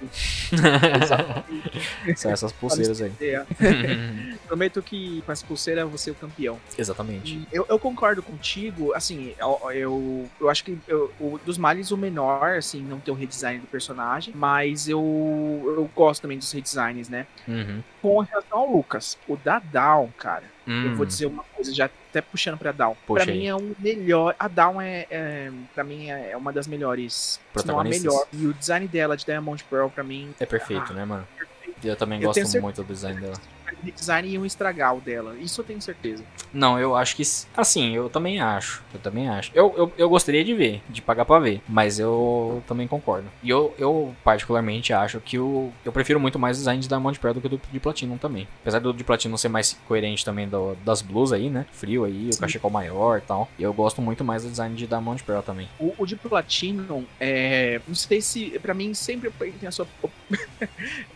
São essas pulseiras aí. É. [laughs] Prometo que com essa pulseira você é o campeão. Exatamente. Eu, eu concordo contigo, assim, eu, eu, eu acho que eu- o, dos males o menor, assim, não ter o redesign do personagem, mas eu, eu gosto também dos redesigns, né? Uhum. Com relação ao Lucas, o da Down, cara, eu vou Hum, dizer uma coisa, já até puxando pra Down. Puxa pra aí. mim é um melhor, a Down é, é pra mim é uma das melhores, se não a melhor. E o design dela de Diamond Pearl, pra mim, É perfeito, Ah, né, mano? perfeito. Eu também Eu gosto muito do design dela. O design iam estragar o dela, isso eu tenho certeza. Não, eu acho que. Assim, eu também acho. Eu também acho. Eu, eu, eu gostaria de ver, de pagar pra ver. Mas eu também concordo. E eu, eu particularmente, acho que o. Eu prefiro muito mais o design de Diamond Pearl do que o do de Platinum também. Apesar do de Platinum ser mais coerente também do- das blues aí, né? Frio aí, o Sim. cachecol maior e tal. E eu gosto muito mais do design de Diamond Pearl também. O, o de Platinum, é, não sei se, pra mim, sempre tem a sua. [laughs]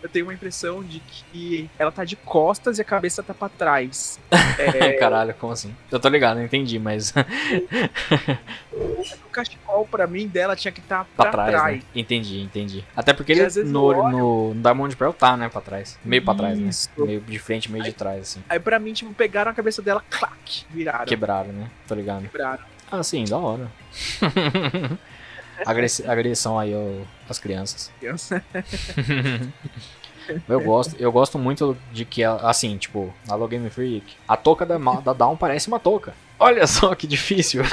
eu tenho uma impressão de que ela tá de costas e a cabeça tá pra trás. [laughs] É, Caralho, como assim? Eu tô ligado, não entendi, mas. [laughs] o cachecol, pra mim, dela tinha que estar tá pra pra trás, trás. né? Entendi, entendi. Até porque E ele no, olho- no, no Diamond Pearl tá, né? Pra trás. Meio pra trás, né? Meio de frente, meio de trás, assim. Aí pra mim, tipo, pegaram a cabeça dela, clac, viraram. Quebraram, né? Tô ligado. Quebraram. Ah, sim, da hora. [laughs] Agressi- agressão aí ao, às crianças. Eu gosto, eu gosto muito de que, ela- assim, tipo, na Low Game Freak, a touca da, da Dawn parece uma touca. Olha só que difícil.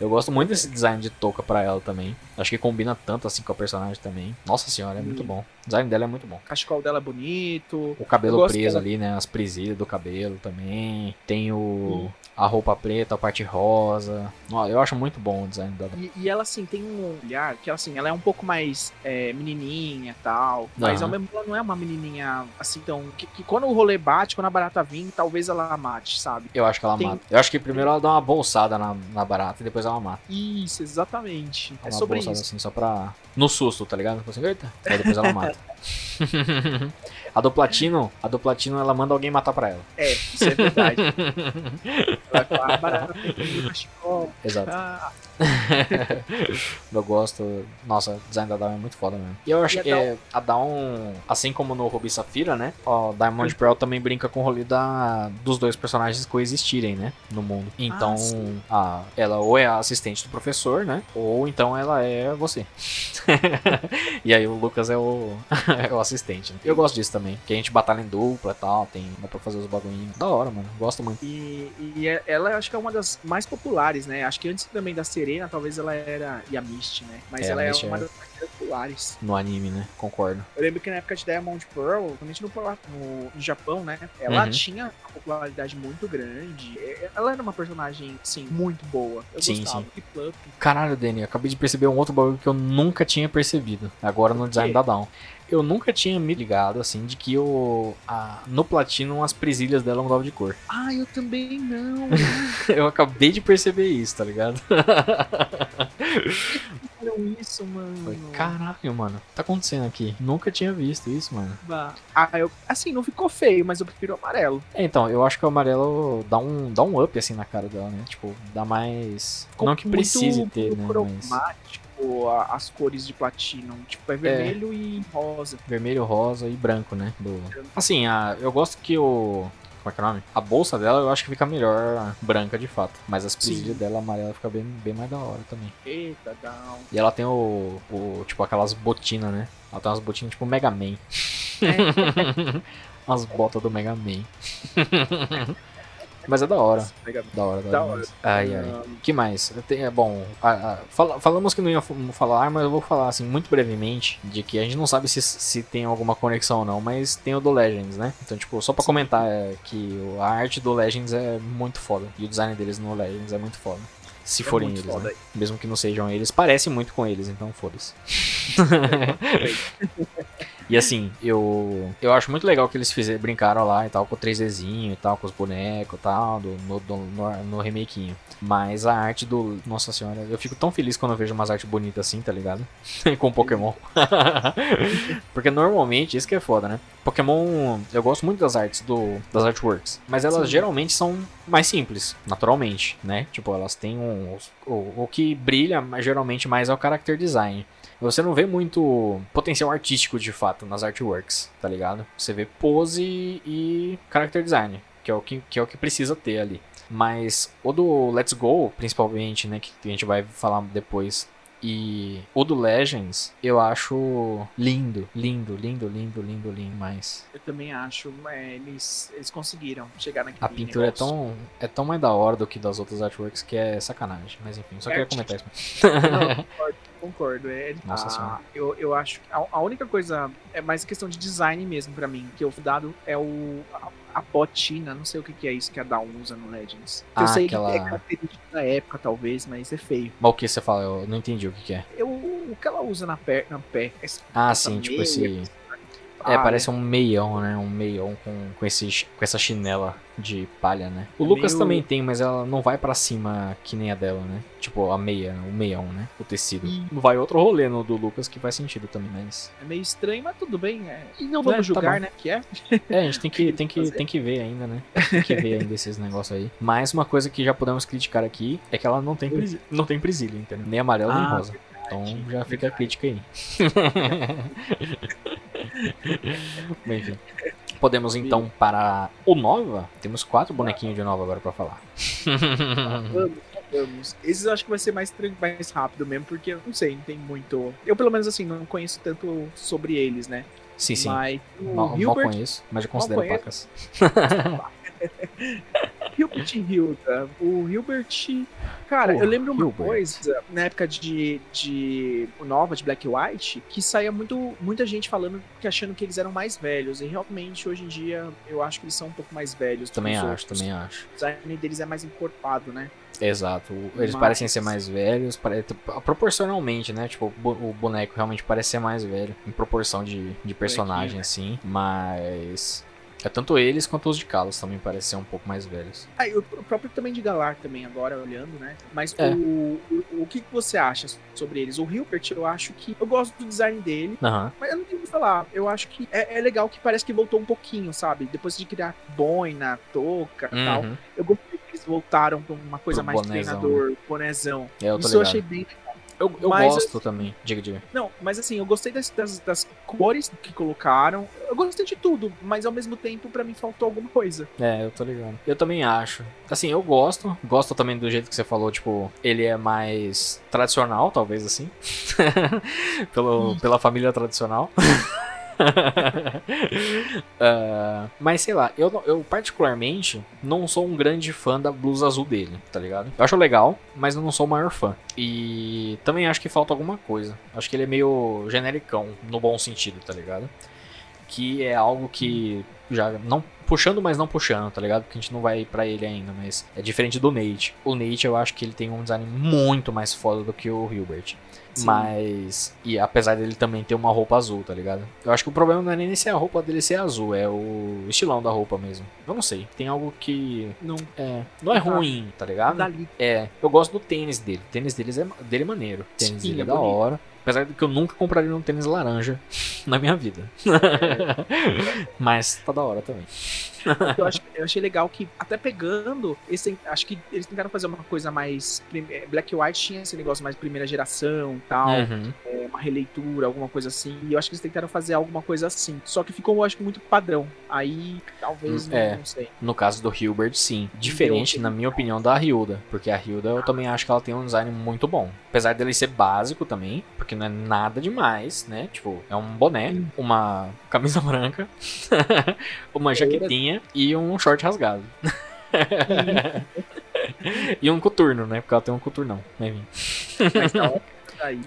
eu gosto muito desse design de touca pra ela também. Acho que combina tanto assim com a personagem também. Nossa senhora, é muito bom. O design dela é muito bom. O cachecol dela é bonito. O cabelo preso dela. ali, né? As presilhas do cabelo também. Tem o a roupa preta, a parte rosa. Eu acho muito bom o design dela. E, e ela, assim, tem um olhar que, assim, ela é um pouco mais é, menininha e tal. Mas Aham. ao mesmo tempo ela não é uma menininha, assim, tão... Que, que quando o rolê bate, quando a barata vir, talvez ela mate, sabe? Eu acho que ela Tem- mata. Eu acho que primeiro ela dá uma bolsada na, na barata e depois ela mata. Isso, exatamente. Dá É uma sobre bolsada isso. assim, só pra. No susto, tá ligado? Assim, Eita. Aí depois ela mata. [laughs] [laughs] a do Platino, a do Platino ela manda alguém matar pra ela. É, isso é verdade. [laughs] ela fala, a barata. Exato. Ah, [laughs] Eu gosto. Nossa, o design da Dawn é muito foda mesmo. E eu acho E a que é, a Dawn, assim como no Ruby Safira, né? Ó, Diamond Pearl também brinca com o rolê da, dos dois personagens coexistirem, né? No mundo. Então, sim. a, ela ou é a assistente do professor, né? Ou então ela é você. [laughs] e aí o Lucas é o, [laughs] é o assistente. Né? Eu gosto disso também. Que a gente batalha em dupla e tal. Tem, dá pra fazer os bagulhinhos. Da hora, mano. Gosto muito. E, e é- ela acho que é uma das mais populares, né? Acho que antes também da Serena, talvez ela era. E a Misty, né? Mas É, ela é uma é. das mais populares. No anime, né? Concordo. Eu lembro que na época de Diamond Pearl, principalmente no, no, no Japão, né? Ela Uhum. tinha uma popularidade muito grande. É- Ela era uma personagem, sim, muito boa. Eu Sim, gostava. sim. E Plup. Caralho, Danny, acabei de perceber um outro bagulho que eu nunca tinha percebido. Agora no design da Dawn. Eu nunca tinha me ligado, assim, de que o, a, no Platino as presilhas dela mudavam de cor. Ah, eu também não. [laughs] Eu acabei de perceber isso, tá ligado? Fizeram isso, mano. Caralho, mano, o que tá acontecendo aqui? Nunca tinha visto isso, mano. Ah, eu, assim, não ficou feio, mas eu prefiro o amarelo. É, então, eu acho que o amarelo dá um, dá um up, assim, na cara dela, né? Tipo, dá mais... Ficou Não que precise ter, né? Mas cromático a- as cores de Platinum. Tipo, é vermelho e rosa. vermelho, rosa e branco, né? Do... Assim, a, eu gosto que o... Como é que é o nome? A bolsa dela eu acho que fica melhor branca de fato. Mas as presilhas dela amarela fica bem, bem mais da hora também. Eita, down. E ela tem o. o tipo aquelas botinas, né? Ela tem umas botinas tipo Mega Man. [laughs] Umas botas do Mega Man. [laughs] Mas é da hora. Da hora, da, Da hora. hora. Ai, ai. Que mais? Tenho- é bom, a- a- fala- falamos que não ia falar, mas eu vou falar assim muito brevemente de que a gente não sabe se, se tem alguma conexão ou não, mas tem o do Legends, né? Então, tipo, só pra comentar é, que a arte do Legends é muito foda e o design deles no Legends é muito foda. Se É forem eles, né? Mesmo que não sejam eles, parece muito com eles, então foda-se. [laughs] [laughs] E assim, eu eu acho muito legal que eles fizeram, brincaram lá e tal com o 3Dzinho e tal, com os bonecos e tal, do, no, do- no, no remakinho. Mas a arte do. Nossa senhora, eu fico tão feliz quando eu vejo umas artes bonitas assim, tá ligado? [laughs] com Pokémon. [laughs] Porque normalmente, isso que é foda, né? Pokémon, eu gosto muito das artes do das artworks, mas elas Sim. geralmente são mais simples, naturalmente, né? Tipo, elas têm um. O, o que brilha geralmente mais é o character design. Você não vê muito potencial artístico de fato nas artworks, tá ligado? Você vê pose e character design, que é o que, que, é o que precisa ter ali. Mas o do Let's Go, principalmente, né, que a gente vai falar depois, e o do Legends, eu acho lindo, lindo, lindo, lindo, lindo, lindo, mas Eu também acho, é, eles, eles conseguiram chegar naquele a pintura é tão, é tão mais da hora do que das outras artworks que é sacanagem. Mas enfim, só É queria comentar isso. Concordo, concordo. É, Nossa a- Senhora. eu, eu acho que a, a única coisa é mais questão de design mesmo pra mim, que eu dado é o a, a botina, não sei o que, que é isso que a Dawn usa no Legends. Ah, eu sei aquela- que é característica da época, talvez, mas é feio. Mas o que você fala? Eu não entendi o que, que é. Eu, o que ela usa na pé, na pé essa- Ah, sim, tipo meia, esse. É, palha. parece um meião, né? Um meião com, com, esse, com essa chinela de palha, né? O É Lucas meio- também tem, mas ela não vai pra cima que nem a dela, né? Tipo, a meia, o meião, né? O tecido. Ih. Vai outro rolê no do Lucas que faz sentido também, mas. É meio estranho, mas tudo bem. É. E não É, vamos tá julgar, bom. né? Que é. [laughs] É, a gente tem que, tem que, tem que ver ainda, né? Tem que ver ainda esses negócios aí. Mas uma coisa que já podemos criticar aqui é que ela não tem, presi- não tem presilha, entendeu? Nem amarelo nem Ah, rosa. Então já fica a crítica aí. [laughs] Bem, enfim. Podemos então para o Nova. Temos quatro bonequinhos de Nova agora pra falar. Vamos, vamos. Esses eu acho que vai ser mais, mais rápido mesmo, porque eu não sei, não tem muito. Eu, pelo menos, assim, não conheço tanto sobre eles, né? sim, sim. Mas Mal, mal Hilbert, conheço, mas já considero conheço. pacas. [laughs] Hilbert e Hilda. O Hilbert. Cara, eu lembro uma Hilbert. coisa, na época de, de Nova, de Black e White, que saía muito, muita gente falando que achando que eles eram mais velhos. E realmente, hoje em dia, eu acho que eles são um pouco mais velhos. Também acho, outros. também acho. O design deles é mais encorpado, né? Exato. Eles Mas- parecem ser mais velhos, proporcionalmente, né? Tipo, o boneco realmente parece ser mais velho, em proporção de, de personagem, né? assim. Mas. É tanto eles quanto os de Kalos também parecem um pouco mais velhos. Ah, e o próprio também de Galar também, agora olhando, né? Mas É. o, o, o que você acha sobre eles? O Hilbert, eu acho que. Eu gosto do design dele, Aham. mas eu não tenho o que falar. Eu acho que é, é legal que parece que voltou um pouquinho, sabe? Depois de criar boina, touca e tal. Uhum. Eu gostei que eles voltaram pra uma coisa Pro mais bonézão, treinador, bonezão. É, Isso eu achei bem legal. Eu, eu Mas, gosto também. Diga, diga. Não, mas assim, eu gostei das, das, das cores que colocaram. Eu gostei de tudo, mas ao mesmo tempo, pra mim, faltou alguma coisa. É, eu tô ligado. Eu também acho. Assim, eu gosto. Gosto também do jeito que você falou, tipo, ele é mais tradicional, talvez assim. [laughs] Pelo, pela família tradicional. [laughs] [laughs] Ah, mas sei lá, eu, eu particularmente não sou um grande fã da blusa azul dele, tá ligado? Eu acho legal, mas eu não sou o maior fã. E também acho que falta alguma coisa. Acho que ele é meio genericão, no bom sentido, tá ligado? Que é algo que já não puxando, mas não puxando, tá ligado? Porque a gente não vai pra ele ainda, mas é diferente do Nate. O Nate eu acho que ele tem um design muito mais foda do que o Hilbert. Sim. Mas. E apesar dele também ter uma roupa azul, tá ligado? Eu acho que o problema não é nem se a roupa dele ser azul, é o estilão da roupa mesmo. Eu não sei. Tem algo que. Não, É. Não é ruim, tá ligado? dali. É. Eu gosto do tênis dele. O tênis deles é, dele é maneiro. O tênis Sim, dele é, é da hora. Apesar de que eu nunca compraria um tênis laranja [laughs] na minha vida. [laughs] Mas tá da hora também. [laughs] eu, acho, eu achei legal que, até pegando, ten- acho que eles tentaram fazer uma coisa mais. eh, Black White tinha esse negócio mais primeira geração tal, Uhum. eh, uma releitura, alguma coisa assim. E eu acho que eles tentaram fazer alguma coisa assim. Só que ficou, eu acho que muito padrão. Aí, talvez, Hum, não, é. não sei. No caso do Hilbert, sim. Diferente, na minha opinião, da Hilda. Porque a Hilda eu também acho que ela tem um design muito bom. Apesar dele ser básico também, porque não é nada demais, né? Tipo, é um boné, uma camisa [laughs] branca, uma jaquetinha e um short rasgado. [laughs] e um coturno, né? Porque ela tem um coturnão. Enfim. Mas, não, Aí, [laughs]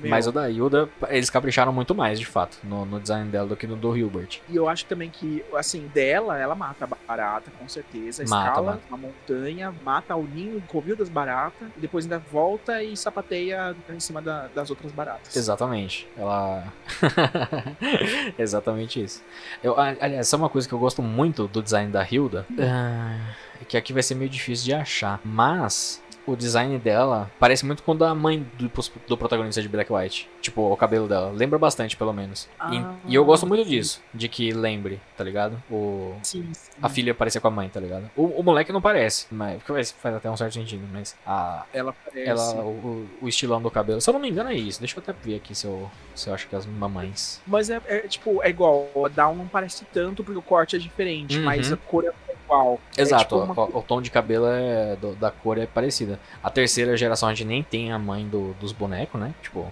Mas o da Hilda, eles capricharam muito mais, de fato, no, no design dela do que no do Hilbert. E eu acho também que, assim, dela, ela mata a barata, com certeza. Mata, Escala mata. uma montanha, mata o ninho, o covil das baratas, e depois ainda volta e sapateia em cima da- das outras baratas. Exatamente. Ela. [laughs] Exatamente isso. Eu, aliás, essa é uma coisa que eu gosto muito do design da Hilda. é que aqui vai ser meio difícil de achar. Mas. O design dela parece muito com o da mãe do, do protagonista de Black White. Tipo, o cabelo dela. Lembra bastante, pelo menos. E- Ah, e, eu gosto muito disso. De que lembre, tá ligado? O, Sim, sim. a filha parecer com a mãe, tá ligado? O, o moleque não parece, mas faz, faz até um certo sentido, mas a, Ela parece. ela, o, o- o estilão do cabelo, se eu não me engano é isso. Deixa eu até ver aqui se eu, se eu acho que as mamães. Mas é, é, tipo, é igual. A Down não parece tanto porque o corte é diferente, Uhum. mas a cor é igual. É, Exato, tipo, uma- o, o tom de cabelo é, do- da cor é parecida. A terceira geração a gente nem tem a mãe do- dos bonecos, né? Tipo,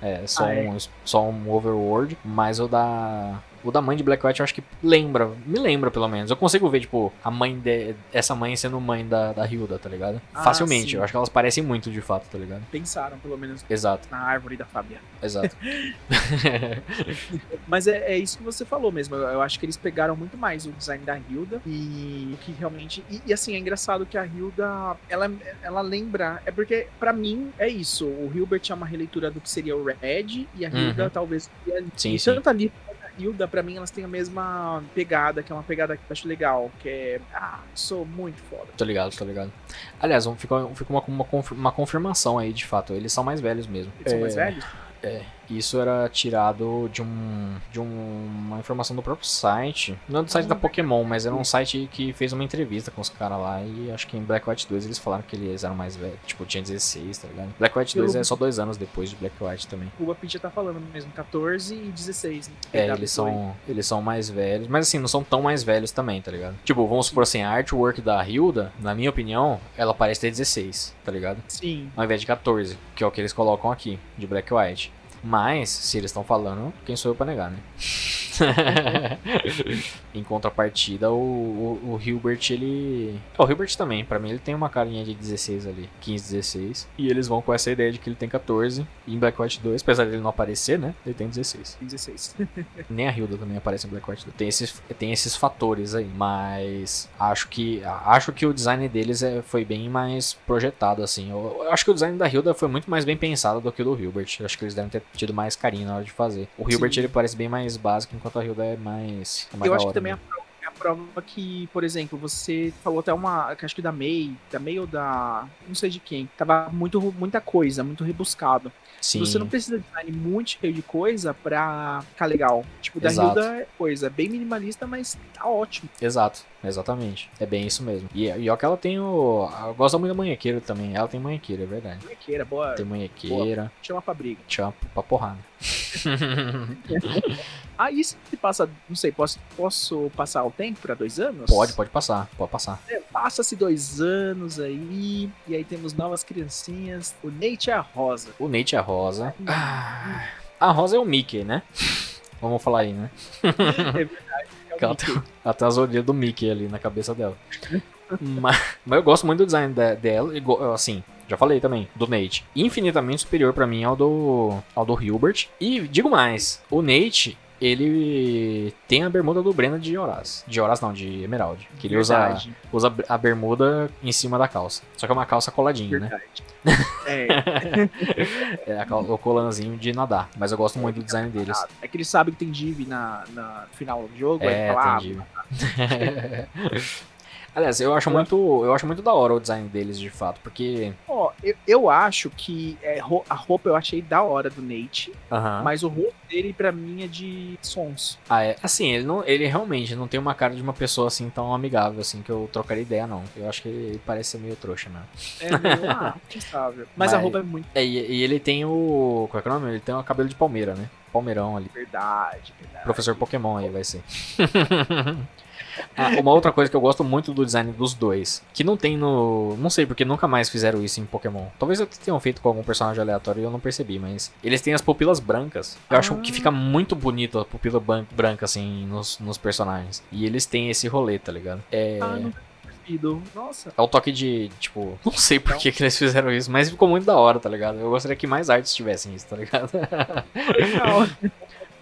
é só, Ah, é. Um, só um overworld, mas o da. O da mãe de Black White eu acho que lembra, me lembra pelo menos. Eu consigo ver, tipo, a mãe de. Essa mãe sendo mãe da, da Hilda, tá ligado? Ah, Facilmente. sim. Eu acho que elas parecem muito de fato, tá ligado? pensaram, pelo menos, Exato, na árvore da Fábia. exato. [laughs] Mas é, é isso que você falou mesmo. Eu, eu acho que eles pegaram muito mais o design da Hilda e que realmente. E, e, assim, é engraçado que a Hilda, ela, ela lembra. É porque, pra mim, é isso. O Hilbert é uma releitura do que seria o Red e a Hilda Uhum. talvez. Sim, sim. tanto ali Hilda, pra mim, elas têm a mesma pegada, que é uma pegada que eu acho legal, que é. Ah, sou muito foda. Tô ligado, tô ligado. Aliás, fica, fica uma, uma, uma confirmação aí, de fato. Eles são mais velhos mesmo. Eles são mais É, velhos? Isso era tirado de um de um- uma informação do próprio site. Não é do site da Pokémon, mas era um site que fez uma entrevista com os caras lá. E acho que em Black White 2 eles falaram que eles eram mais velhos. Tipo, tinha 16, tá ligado? Black White 2 é só dois anos depois de Black White também. O já tá falando mesmo, 14 e 16. Né? É, PW2. eles são, eles são mais velhos, mas assim, não são tão mais velhos também, tá ligado? Tipo, vamos supor assim, a artwork da Hilda, na minha opinião, ela parece ter 16, tá ligado? Sim. ao invés de 14, que é o que eles colocam aqui, de Black White. Mas, se eles estão falando, quem sou eu pra negar, né? [laughs] em contrapartida, o, o, o Hilbert, ele. O Hilbert também, pra mim, ele tem uma carinha de 16 ali, 15, 16. E eles vão com essa ideia de que ele tem 14. E em Black White 2, apesar dele não aparecer, né? Ele tem 16. 16. [laughs] Nem a Hilda também aparece em Black White 2. Tem esses, tem esses fatores aí. Mas acho que acho que o design deles é, foi bem mais projetado, assim. Eu, eu acho que o design da Hilda foi muito mais bem pensado do que o do Hilbert. Eu acho que eles devem ter tido mais carinho na hora de fazer. O Hilbert Sim. ele parece bem mais básico, enquanto a Hilda é mais. É mais Eu acho que hora também é a prova, é a prova que, por exemplo, você falou até uma. que Acho que da May, da May ou da. não sei de quem. Tava muito, muita coisa, muito rebuscado. Sim. Você não precisa de design muito cheio de coisa pra ficar legal. Tipo, da Exato. Hilda é coisa bem minimalista, mas tá ótimo. Exato, exatamente. É bem isso mesmo. E, e ó que ela tem o. Eu gosto muito da manhequeira também. Ela tem manhequeira, é verdade. Manhequeira, boa. Tem manhequeira, Chama pra briga. chama pra porrada. [laughs] Aí se passa, não sei, posso, posso passar o tempo pra dois anos? pode, pode passar, pode passar. É, Passa-se dois anos aí, e aí temos novas criancinhas. O Nate e a Rosa. O Nate é rosa. Ah, a rosa é o Mickey, né? Vamos falar aí, né? [laughs] É verdade. É Que ela tem, ela tem as orelhas do Mickey ali na cabeça dela. mas, mas eu gosto muito do design da- dela. Assim, já falei também, do Nate. Infinitamente superior pra mim ao do, ao do Hilbert. E digo mais, o Nate, ele tem a bermuda do Brenda de Horaz. De Horaz não, de Emerald. Que ele usa, Verdade, usa a bermuda em cima da calça. Só que é uma calça coladinha, né? verdade. [laughs] É, [laughs] É cal- o colanzinho de nadar. Mas eu gosto muito do design deles. é que ele sabe que tem div na, na no final do jogo, É, fala, ah, entendi. [laughs] Aliás, eu acho muito, eu acho muito da hora o design deles, de fato, porque Ó, eu, eu acho que é, a roupa eu achei da hora do Nate, Aham. mas o rosto dele pra mim é de sons. Ah, é. Assim, ele, não, ele realmente não tem uma cara de uma pessoa assim tão amigável assim que eu trocaria ideia, não. Eu acho que ele parece ser meio trouxa, né? É meio, ah, [laughs] pensável. Mas, a Mas- roupa é muito É, e, e ele tem o. Qual é que é o nome? Ele tem o cabelo de palmeira, né? Palmeirão ali. verdade, verdade. Professor Pokémon aí vai ser. [laughs] Ah, uma outra coisa que eu gosto muito do design dos dois, que não tem no. Não sei porque nunca mais fizeram isso em Pokémon. Talvez eu tenham feito com algum personagem aleatório e eu não percebi, mas eles têm as pupilas brancas. Eu acho Ah. que fica muito bonito a pupila branca, assim, nos, nos personagens. E eles têm esse rolê, tá ligado? É. Ah, não. Nossa. É o toque de, tipo, não sei por que, que eles fizeram isso, mas ficou muito da hora, tá ligado? Eu gostaria que mais artes tivessem isso, tá ligado? [laughs]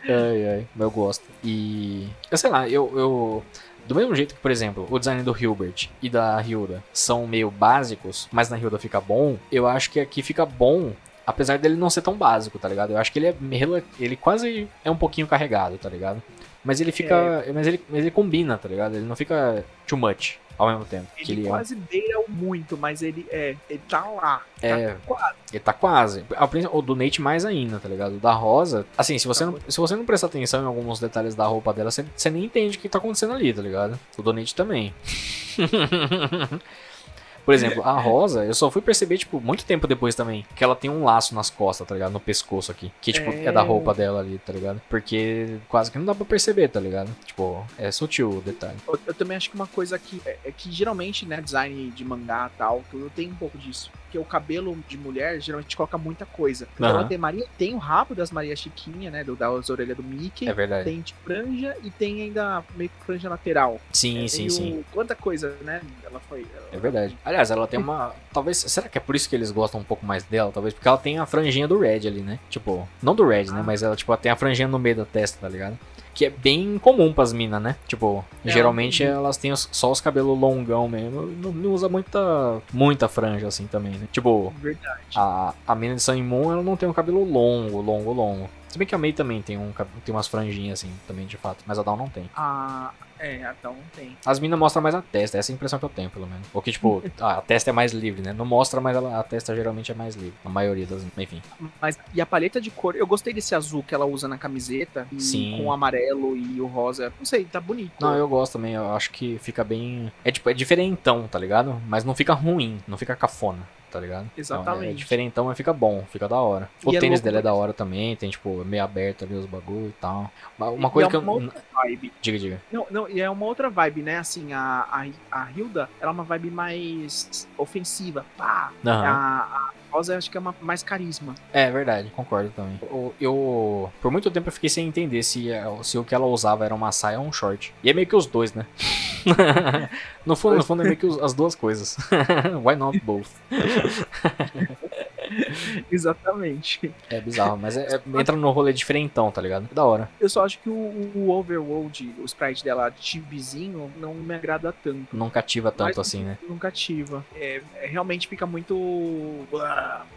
Ai, ai, eu gosto. E, eu sei lá, eu, eu do mesmo jeito que, por exemplo, o design do Hilbert e da Hilda são meio básicos, mas na Hilda fica bom, eu acho que aqui fica bom apesar dele não ser tão básico, tá ligado? Eu acho que ele é ele quase é um pouquinho carregado, tá ligado? Mas ele fica, é. mas ele, mas ele combina, tá ligado? Ele não fica too much ao mesmo tempo. Ele, ele quase é beira muito, mas ele é, ele tá lá. Tá é, quase. Ele tá quase. O do Nate mais ainda, tá ligado? O da Rosa, assim, se você, tá não, se você não prestar atenção em alguns detalhes da roupa dela, você, você nem entende o que tá acontecendo ali, tá ligado? O do Nate também. [laughs] Por exemplo, a Rosa, eu só fui perceber, tipo, muito tempo depois também, que ela tem um laço nas costas, tá ligado? No pescoço aqui. Que, tipo, é, é da roupa dela ali, tá ligado? Porque quase que não dá pra perceber, tá ligado? Tipo, é sutil o detalhe. Eu, eu também acho que uma coisa que é, é que geralmente, né, design de mangá e tal, tudo tem um pouco disso porque o cabelo de mulher geralmente coloca muita coisa. Uhum. Tem Maria, tem o rabo das Maria Chiquinha, né? Do, das orelhas do Mickey. É verdade. Tem de franja e tem ainda meio que franja lateral. Sim, é, sim, sim. Quanta coisa, né? Ela foi. Ela... É verdade. Aliás, ela tem uma. Talvez. Será que é por isso que eles gostam um pouco mais dela? Talvez porque ela tem a franjinha do Red ali, né? Tipo, não do Red, né, ah. né? Mas ela, tipo, ela tem a franjinha no meio da testa, tá ligado? Que é bem comum pras minas, né? Tipo, é, geralmente elas têm só os cabelos longão mesmo. Não, não, usa muita, muita franja assim também, né? Tipo, Verdade. A, a mina de Sun Moon, ela não tem um cabelo longo, longo, longo. Se bem que a Mei também tem, um, tem umas franjinhas assim, também de fato. Mas a Dawn não tem. Ah, é, a Dawn não tem. As minas mostram mais a testa, essa é a impressão que eu tenho, pelo menos. Ou que, tipo, [laughs] a testa é mais livre, né? Não mostra, mas ela, a testa geralmente é mais livre. A maioria das. Enfim. Mas, e a paleta de cor, eu gostei desse azul que ela usa na camiseta. Sim. Com o amarelo e o rosa. Não sei, tá bonito. Não, eu gosto também. Eu acho que fica bem. É tipo, é diferentão, tá ligado? Mas não fica ruim, não fica cafona tá ligado? Exatamente. Então, é diferentão, mas fica bom, fica da hora. O e é tênis é dele é da hora também, tem tipo meio aberto ali os bagulho e tal. Uma coisa é que eu. Outra vibe. Diga, diga. Não, não, e é uma outra vibe, né? Assim, a, a, a Hilda, ela é uma vibe mais ofensiva. Pá! Uhum. A, a Rosa acho que é uma, mais carisma. É verdade, concordo também. Eu, eu, por muito tempo eu fiquei sem entender se, se o que ela usava era uma saia ou um short. E é meio que os dois, né? [laughs] no, fundo, no fundo é meio que [laughs] as duas coisas. [laughs] Why not both? [laughs] Exatamente. É bizarro, mas é, é, entra no rolê diferentão, tá ligado? É da hora. Eu só acho que o, o Overworld, o sprite dela de chibizinho, não me agrada tanto. Não cativa tanto mas, assim, né? Não cativa. É, é, realmente fica muito uh,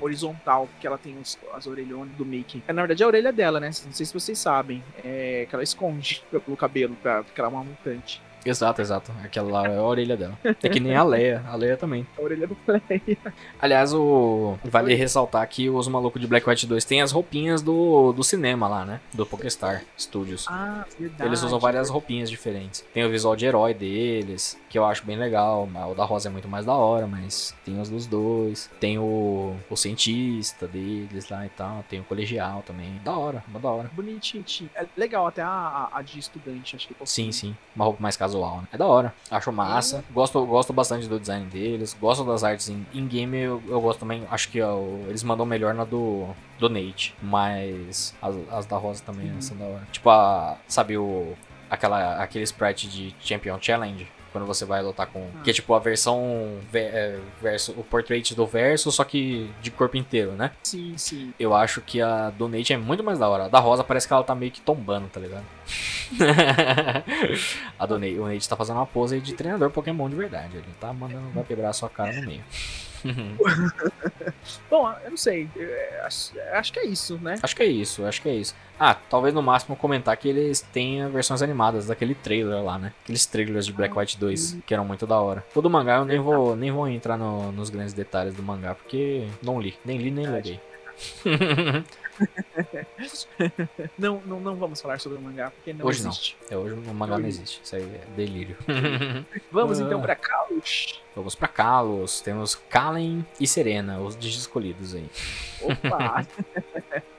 horizontal, porque ela tem os, as orelhonas do Mickey. É, na verdade, é a orelha dela, né? Não sei se vocês sabem. É que ela esconde pelo cabelo, pra, porque ela é uma mutante. Exato, exato. Aquela lá é a orelha dela. É que nem a Leia. A Leia também. A orelha do Leia. Aliás, o... vale ressaltar que os malucos de Black White 2 têm as roupinhas do, do cinema lá, né? Do Pokestar Studios. Ah, verdade. Eles usam várias roupinhas diferentes. Tem o visual de herói deles, que eu acho bem legal. O da Rosa é muito mais da hora, mas tem os dos dois. Tem o, o cientista deles lá e tal. Tem o colegial também. Da hora, uma da hora. Bonitinho. É legal até a, a de estudante, acho que. Sim, sim. Uma roupa mais casual casual, né? É da hora. Acho massa. Gosto, gosto bastante do design deles. Gosto das artes em, em game. Eu, eu, gosto também. Acho que eles mandam melhor na do, do Nate. Mas as, as da Rosa também uhum. são da hora. Tipo, a, sabe o. Aquela, aquele sprite de Champion Challenge quando você vai lutar com. Ah. Que é tipo a versão é, verso, o portrait do verso, só que de corpo inteiro, né? Sim, sim. Eu acho que a do Nate é muito mais da hora. A da Rosa parece que ela tá meio que tombando, tá ligado? [laughs] a do Nate, o Nate tá fazendo uma pose de treinador Pokémon de verdade. Ele tá mandando, vai quebrar a sua cara no meio. [laughs] Bom, eu não sei. Eu acho, acho, que é isso, né? Acho que é isso, acho que é isso. Ah, talvez no máximo comentar que eles tenham versões animadas daquele trailer lá, né? Aqueles trailers de Black White 2, que eram muito da hora. O do mangá eu nem vou, nem vou entrar no, nos grandes detalhes do mangá, porque não li. Nem li, nem leguei. [laughs] [laughs] não, não, não vamos falar sobre o mangá, porque não hoje existe. Não. É, hoje o mangá não existe. Isso aí é delírio. [laughs] vamos então para Kalos. Vamos para Kalos. Temos Kalen e Serena, os escolhidos aí. Opa! [laughs]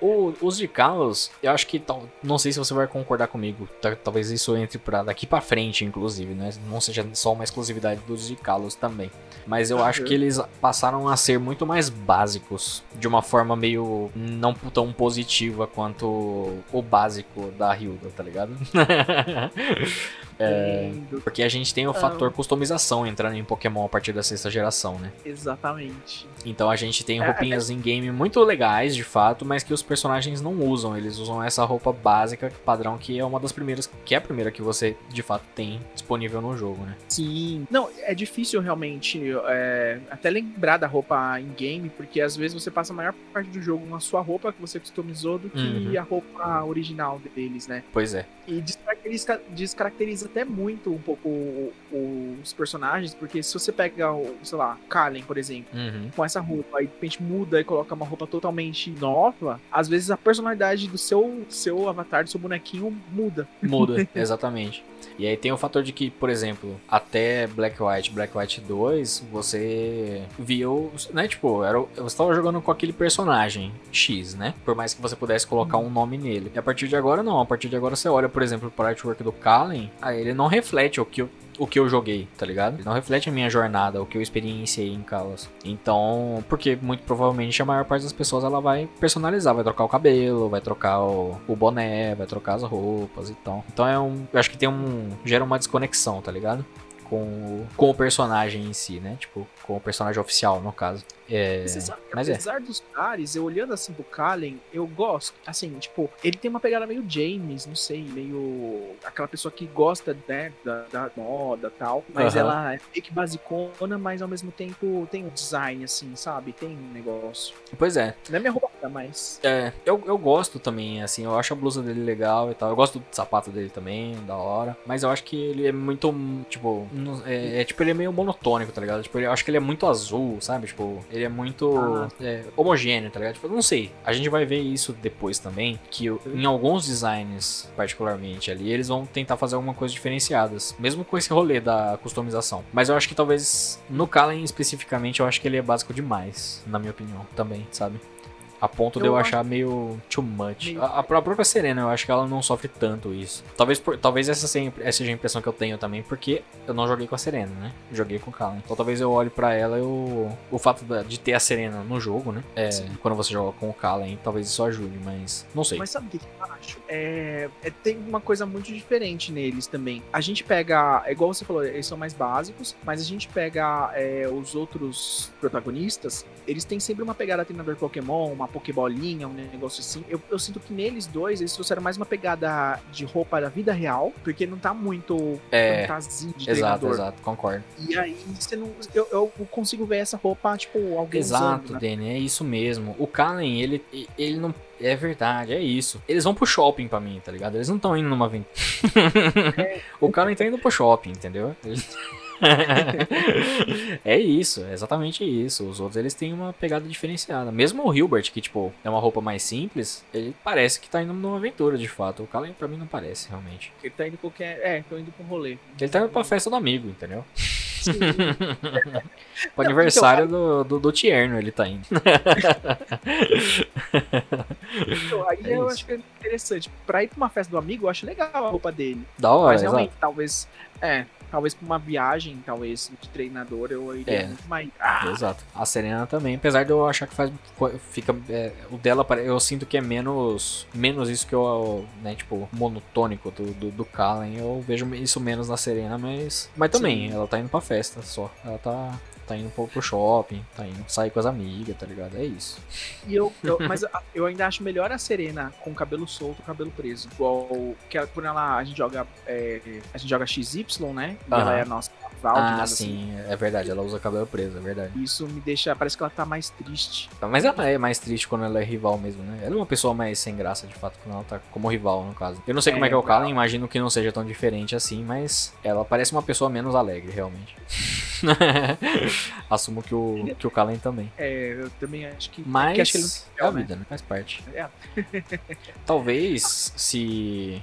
O, os de Kalos, eu acho que tal, não sei se você vai concordar comigo. Talvez isso entre para daqui para frente, inclusive, né? Não seja só uma exclusividade dos de Kalos também. Mas eu uhum. acho que eles passaram a ser muito mais básicos, de uma forma meio não tão positiva quanto o básico da Hilda, tá ligado? [laughs] É, porque a gente tem o Ah. fator customização entrando em Pokémon a partir da sexta geração, né? Exatamente. Então a gente tem É, roupinhas em game muito legais, de fato, mas que os personagens não usam. Eles usam essa roupa básica, padrão, que é uma das primeiras, que é a primeira que você de fato tem disponível no jogo, né? Sim. Não, é difícil realmente é, até lembrar da roupa em game, porque às vezes você passa a maior parte do jogo com a sua roupa que você customizou do que Uhum. a roupa original deles, né? Pois é. E descaracteriza, descaracteriza até muito um pouco o- o- os personagens, porque se você pega, o, sei lá, Kalen, por exemplo, Uhum. com essa roupa, aí de repente muda e coloca uma roupa totalmente nova, às vezes a personalidade do seu, seu avatar, do seu bonequinho muda. Muda, [laughs] exatamente. E aí tem o fator de que, por exemplo, até Black White, Black White 2, você viu, né, tipo, era, o- você tava jogando com aquele personagem X, né? Por mais que você pudesse colocar um nome nele. E a partir de agora não, a partir de agora você olha, por exemplo, pro artwork do Kallen, aí ele não reflete o que eu o que eu joguei, tá ligado? Não reflete a minha jornada, o que eu experienciei em Kalos. Então, porque muito provavelmente a maior parte das pessoas ela vai personalizar, vai trocar o cabelo, vai trocar o, o boné, vai trocar as roupas e tal. Então é um, eu acho que tem um gera uma desconexão, tá ligado? Com, o- com o personagem em si, né? Tipo, com o personagem oficial, no caso. É, Você sabe que é. apesar dos caras, eu olhando assim pro Kallen, eu gosto. Assim, tipo, ele tem uma pegada meio James, não sei, meio. aquela pessoa que gosta, né, da, da moda e tal. Mas ela é meio que basicona, mas ao mesmo tempo tem um design, assim, sabe? Tem um negócio. Pois é. Não é minha roupa, mas. É, eu, eu gosto também, assim, eu acho a blusa dele legal e tal. Eu gosto do sapato dele também, da hora. Mas eu acho que ele é muito, tipo, é, é, tipo, ele é meio monotônico, tá ligado? Tipo, eu acho que ele é muito azul, sabe? Tipo, ele é muito Ah. é, homogêneo, tá ligado? Tipo, não sei. A gente vai ver isso depois também, que em alguns designs, particularmente ali, eles vão tentar fazer alguma coisa diferenciadas. Mesmo com esse rolê da customização. Mas eu acho que talvez, no Kallen especificamente, eu acho que ele é básico demais, na minha opinião, também, sabe? A ponto de Eu eu acho- achar meio too much. Meio- A, a própria Serena, eu acho que ela não sofre tanto isso. Talvez, por- talvez essa, seja, essa seja a impressão que eu tenho também, porque eu não joguei com a Serena, né? Joguei com o Kallen. Então talvez eu olhe pra ela e eu, o fato de ter a Serena no jogo, né? É, quando você joga com o Kallen, talvez isso ajude, mas não sei. Mas sabe o que que eu acho? É, é- tem uma coisa muito diferente neles também. A gente pega, é igual você falou, eles são mais básicos, mas a gente pega é, os outros protagonistas, eles têm sempre uma pegada treinador Pokémon, uma Pokébolinha, um negócio assim. Eu, eu sinto que neles dois, eles trouxeram mais uma pegada de roupa da vida real, porque não tá muito É, fantasia de Exato, treinador. exato, concordo. E aí você não. Eu, eu consigo ver essa roupa, tipo, alguém Exato, usando, né? Danny, é isso mesmo. O Kallen, ele, ele não. É verdade, é isso. Eles vão pro shopping pra mim, tá ligado? Eles não estão indo numa aventura. [laughs] o Kallen tá indo pro shopping, entendeu? [laughs] É isso, é exatamente isso. Os outros eles têm uma pegada diferenciada. Mesmo o Hilbert, que tipo, é uma roupa mais simples, ele parece que tá indo numa aventura de fato. O Kallen pra mim não parece, realmente. Ele tá indo qualquer. É, tô indo pra um rolê. Ele tá indo pra festa do amigo, entendeu? [laughs] Pro aniversário do, do, do Tierno ele tá indo. Então, aí [laughs] É eu isso. acho que é interessante. Pra ir pra uma festa do amigo, eu acho legal a roupa dele. Da hora, Mas exato. realmente, talvez. É, talvez pra uma viagem, talvez, de treinador, eu iria É. muito mais. Ah, Exato. A Serena também, apesar de eu achar que faz. Fica. é, o dela, eu sinto que é menos. Menos isso que eu. Né, tipo, monotônico do, do, do Kallen. Eu vejo isso menos na Serena, mas. Mas também, Sim. ela tá indo pra festa só. Ela tá. Tá indo pro, pro shopping, tá indo sair com as amigas, tá ligado? É isso. e eu, eu- mas eu ainda acho melhor a Serena com o cabelo solto, o cabelo preso. Igual que ela- quando ela, a gente joga. é, a gente joga XY, né? E ela Aham. é a nossa ah, sim, é verdade. Ela usa cabelo preso, é verdade. assim. Isso me deixa. Parece que ela tá mais triste. Mas ela é mais triste quando ela é rival mesmo, né? Ela é uma pessoa mais sem graça, de fato, quando ela tá como rival, no caso. Eu não sei como é que é o É, Kallen, imagino que não seja tão diferente assim, mas ela parece uma pessoa menos alegre, realmente. [laughs] Assumo que o, que o Kallen também. É, eu também acho que. Mas que acho que ele não é a vida, né? Faz parte. É. [laughs] Talvez se.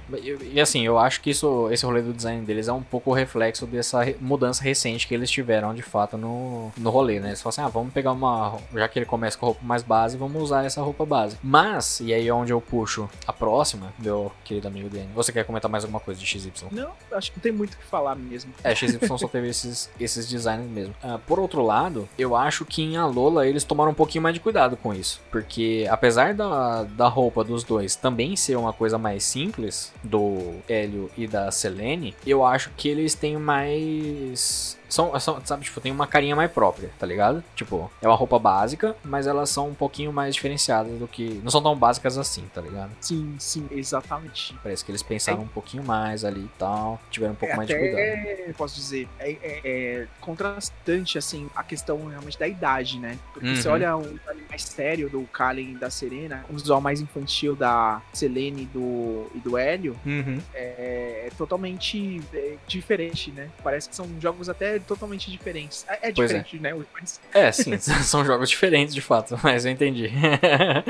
E assim, eu acho que isso, esse rolê do design deles é um pouco o reflexo dessa re- mudança recente que eles tiveram de fato no, no rolê, né? Eles falam assim: ah, vamos pegar uma. Já que ele começa com roupa mais base, vamos usar essa roupa base. Mas, e aí é onde eu puxo a próxima, meu querido amigo Danny. Você quer comentar mais alguma coisa de XY? Não, acho que não tem muito o que falar mesmo. É, XY só teve esses, esses designs design mesmo. Uh, por outro lado, eu acho que em Alola eles tomaram um pouquinho mais de cuidado com isso. Porque apesar da, da roupa dos dois também ser uma coisa mais simples, do Hélio e da Selene, eu acho que eles têm mais Yes. São, são, sabe, tipo, tem uma carinha mais própria, tá ligado? Tipo, é uma roupa básica, mas elas são um pouquinho mais diferenciadas do que. Não são tão básicas assim, tá ligado? Sim, sim, exatamente. Parece que eles pensaram é. um pouquinho mais ali e tal, tiveram um pouco é mais de cuidado. É, posso dizer, é, é, é, contrastante, assim, a questão realmente da idade, né? Porque uhum. você olha um mais sério do Kalen e da Serena, um visual mais infantil da Selene e do, e do Hélio, uhum. é, é totalmente diferente, né? Parece que são jogos até totalmente diferentes. É, é diferente, é. né? É, sim, [laughs] são jogos diferentes de fato, [laughs] mas eu entendi.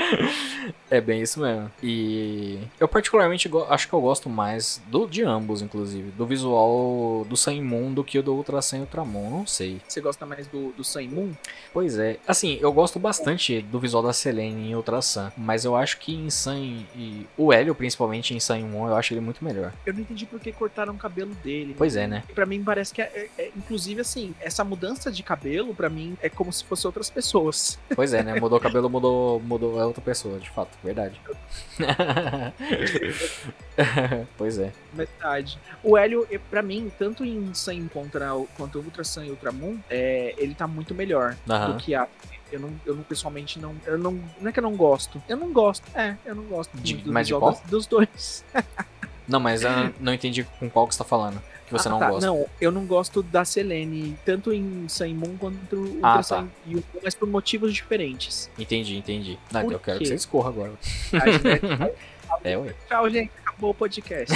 [laughs] é bem isso mesmo. E eu particularmente acho que eu gosto mais do de ambos, inclusive. Do visual do Sun Moon do que o do Ultra Sun e Ultramon, não sei. Você gosta mais do, do Sun Moon? Pois é. Assim, eu gosto bastante do visual da Selene em Ultra Sun, mas eu acho que em Sun e o Hélio, principalmente em Sun Moon, eu acho ele muito melhor. Eu não entendi porque cortaram o cabelo dele. Pois é, né? Pra mim parece que é, é, é Inclusive, assim, essa mudança de cabelo, para mim, é como se fosse outras pessoas. [laughs] Pois é, né? Mudou o cabelo, mudou, mudou é outra pessoa, de fato, verdade. [laughs] pois é. Verdade. O Hélio, para mim, tanto em Sun contra, quanto Ultra Sun e Ultra Moon, é, ele tá muito melhor uhum. do que a eu não, eu não pessoalmente não. Eu não. Não é que eu não gosto. Eu não gosto. É, eu não gosto de, do, mas de qual? dos dois. [laughs] não, mas eu não entendi com qual que você tá falando que você ah, não tá. gosta. Não, eu não gosto da Selene, tanto em Saimon quanto em ah, tá. Mas por motivos diferentes. Entendi, entendi. Não, eu quero que você escorra agora. [laughs] é, ué. Tchau, gente acabou o podcast.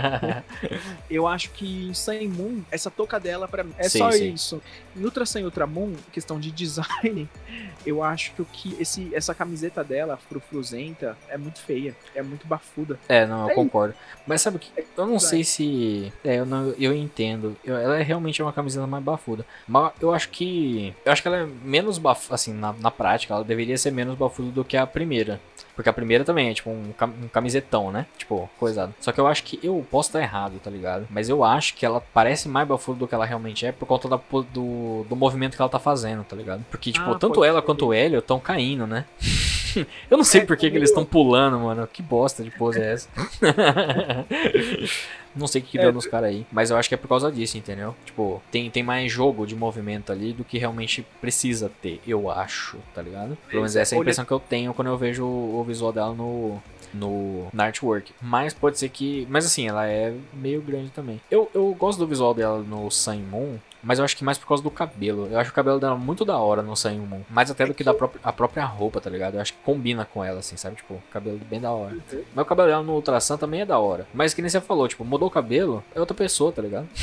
[laughs] eu acho que em Sun Moon, essa toca dela para mim é sim, só sim. isso. Em Ultra Sun e Ultra Moon, questão de design, [laughs] eu acho que esse, essa camiseta dela, frufruzenta, é muito feia, é muito bafuda. É, não, eu é concordo. Mas sabe o que? Eu não sei se. É, eu, não, eu entendo. Eu, ela é realmente uma camiseta mais bafuda. Mas eu acho que. Eu acho que ela é menos bafuda. Assim, na, na prática, ela deveria ser menos bafuda do que a primeira. Porque a primeira também é tipo um, um camisetão, né? Tipo, coisado. Só que eu acho que eu posso estar errado, tá ligado? Mas eu acho que ela parece mais bafuda do que ela realmente é por conta da, do, do movimento que ela tá fazendo, tá ligado? Porque, tipo, ah, tanto ela ser. quanto o Hélio estão caindo, né? [laughs] eu não sei é, por que, que eles estão pulando, mano. Que bosta de pose é essa? [laughs] Não sei o que, deu é, nos caras aí, mas eu acho que é por causa disso, entendeu? Tipo, tem, tem mais jogo de movimento ali do que realmente precisa ter, eu acho, tá ligado? Pelo menos essa é a impressão que eu tenho quando eu vejo o visual dela no, no na artwork. Mas pode ser que. Mas assim, ela é meio grande também. Eu, eu gosto do visual dela no Sun Moon, mas eu acho que mais por causa do cabelo. Eu acho o cabelo dela muito da hora no Sun Moon. Mais até do que da própria, a própria roupa, tá ligado? Eu acho que combina com ela, assim, sabe? Tipo, cabelo bem da hora. Uhum. Mas o cabelo dela no Ultra Sun também é da hora. Mas que nem você falou, tipo, mudou o cabelo, é outra pessoa, tá ligado? [laughs]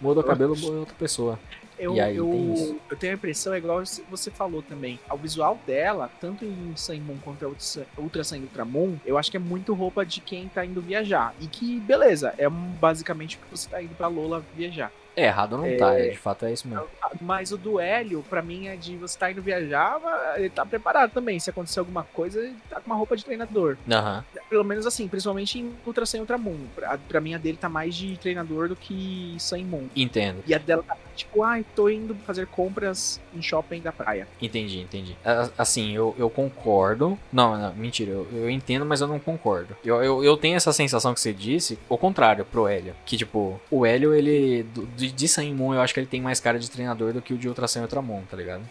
mudou o cabelo, é outra pessoa. Eu, eu, eu, tenho a impressão, é igual você falou também, o visual dela, tanto em Sun Moon quanto em Ultra Sun Ultramon, eu acho que é muito roupa de quem tá indo viajar. E que, beleza, é basicamente o que você tá indo pra Lola viajar. É, errado não é, tá, de fato é isso mesmo. Mas o do Hélio, pra mim, é de você tá indo viajar, ele tá preparado também. Se acontecer alguma coisa, ele tá com uma roupa de treinador. Uhum. Pelo menos assim, principalmente em Ultra Sun Ultramon. Pra, pra mim, a dele tá mais de treinador do que Sun Moon. Entendo. E a dela tá tipo, ai, ah, tô indo fazer compras em shopping da praia. Entendi, entendi. Assim, eu, eu concordo. Não, não, mentira, eu, eu entendo, mas eu não concordo. Eu, eu, eu tenho essa sensação que você disse, o contrário, pro Hélio. Que, tipo, o Hélio, ele. De, de Sun Moon, eu acho que ele tem mais cara de treinador do que o de Ultra Sun e Ultramon, tá ligado?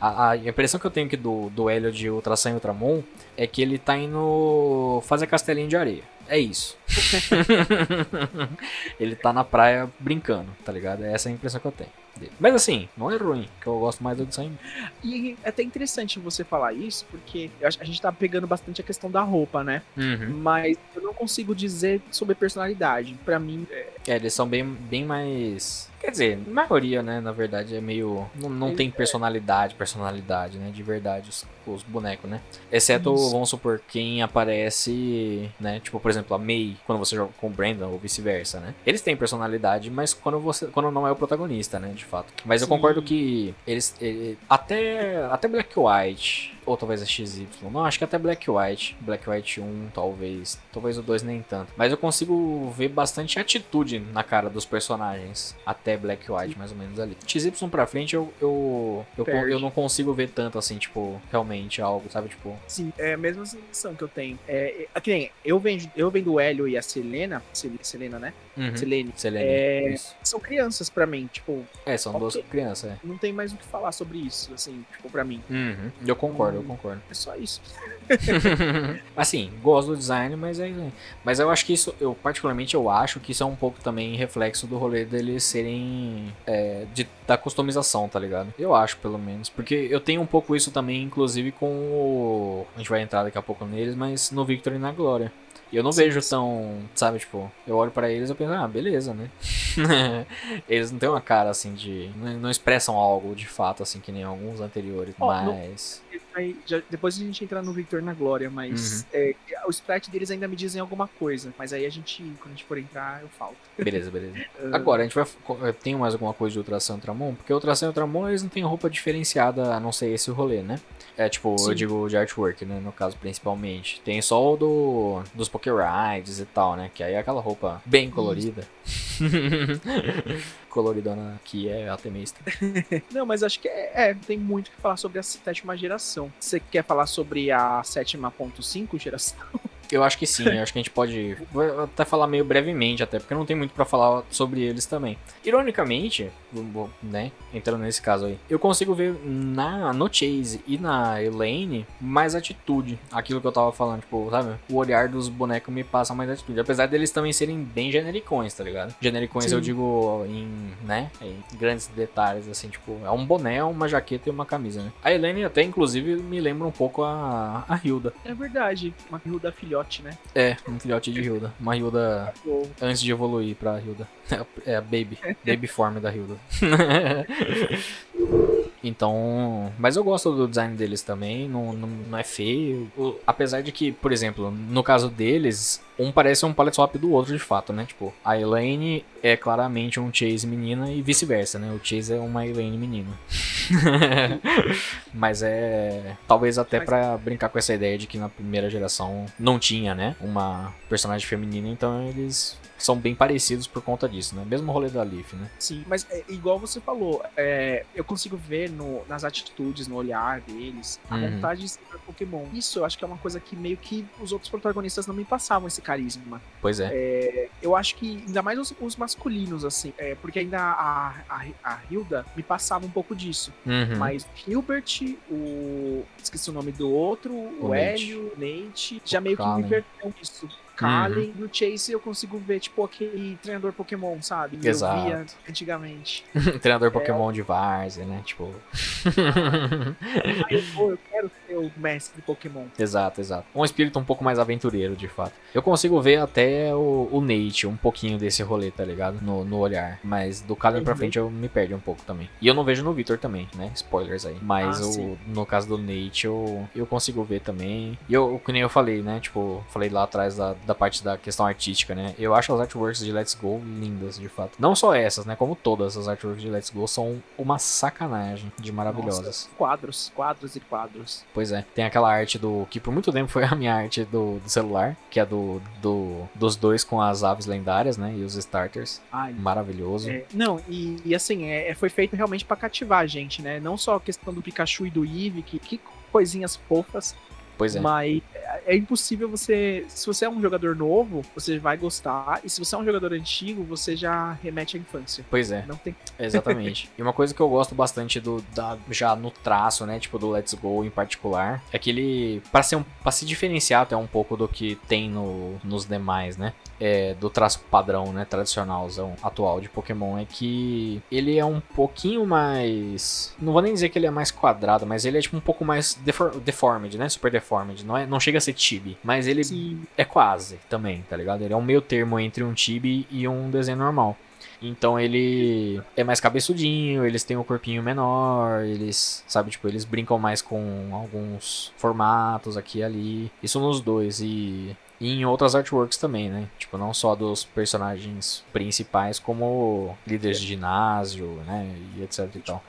A, a, impressão que eu tenho aqui do, do Hélio de Ultra Sun e Ultramon é que ele tá indo fazer castelinho de areia. É isso. [laughs] ele tá na praia brincando, tá ligado? É essa a impressão que eu tenho. Dele. Mas assim, não é ruim, que eu gosto mais do design. E é até interessante você falar isso, porque a gente tá pegando bastante a questão da roupa, né? Uhum. Mas eu não consigo dizer sobre personalidade. para mim. É... é, eles são bem, bem mais Quer dizer, a maioria, né, na verdade, é meio. Não, não tem personalidade, personalidade, né? De verdade, os, os bonecos, né? Exceto, Isso. vamos supor, quem aparece, né? Tipo, por exemplo, a May, quando você joga com o Brandon, ou vice-versa, né? Eles têm personalidade, mas quando você. Quando não é o protagonista, né? De fato. Mas Sim. eu concordo que eles. Ele, até. Até Black White Ou talvez a XY. Não, acho que até Black White. Black White 1, talvez. Talvez o 2 nem tanto. Mas eu consigo ver bastante atitude na cara dos personagens. Até Black White, mais ou menos ali. XY pra frente eu, eu, eu, eu, não consigo ver tanto assim, tipo, realmente algo, sabe? Tipo. Sim, é a mesma sensação que eu tenho. É, é, que nem, eu vendo, eu vendo o Hélio e a Selena. Selena, né? Uhum. Selene. Selene. É, são crianças pra mim, tipo. É, são okay, duas crianças, é. Não tem mais o que falar sobre isso, assim, tipo, pra mim. Uhum. Eu concordo, eu concordo. É só isso. [laughs] assim, gosto do design, mas é Mas eu acho que isso, eu particularmente eu acho que isso é um pouco também reflexo do rolê deles serem é, de, da customização, tá ligado? Eu acho, pelo menos. Porque eu tenho um pouco isso também, inclusive, com o. A gente vai entrar daqui a pouco neles, mas no Victor e na Glória. E eu não sim, vejo tão, sabe, tipo, eu olho para eles e eu penso, ah, beleza, né? [laughs] eles não têm uma cara assim de. Não, expressam algo de fato, assim, que nem alguns anteriores, oh, mas. No, aí, já, depois a gente entra no Victor na Glória, mas uhum. é, o sprite deles ainda me dizem alguma coisa. Mas aí a gente, quando a gente for entrar, eu falo. [laughs] Beleza, beleza. Agora, a gente vai. Tem mais alguma coisa de Ultração e Ultramon? Porque Ultração e Ultramon eles não têm roupa diferenciada, a não ser esse rolê, né? É tipo, Sim. eu digo de artwork, né? No caso, principalmente. Tem só o do, dos Pokérides e tal, né? Que aí é aquela roupa bem colorida. [laughs] Coloridona que é atemista. [laughs] Não, mas acho que é, é, tem muito que falar sobre a sétima geração. Você quer falar sobre a sétima ponto cinco geração? Eu acho que sim, eu acho que a gente pode até falar meio brevemente, até porque não tem muito para falar sobre eles também. Ironicamente, né, entrando nesse caso aí, eu consigo ver na no Chase e na Elaine mais atitude, aquilo que eu tava falando, tipo, sabe? O olhar dos bonecos me passa mais atitude, apesar deles também serem bem genericões, tá ligado? Genericões sim. eu digo em, né, em grandes detalhes assim, tipo, é um boné, uma jaqueta e uma camisa, né? A Elaine até inclusive me lembra um pouco a a Hilda. É verdade, uma Hilda filhote filhote, né? É, um filhote de Hilda. Uma Hilda antes de evoluir pra Hilda. [laughs] É a Baby. [laughs] Baby form da Hilda. [laughs] Então, mas eu gosto do design deles também, não, não, não é feio. O, apesar de que, por exemplo, no caso deles, um parece um palette swap do outro de fato, né? Tipo, a Elaine é claramente um Chase menina e vice-versa, né? O Chase é uma Elaine menina. [laughs] mas é talvez até para brincar com essa ideia de que na primeira geração não tinha, né, uma personagem feminina, então eles são bem parecidos por conta disso, né? Mesmo rolê da Leaf, né? Sim, mas é, igual você falou, é, eu consigo ver no, nas atitudes, no olhar deles, a uhum. vontade de ser Pokémon. Isso eu acho que é uma coisa que meio que os outros protagonistas não me passavam esse carisma. Pois é. é eu acho que, ainda mais os, os masculinos, assim, é, porque ainda a, a, a, Hilda me passava um pouco disso. Uhum. Mas Hilbert, o. Esqueci o nome do outro, o, o Hélio, o Nate, já meio que me inverteram isso. Kallen. Uhum. No Chase eu consigo ver, tipo, aquele treinador Pokémon, sabe? Exato. Eu via antigamente. [laughs] treinador é, Pokémon de Várzea, né? Tipo. eu, vou, eu quero o mestre de Pokémon. Exato, exato. Um espírito um pouco mais aventureiro, de fato. Eu consigo ver até o, o Nate, um pouquinho desse rolê, tá ligado? No, no olhar. Mas do Kallen pra frente eu me perdi um pouco também. E eu não vejo no Victor também, né? Spoilers aí. Mas ah, o, no caso do Nate eu, eu consigo ver também. E eu, que nem eu falei, né? Tipo, falei lá atrás da, da parte da questão artística, né? Eu acho as artworks de Let's Go lindas, de fato. Não só essas, né? Como todas as artworks de Let's Go são uma sacanagem de maravilhosas. Nossa, quadros, quadros e quadros. Pois é. Tem aquela arte do. que por muito tempo foi a minha arte do, do celular, que é do, do dos dois com as aves lendárias, né? E os starters. Ai, Maravilhoso. É, não, e, e assim, é, é foi feito realmente para cativar a gente, né? Não só a questão do Pikachu e do Eevee, que, que coisinhas fofas. Pois é. Mas é impossível você. Se você é um jogador novo, você vai gostar. E se você é um jogador antigo, você já remete à infância. Pois é. Não tem. [laughs] Exatamente. e uma coisa que eu gosto bastante do da, já no traço, né? Tipo, do Let's Go em particular, é que ele. Pra, ser um, pra se diferenciar até um pouco do que tem no, nos demais, né? É, do traço padrão, né? Tradicionalzão atual de Pokémon, é que ele é um pouquinho mais. Não vou nem dizer que ele é mais quadrado, mas ele é tipo um pouco mais defor deformed, né? Super deformed. Não, é, não chega a ser chibi, mas ele Sim. é quase também, tá ligado? Ele é um meio termo entre um chibi e um desenho normal. Então ele é mais cabeçudinho, eles têm o um corpinho menor, eles, sabe, tipo, eles brincam mais com alguns formatos aqui e ali. Isso nos dois e, e em outras artworks também, né? Tipo, não só dos personagens principais, como líderes de ginásio, né, e etc e tal.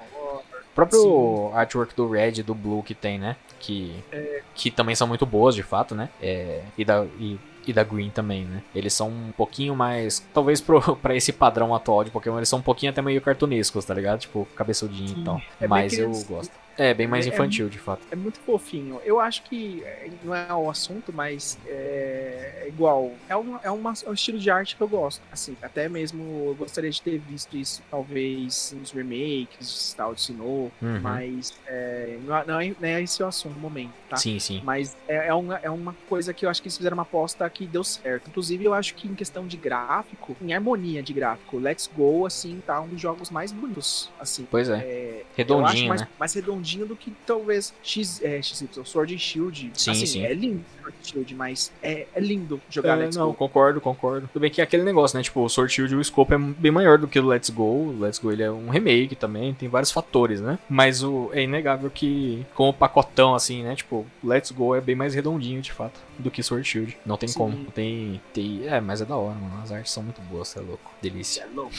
próprio Sim. artwork do Red e do Blue que tem, né? Que, é. que também são muito boas, de fato, né? É, e, da, e e da Green também, né? Eles são um pouquinho mais. Talvez pro, [laughs] pra esse padrão atual de Pokémon, eles são um pouquinho até meio cartunescos, tá ligado? Tipo, cabeçudinho Sim, e tal. É Mas eu gosto. É, bem mais é, é infantil, é, de fato. É muito fofinho. Eu acho que é, não é o assunto, mas é, igual. É, um, é, uma, é um estilo de arte que eu gosto. Assim, até mesmo eu gostaria de ter visto isso, talvez, nos remakes, tal de Sinnoh, uhum. mas é, não, não, é, não é esse o assunto no momento, tá? Sim, sim. Mas é, é, uma, é uma coisa que eu acho que eles fizeram uma aposta que deu certo. Inclusive, eu acho que em questão de gráfico, em harmonia de gráfico, Let's Go, assim, tá um dos jogos mais bonitos. Assim, pois é. é redondinho, mais, né? mais redondinho redondinho do que talvez X, é, XY, Sword and Shield. Sim, assim, sim. É lindo Sword and Shield, mas é, é lindo jogar é, Let's não, Go. concordo, concordo. Tudo bem que é aquele negócio, né? Tipo, o Sword Shield, o escopo é bem maior do que o Let's Go. O Let's Go ele é um remake também, tem vários fatores, né? Mas o, é inegável que, com o pacotão assim, né? Tipo, Let's Go é bem mais redondinho, de fato, do que Sword Shield. Não tem Sim. como. Não tem, tem. É, mas é da hora, mano. As artes são muito boas, você é louco. Delícia. É louco.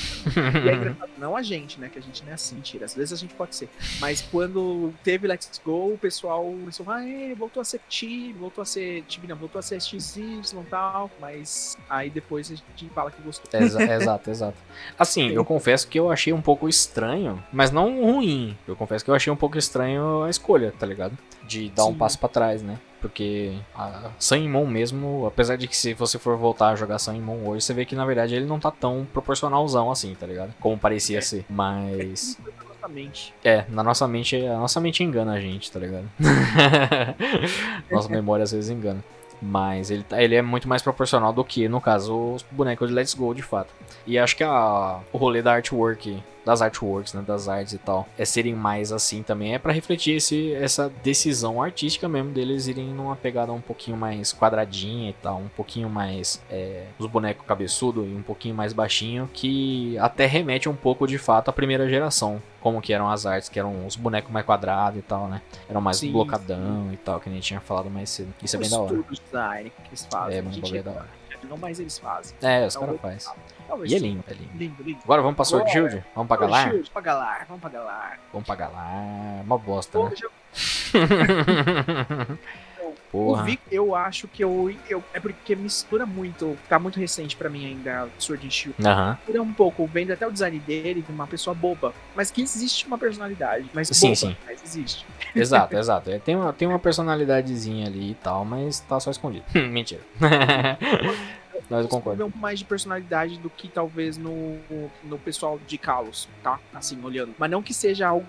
e é engraçado, não a gente, né? Que a gente não é assim, mentira. Às vezes a gente pode ser. Mas quando teve Let's Go, o pessoal começou, ah, é, voltou a ser time, voltou a ser time, não, voltou a ser XY e tal, mas aí depois a gente fala que gostou. Exa [laughs] exato, exato. Assim, eu confesso que eu achei um pouco estranho, mas não ruim. Eu confesso que eu achei um pouco estranho a escolha, tá ligado? De dar Sim. um passo para trás, né? Porque a Sun mesmo, apesar de que se você for voltar a jogar Sun hoje, você vê que na verdade ele não tá tão proporcionalzão assim, tá ligado? Como parecia é. ser. Mas. É mente. É, na nossa mente, a nossa mente engana a gente, tá ligado? [laughs] nossa memória às vezes engana. Mas ele, tá, ele é muito mais proporcional do que, no caso, os bonecos de Let's Go, de fato. E acho que a, o rolê da artwork das artworks, né, das artes e tal, é serem mais assim também, é para refletir esse, essa decisão artística mesmo deles irem numa pegada um pouquinho mais quadradinha e tal, um pouquinho mais é, os bonecos cabeçudo e um pouquinho mais baixinho, que até remete um pouco de fato à primeira geração, como que eram as artes, que eram os bonecos mais quadrados e tal, né? Eram mais sim, blocadão sim. e tal, que a gente tinha falado mais cedo. Isso é bem da hora. design que eles fazem. É, muito bagulho da hora. Não mais eles fazem. É, os caras fazem. E é lindo, é lindo. Lindo, lindo. Agora vamos pra Sword Shield? Vamos pra Galar? Vamos pra Galar, vamos pra Galar. Vamos pra Galar. Uma bosta, né? [laughs] Porra. O Vic, eu acho que eu, eu. É porque mistura muito. Tá muito recente pra mim ainda Sword and Shield. Uhum. Mistura um pouco, vendo até o design dele de uma pessoa boba. Mas que existe uma personalidade. Mas sim, boba, sim. mas existe. [laughs] Exato, exato. É, tem, uma, tem uma personalidadezinha ali e tal, mas tá só escondido. [laughs] Mentira. [laughs] Mas eu concordo. um mais de personalidade do que talvez no, no pessoal de Kalos, tá? Assim, olhando. Mas não que seja algo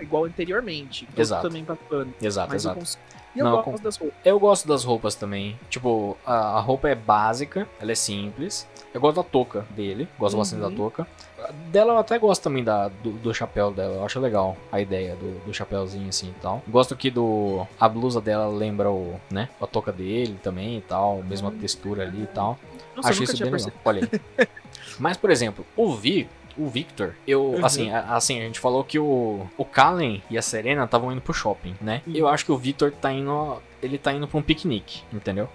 igual anteriormente. Exato. Também bacana. Exato, mas exato. Eu e eu não, gosto das roupas. Eu gosto das roupas também. Tipo, a, a, roupa é básica, ela é simples. Eu gosto da touca dele, gosto uhum. bastante da touca. Dela eu até gosto também da, do, do, chapéu dela, eu acho legal a ideia do, do chapéuzinho assim e tal. Gosto que do. A blusa dela lembra o, né? A touca dele também e tal, mesma textura ali e tal. Nossa, acho isso bem legal. Olha aí. [laughs] Mas, por exemplo, o Vi, o Victor, eu, uhum. assim, a, assim, a gente falou que o, o Kallen e a Serena estavam indo pro shopping, né? Uhum. Eu acho que o Victor tá indo, ele tá indo pra um piquenique, entendeu?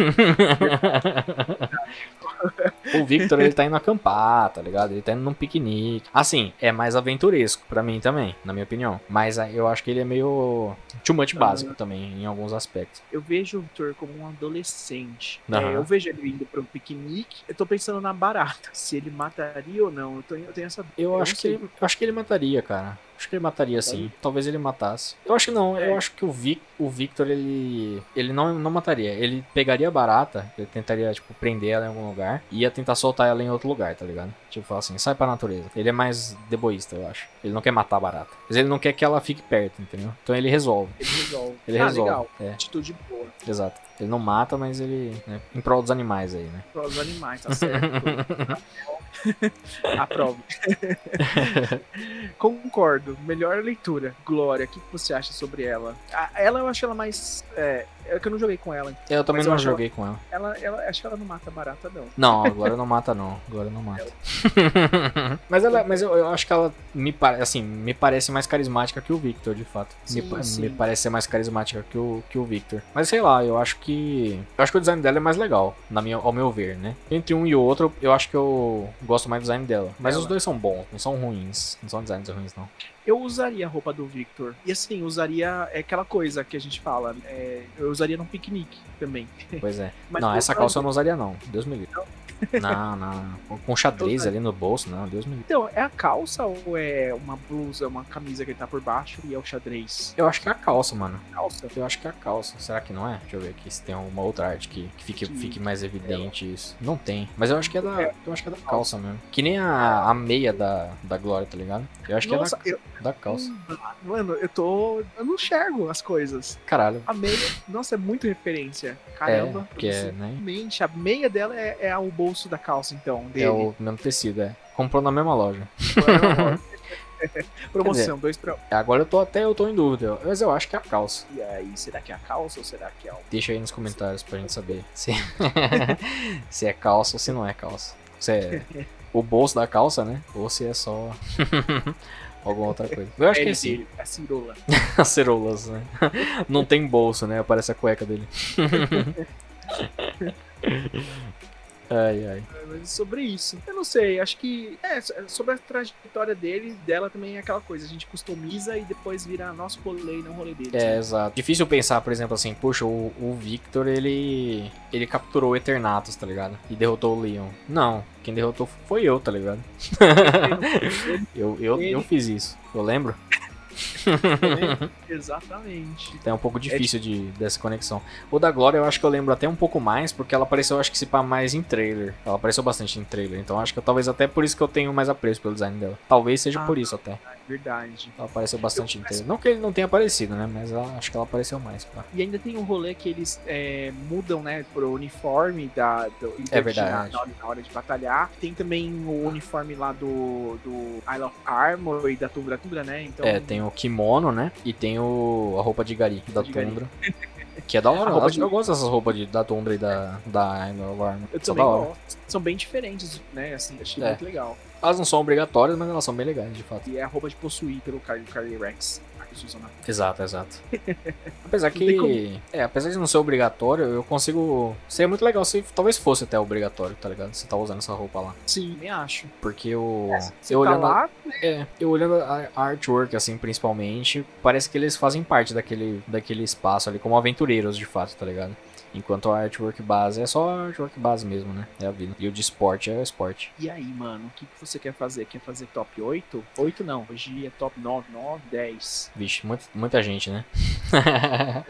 [laughs] o Victor, ele tá indo acampar, tá ligado? Ele tá indo num piquenique. Assim, é mais aventuresco para mim também, na minha opinião. Mas ah, eu acho que ele é meio too much básico também, em alguns aspectos. Eu vejo o Victor como um adolescente. Uhum. É, eu vejo ele indo pra um piquenique. Eu tô pensando na barata. Se ele mataria ou não. Eu, tô, eu tenho essa. Eu, eu acho, que ele, eu acho que ele mataria, cara. Acho que ele mataria sim. Talvez ele matasse. Eu acho que não. É. Eu acho que o, Vic, o Victor, ele. Ele não, não mataria. Ele pegaria a barata, ele tentaria, tipo, prender ela em algum lugar. E ia tentar soltar ela em outro lugar, tá ligado? Tipo, falar assim, sai pra natureza. Ele é mais deboísta, eu acho. Ele não quer matar a barata. Mas ele não quer que ela fique perto, entendeu? Então ele resolve. Ele resolve. Ele ah, resolve. Legal. É. Atitude boa. Exato. Ele não mata, mas ele. Né, em prol dos animais aí, né? Em prol dos animais, tá certo. Aprova. Concordo. Melhor leitura. Glória, o que você acha sobre ela? Ela eu acho ela mais. É, é que eu não joguei com ela. Eu também não joguei ela, com ela. ela. ela. Acho que ela não mata barata, não. Não, agora não mata, não. Agora não mata. [laughs] mas ela, mas eu, eu, acho que ela me, assim, me parece mais carismática que o Victor, de fato. Sim, me, sim. me parece ser mais carismática que o, que o Victor. Mas sei lá, eu acho que. Eu acho que o design dela é mais legal, na minha, ao meu ver, né? Entre um e o outro, eu acho que eu gosto mais do design dela. Mas ela. os dois são bons, não são ruins. Não são designs ruins, não. Eu usaria a roupa do Victor. E assim, usaria é aquela coisa que a gente fala. é, eu usaria num piquenique também. Pois é. [laughs] Mas não, essa calça eu não usaria não. Deus me livre. Não, [laughs] não. Com xadrez ali no bolso, não. Deus me livre. Então, é a calça ou é uma blusa, uma camisa que ele tá por baixo e é o xadrez? Eu acho que é a calça, mano. Calça. Eu acho que é a calça. Será que não é? Deixa eu ver aqui se tem alguma outra arte que, que fique, Que- fique mais evidente isso. Não tem. Mas eu acho que é da. É. Eu acho que é da calça mesmo. Que nem a, a meia da, da Glória, tá ligado? Eu acho que Nossa, é eu, da, da calça. mano, eu tô. Eu não enxergo as coisas. Caralho. A meia, nossa, é muito referência. Caramba. É, porque é, né? A meia dela é, é o bolso da calça, então, dele. É o mesmo tecido, é. Comprou na mesma loja. [laughs] Promoção, dois pra um. Agora eu tô até eu tô em dúvida. Mas eu acho que é a calça. E aí, será que é a calça ou será que é o. Deixa aí nos comentários pra gente saber se, [laughs] se é calça ou se não é calça. Se é [laughs] o bolso da calça, né? Ou se é só alguma outra coisa. Eu acho que é L sim. dele, a cirola. As ceroulas, né? Não tem bolso, né? Aparece a cueca dele. Ai, ai. Mas sobre isso. Eu não sei, acho que. É, sobre a trajetória dele, dela também é aquela coisa. A gente customiza e depois vira nosso rolê e não rolê dele. É, exato. Difícil pensar, por exemplo, assim, puxa, o, o Victor, ele. ele capturou o Eternatus, tá ligado? E derrotou o Leon. Não, quem derrotou foi eu, tá ligado? [laughs] Eu, eu, eu fiz isso. Eu lembro? [laughs] Exatamente. Então é um pouco difícil de, dessa conexão. O da Glória eu acho que eu lembro até um pouco mais, porque ela apareceu, acho que se pá, mais em trailer. Ela apareceu bastante em trailer, então acho que talvez até por isso que eu tenho mais apreço pelo design dela. Talvez seja Ah, por isso até. Verdade. Ela apareceu bastante Eu- trailer. Não que ele não tenha aparecido, né? Mas ela- acho que ela apareceu mais. Pá. E ainda tem um rolê que eles é, mudam, né, pro uniforme da, do É verdade. Na, hora- na hora de batalhar. Tem também o uniforme lá do, do Isle of Armor e da Tundra Tundra, né? Então, É, tem o kimono, né? E tem o, a roupa de Gari, da De Gari. Que é da [laughs] hora. Eu, de- eu gosto dessas roupas de, da Tundra e da, da Isle of Armor. Eu São também gosto. São bem diferentes, né? Assim, achei É. muito legal. Elas não são obrigatórias, mas elas são bem legais, de fato. E é a roupa de possuir pelo Car Carly Rex. usam na- Exato, exato. [laughs] apesar que. É, apesar de não ser obrigatório, eu consigo. Seria muito legal se talvez fosse até obrigatório, tá ligado? Você tá usando essa roupa lá. Sim, me acho. Porque eu. Você eu tá olhando. lá, É, eu olhando a a artwork, assim, principalmente, parece que eles fazem parte daquele, daquele espaço ali, como aventureiros, de fato, tá ligado? Enquanto a artwork base é só a artwork base mesmo, né? É a vida. E o de esporte é o esporte. E aí, mano, o que, que você quer fazer? Quer fazer top 8? 8 não, hoje é top 9, 9, 10. Vixe, muito, muita gente, né? [laughs]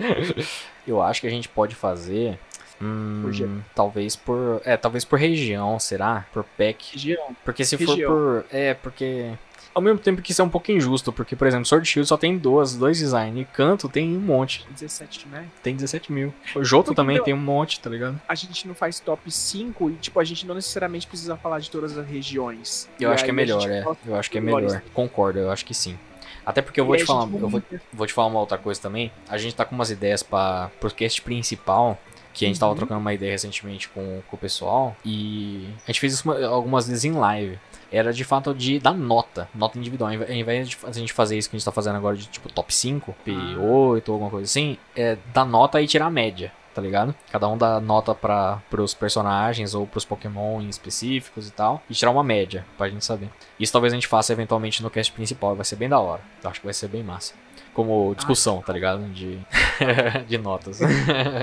eu acho que a gente pode fazer. hum, Por talvez por. É, talvez por região, será? Por pack. Região. Porque se Região. for por. É, porque. Ao mesmo tempo que isso é um pouco injusto, porque, por exemplo, Sword Shield só tem duas, dois designs, e Canto tem um monte, 17, né? tem 17 mil. O Joto Porque também então- tem um monte, tá ligado? A gente não faz top 5 e, tipo, a gente não necessariamente precisa falar de todas as regiões. Eu E acho que é melhor, é. Eu acho que é melhores. melhor. Concordo, eu acho que sim. Até porque eu vou E te falar, eu vou, vou te falar uma outra coisa também. A gente tá com umas ideias para pro cast principal, que a gente tava Uhum. trocando uma ideia recentemente com, com o pessoal, e a gente fez isso uma- algumas vezes em live. Era de fato de dar nota, nota individual. Ao invés de a gente fazer isso que a gente tá fazendo agora de tipo top 5, P8 ou alguma coisa assim, é dar nota e tirar a média. Tá ligado? Cada um dá nota para pros personagens ou pros Pokémon em específicos e tal. E tirar uma média pra gente saber. Isso talvez a gente faça eventualmente no cast principal. Vai ser bem da hora. Eu acho que vai ser bem massa. Como discussão, tá ligado? De, [laughs] de notas.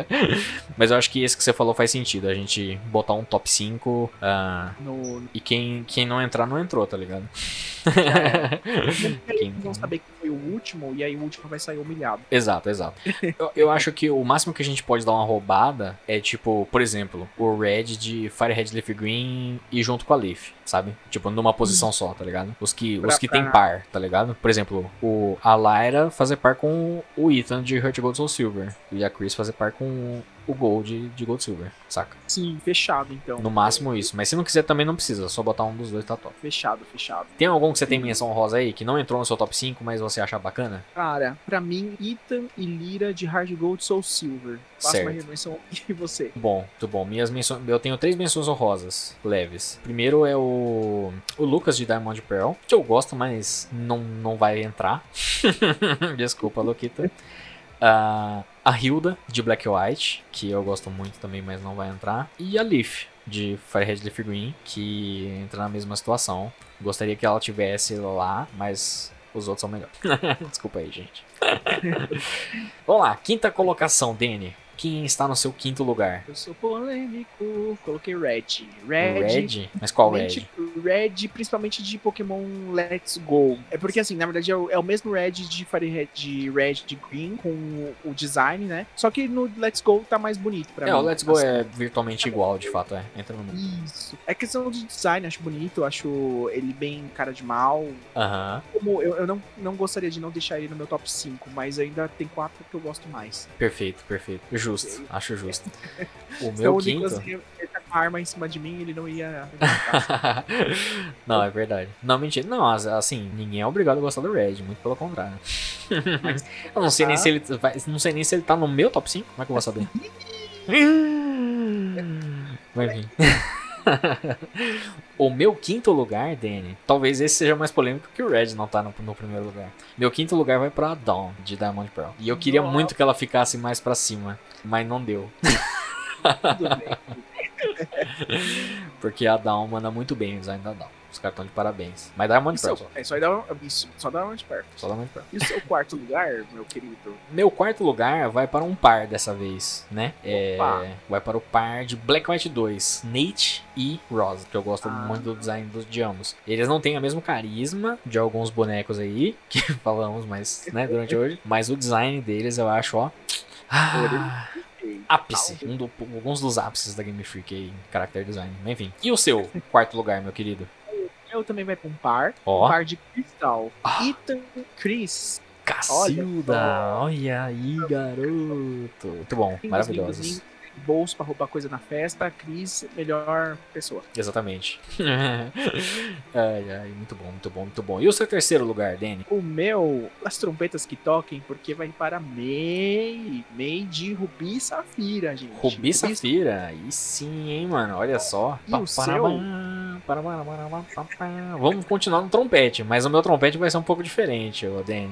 [laughs] Mas eu acho que esse que você falou faz sentido. A gente botar um top 5 ah, No... e quem, quem não entrar, não entrou, tá ligado? [laughs] Quem- Eles vão saber que foi o último e aí o último vai sair humilhado. Exato, exato. Eu, eu acho que o máximo que a gente pode dar uma roubada é tipo, por exemplo, o Red de Firehead Leaf Green e junto com a Leaf, sabe? Tipo, numa posição só, tá ligado? Os que, os que tem par, tá ligado? Por exemplo, o, a Lyra fazer par com o Ethan de Heart Gold Soul Silver. E a Chris fazer par com o Gold de Gold Silver, saca? Sim, fechado então. No máximo isso. Mas se não quiser também não precisa, só botar um dos dois tá top. Fechado, fechado. Tem algum que você tem menção rosa aí que não entrou no seu top 5, mas você acha bacana? Cara, pra mim, Ethan e Lyra de Hard Gold Soul Silver. Faça uma menção [laughs] e você. Bom, muito bom. Minhas menções, eu tenho três menções honrosas leves. Primeiro é o o Lucas de Diamond Pearl, que eu gosto, mas não, não vai entrar. [laughs] Desculpa, Luquita. Ah, a Hilda de Black White, que eu gosto muito também, mas não vai entrar. E a Leaf de Firehead Leaf Green, que entra na mesma situação. Gostaria que ela tivesse lá, mas Os outros são melhores. [laughs] Desculpa aí, gente. [laughs] Vamos lá, quinta colocação, Danny. Quem está no seu quinto lugar? Eu sou polêmico, coloquei Red. Red. Red? Mas qual Red? Red, principalmente de Pokémon Let's Go. É porque, assim, na verdade é o, é o mesmo Red de Fire Red, de Red de Green, com o design, né? Só que no Let's Go tá mais bonito pra é, mim. É, o Let's Go assim. é virtualmente igual, de fato, é. Entra no. Isso. É questão de design, acho bonito, acho ele bem cara de mal. Aham. Como eu, eu não, não gostaria de não deixar ele no meu top 5, mas ainda tem quatro que eu gosto mais. Perfeito, perfeito. Justo, acho justo. [laughs] O meu quinto. O Nicolas, ele tá com a arma em cima de mim, ele não ia. [laughs] não, é verdade. Não, mentira. Não, assim, ninguém é obrigado a gostar do Red, muito pelo contrário. [laughs] Eu não sei nem se ele vai, não sei nem se ele tá no meu top 5, como é que eu vou saber? Mas enfim. [laughs] o meu quinto lugar, Danny, talvez esse seja mais polêmico que o Red não tá no, no primeiro lugar. Meu quinto lugar vai pra Dawn, de Diamond Pearl. E eu queria Nossa. muito que ela ficasse mais pra cima, mas não deu. [laughs] Porque a Dawn manda muito bem o design da Dawn. Os caras estão de parabéns. Mas Diamond Pearl. É, só dá isso, só Diamond Pearl. Só Diamond Pearl. E o seu quarto lugar, meu querido? Meu quarto lugar vai para um par dessa vez, né? É, vai para o par de Black White 2, Nate e Rosa, que eu gosto ah. muito do design dos de ambos. Eles não têm o mesmo carisma de alguns bonecos aí, [laughs] que falamos mais, né, durante hoje. Mas o design deles eu acho, ó. Ah, ápice. Um do, alguns dos ápices da Game Freak aí, em character design. Enfim. E o seu quarto lugar, meu querido? Eu também vai pra um par. Oh. Um par de cristal. Ah. Ethan Chris. Cacilda, olha, olha aí, garoto. Muito bom, maravilhosos bolso para roubar coisa na festa, Cris, melhor pessoa. Exatamente. [laughs] ai, ai, muito bom, muito bom, muito bom. E o seu terceiro lugar, Danny? O meu, as trompetas que toquem, porque vai para Mei, Mei de Rubi e Safira, gente. Rubi, Rubi Safira, aí sim, hein, mano, olha só. E o seu? Vamos continuar no trompete, mas o meu trompete vai ser um pouco diferente, o Danny.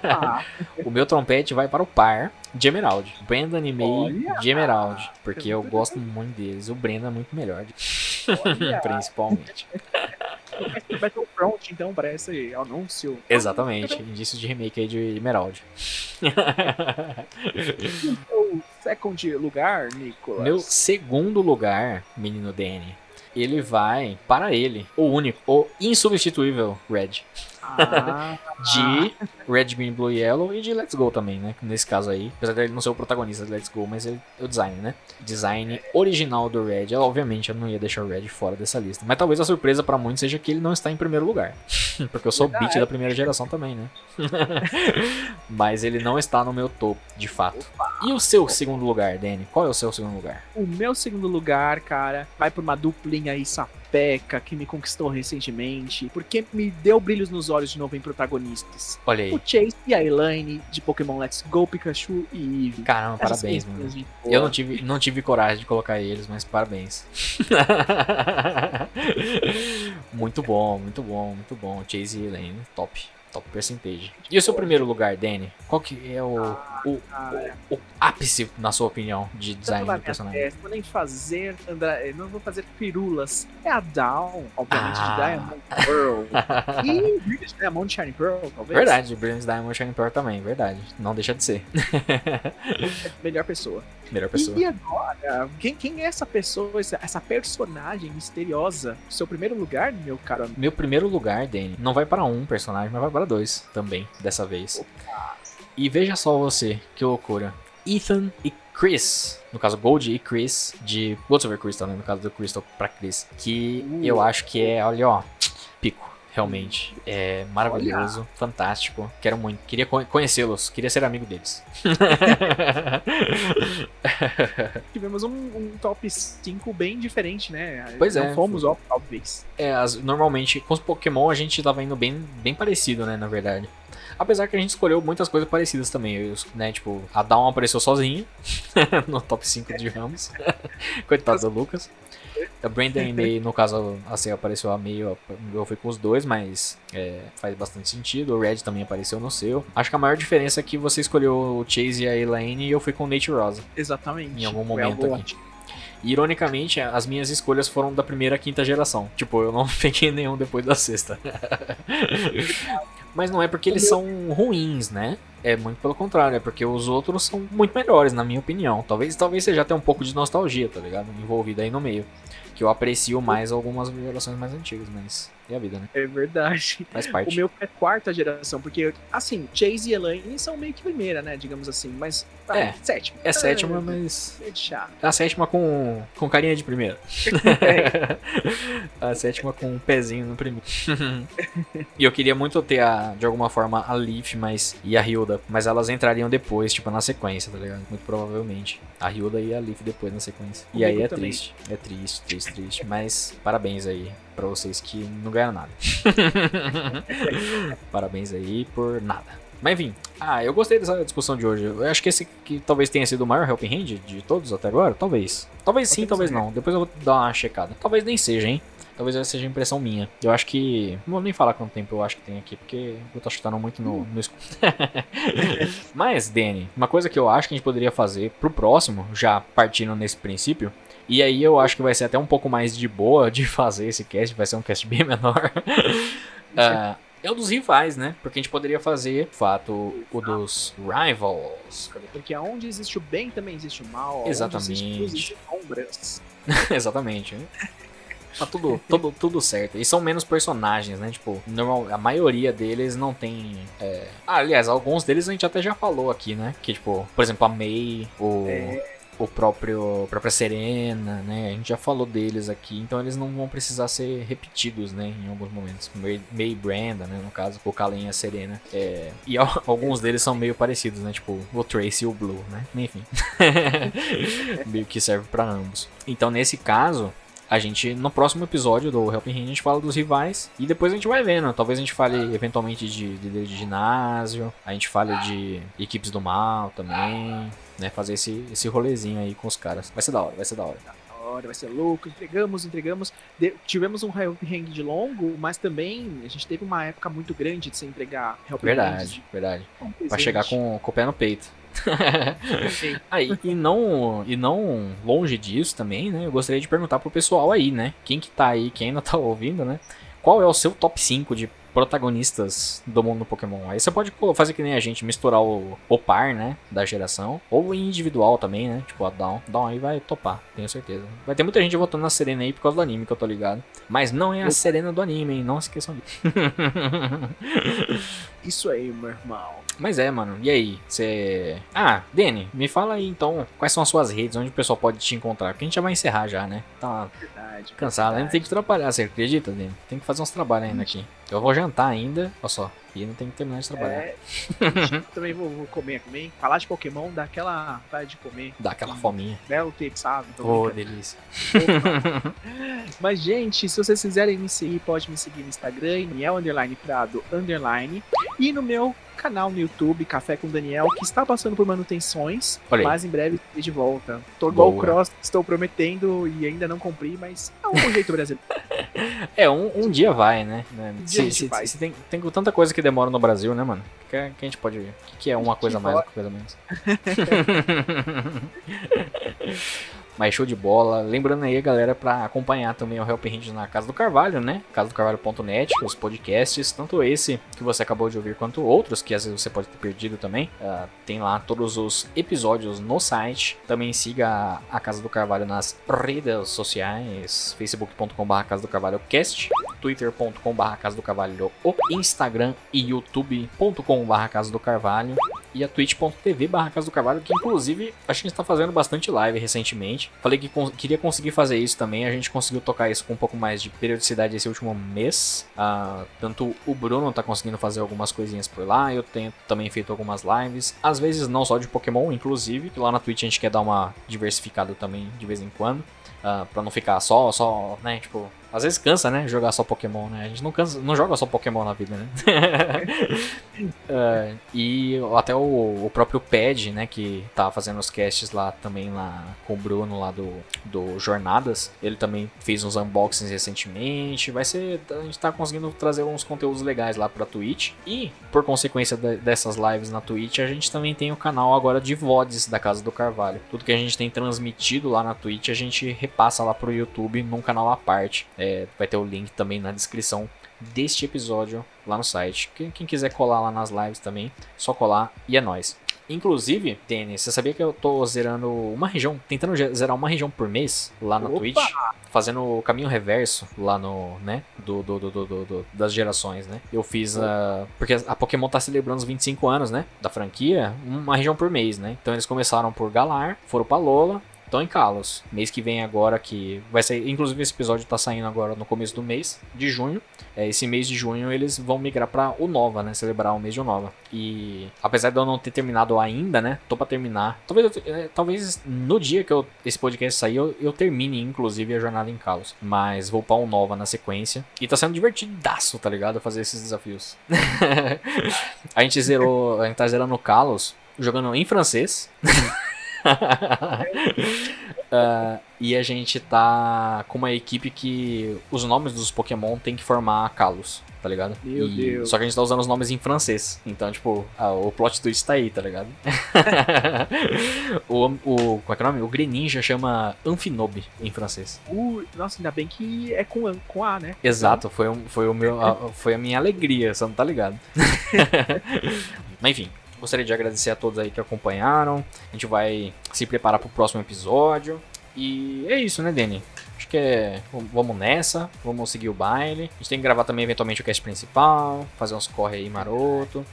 [laughs] o meu trompete vai para o par de Emerald. Brandon e May de Emerald. Porque eu gosto muito deles. O Brandon é muito melhor. [laughs] Principalmente. Vai ter um front, então, para esse anúncio. Exatamente. Indício de remake aí de Emerald. [laughs] o second lugar, Nicolas? Meu segundo lugar, menino Danny, ele vai para ele, o único, o insubstituível Red. Ah. [laughs] de Red, Green, Blue e Yellow e de Let's Go também, né? Nesse caso aí, apesar dele não ser o protagonista de Let's Go, mas ele é o design, né? Design original do Red. Obviamente eu não ia deixar o Red fora dessa lista. Mas talvez a surpresa para muitos seja que ele não está em primeiro lugar. [laughs] Porque eu sou beat da primeira geração também, né? [laughs] mas ele não está no meu topo, de fato. E o seu segundo lugar, Danny? Qual é o seu segundo lugar? O meu segundo lugar, cara, vai pra uma duplinha aí sapeca que me conquistou recentemente, porque me deu brilhos nos olhos de novo em protagonistas. Olha aí. O Chase e a Elaine de Pokémon Let's Go, Pikachu e Eevee. Caramba, Essas parabéns, mano. Eu não tive, não tive coragem de colocar eles, mas parabéns. [laughs] muito bom, muito bom, muito bom. Chase e Elaine, top top percentage. E o seu primeiro lugar, Danny? Qual que é o, o, o, o ápice, na sua opinião, de design do personagem? Testa, vou nem fazer, André, não vou fazer pirulas. É a Down, obviamente, ah. de Diamond Pearl. [laughs] e Brilliant Diamond Shining Pearl, talvez. Verdade, Brilliant Diamond Shining Pearl também, verdade. Não deixa de ser. Melhor pessoa. Melhor pessoa. E agora, quem, quem é essa pessoa, essa, essa personagem misteriosa? Seu primeiro lugar, meu caro Meu primeiro lugar, Danny, não vai para um personagem, mas vai para dois também, dessa vez. Opa. E veja só você, que loucura. Ethan e Chris, no caso Gold e Chris, de Gold Silver Crystal, né? No caso do Crystal pra Chris. Que uh. eu acho que é, olha, ó, pico. Realmente. É maravilhoso, olha. fantástico. Quero muito. Queria conhecê-los. Queria ser amigo deles. [laughs] Tivemos um, um, top 5 bem diferente, né? Pois Não é. fomos, ó, talvez. É, as, normalmente, com os Pokémon a gente tava indo bem, bem parecido, né? Na verdade. Apesar que a gente escolheu muitas coisas parecidas também. Eu, né, tipo, a Dawn apareceu sozinha [laughs] no top 5 de Ramos. [laughs] Coitado do Lucas. A Brandon e May, no caso, assim, apareceu a meio, eu fui com os dois, mas é, faz bastante sentido. O Red também apareceu no seu. Acho que a maior diferença é que você escolheu o Chase e a Elaine e eu fui com o Nate Rosa. Exatamente. Em algum momento aqui. Ironicamente, as minhas escolhas foram da primeira quinta geração. Tipo, eu não [laughs] peguei nenhum depois da sexta. Mas não é porque eles são ruins, né? É muito pelo contrário, é porque os outros são muito melhores, na minha opinião. Talvez, talvez seja até um pouco de nostalgia, tá ligado? Envolvida aí no meio. Que eu aprecio mais algumas gerações mais antigas, mas é a vida, né? É verdade. Faz parte. O meu é quarta geração, porque, assim, Chase e Elaine são meio que primeira, né? Digamos assim, mas. Ah, é. Sétima. É sétima, mas. É chato. A sétima com, com carinha de primeira. É. [laughs] a sétima com um pezinho no primeiro. [laughs] e eu queria muito ter, a, de alguma forma, a Leaf mas, e a Hilda, mas elas entrariam depois, tipo, na sequência, tá ligado? Muito provavelmente. A Hilda e a Leaf depois na sequência. E aí é também. triste. É triste, triste, triste. Mas parabéns aí para vocês que não ganharam nada. [laughs] Parabéns aí por nada. Mas enfim, ah, eu gostei dessa discussão de hoje. Eu acho que esse que talvez tenha sido o maior Helping Hand de todos até agora. Talvez. Talvez sim, talvez não. Depois eu vou dar uma checada. Talvez nem seja, hein? Talvez seja impressão minha. Eu acho que. Não vou nem falar quanto tempo eu acho que tem aqui, porque eu tô chutando muito no, no escuro. [laughs] Mas, Danny, uma coisa que eu acho que a gente poderia fazer pro próximo, já partindo nesse princípio, e aí eu acho que vai ser até um pouco mais de boa de [laughs] fazer esse cast, vai ser um cast bem [laughs] menor. uh, [laughs] é o dos rivais, né? Porque a gente poderia fazer, de fato, o dos rivals. Porque onde existe o bem também existe o mal. Exatamente. Onde existe sombras. Exatamente. Né? Tá tudo, tudo, tudo certo. E são menos personagens, né? Tipo, normal, a maioria deles não tem. É... Ah, aliás, alguns deles a gente até já falou aqui, né? Que, tipo, por exemplo, a May, o. É o próprio a própria Serena, né? A gente já falou deles aqui, então eles não vão precisar ser repetidos, né? Em alguns momentos. May, May Branda, né? No caso, o Kalen e a Serena. É, e [laughs] alguns deles são meio parecidos, né? Tipo o Trace e o Blue, né? Enfim. [laughs] meio que serve para ambos. Então nesse caso, a gente, no próximo episódio do Helping Hand, a gente fala dos rivais e depois a gente vai vendo. Talvez a gente fale eventualmente de líder de, de ginásio, a gente fale de equipes do mal também, né? Fazer esse, esse rolezinho aí com os caras. Vai ser da hora, vai ser da hora. Da hora, vai ser louco. Entregamos, entregamos. De, tivemos um Hand de longo, mas também a gente teve uma época muito grande de se entregar Helping Verdade, verdade. Vai chegar com, com o pé no peito. aí, [laughs] e não e não longe disso também, né? Eu gostaria de perguntar pro pessoal aí, né? Quem que tá aí, quem ainda tá ouvindo, né? Qual é o seu top 5 de protagonistas do mundo Pokémon. Aí você pode fazer que nem a gente, misturar o, o par, né, da geração, ou individual também, né, tipo a Down. Down aí vai topar, tenho certeza. Vai ter muita gente votando na Serena aí por causa do anime, que eu tô ligado. Mas não é a Serena do anime, hein, não se esqueçam disso. [laughs] Isso aí, meu irmão. Mas é, mano. E aí? Você. Ah, Dani, me fala aí então quais são as suas redes, onde o pessoal pode te encontrar. Porque a gente já vai encerrar já, né? Tá verdade, cansado. Verdade. Ainda tem que trabalhar, você acredita, Dani? Tem que fazer uns trabalhos ainda aqui. Eu vou jantar ainda, olha só. E ainda tem que terminar de trabalhar. É, [laughs] também vou, vou, comer também. Falar de Pokémon dá aquela vontade de comer. Dá aquela fominha. Belo tempo, sabe? Oh, delícia. [laughs] Mas, gente, se vocês quiserem me seguir, pode me seguir no Instagram, Daniel Underline Prado Underline. E no meu canal no YouTube, Café com Daniel, que está passando por manutenções, mas em breve estarei de volta. Tô igual o Cross, estou prometendo e ainda não cumpri, mas é um jeito brasileiro. [laughs] é, um, um dia vai, né? Um dia se, se, vai. Se tem, tem tanta coisa que demora no Brasil, né, mano? Que, que a gente pode ver. O que, que é uma coisa mais, outra coisa menos? [laughs] [laughs] Mas show de bola. Lembrando aí, galera, para acompanhar também o Help Hand na Casa do Carvalho, né? casadocarvalho.net, os podcasts, tanto esse que você acabou de ouvir, quanto outros que às vezes você pode ter perdido também. Uh, tem lá todos os episódios no site. Também siga a Casa do Carvalho nas redes sociais: facebook.com.br Casa do Carvalho Cast, twitter.com.br Casa do Carvalho, o Instagram e youtube.com.br Casa do Carvalho e a twitch.tv Casa do Carvalho, que inclusive a gente está fazendo bastante live recentemente. Falei que cons queria conseguir fazer isso também, a gente conseguiu tocar isso com um pouco mais de periodicidade esse último mês. Uh, tanto o Bruno tá conseguindo fazer algumas coisinhas por lá, eu tenho também feito algumas lives, às vezes não só de Pokémon, inclusive, que lá na Twitch a gente quer dar uma diversificada também de vez em quando. Uh, pra não ficar só, só, né, tipo, às vezes cansa, né? Jogar só Pokémon, né? A gente não, cansa, não joga só Pokémon na vida, né? uh, [laughs] e até o, o, próprio Pad, né? Que tá fazendo os casts lá também lá com o Bruno lá do, do Jornadas. Ele também fez uns unboxings recentemente. Vai ser. A gente tá conseguindo trazer uns conteúdos legais lá pra Twitch. E, por consequência de, dessas lives na Twitch, a gente também tem o canal agora de VODs da Casa do Carvalho. Tudo que a gente tem transmitido lá na Twitch, a gente repassa lá pro YouTube num canal à parte. É, vai ter o link também na descrição deste episódio lá no site. Quem, quem quiser colar lá nas lives também, só colar e é nóis. Inclusive, Denis, você sabia que eu tô zerando uma região, tentando zerar uma região por mês lá na Opa! Twitch? Fazendo o caminho reverso lá no, né, do, do, do, do- do- das gerações, né? Eu fiz a... Porque a Pokémon tá celebrando os 25 anos, né, da franquia, uma região por mês, né? Então eles começaram por Galar, foram pra Lola, estão em Kalos. Mês que vem agora que vai sair, inclusive esse episódio tá saindo agora no começo do mês de junho. É, esse mês de junho eles vão migrar pra Unova, né? Celebrar o mês de Unova. E apesar de eu não ter terminado ainda, né? Tô pra terminar. Talvez, é, talvez no dia que eu- esse podcast sair eu, eu termine, inclusive, a jornada em Kalos. Mas vou pra Unova na sequência. E tá sendo divertidaço, tá ligado? Fazer esses desafios. [laughs] a gente zerou. A gente tá zerando Kalos jogando em francês. [laughs] [laughs] Ah, e a gente tá com uma equipe que os nomes dos Pokémon tem que formar Kalos, tá ligado? Meu E- Deus. Só que a gente tá usando os nomes em francês. Então, tipo, ah, o plot twist tá aí, tá ligado? [laughs] o, o. Qual é que é o nome? O Greninja chama Amphinobe em francês. Uh, nossa, ainda bem que é com, com A, né? Exato, foi, foi, o meu, a- foi a minha alegria, você não tá ligado? [laughs] Mas enfim, gostaria de agradecer a todos aí que acompanharam. A gente vai se preparar pro próximo episódio. E é isso, né, Dani? Acho que é. Vamos nessa, vamos seguir o baile. A gente tem que gravar também eventualmente o cast principal, fazer uns corre aí maroto.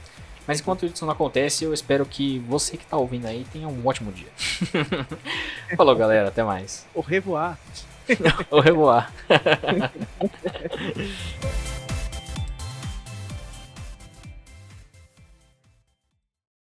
Mas enquanto isso não acontece, eu espero que você que tá ouvindo aí tenha um ótimo dia. [laughs] Falou, galera, até mais. O revoar. [laughs] Au revoir. [laughs]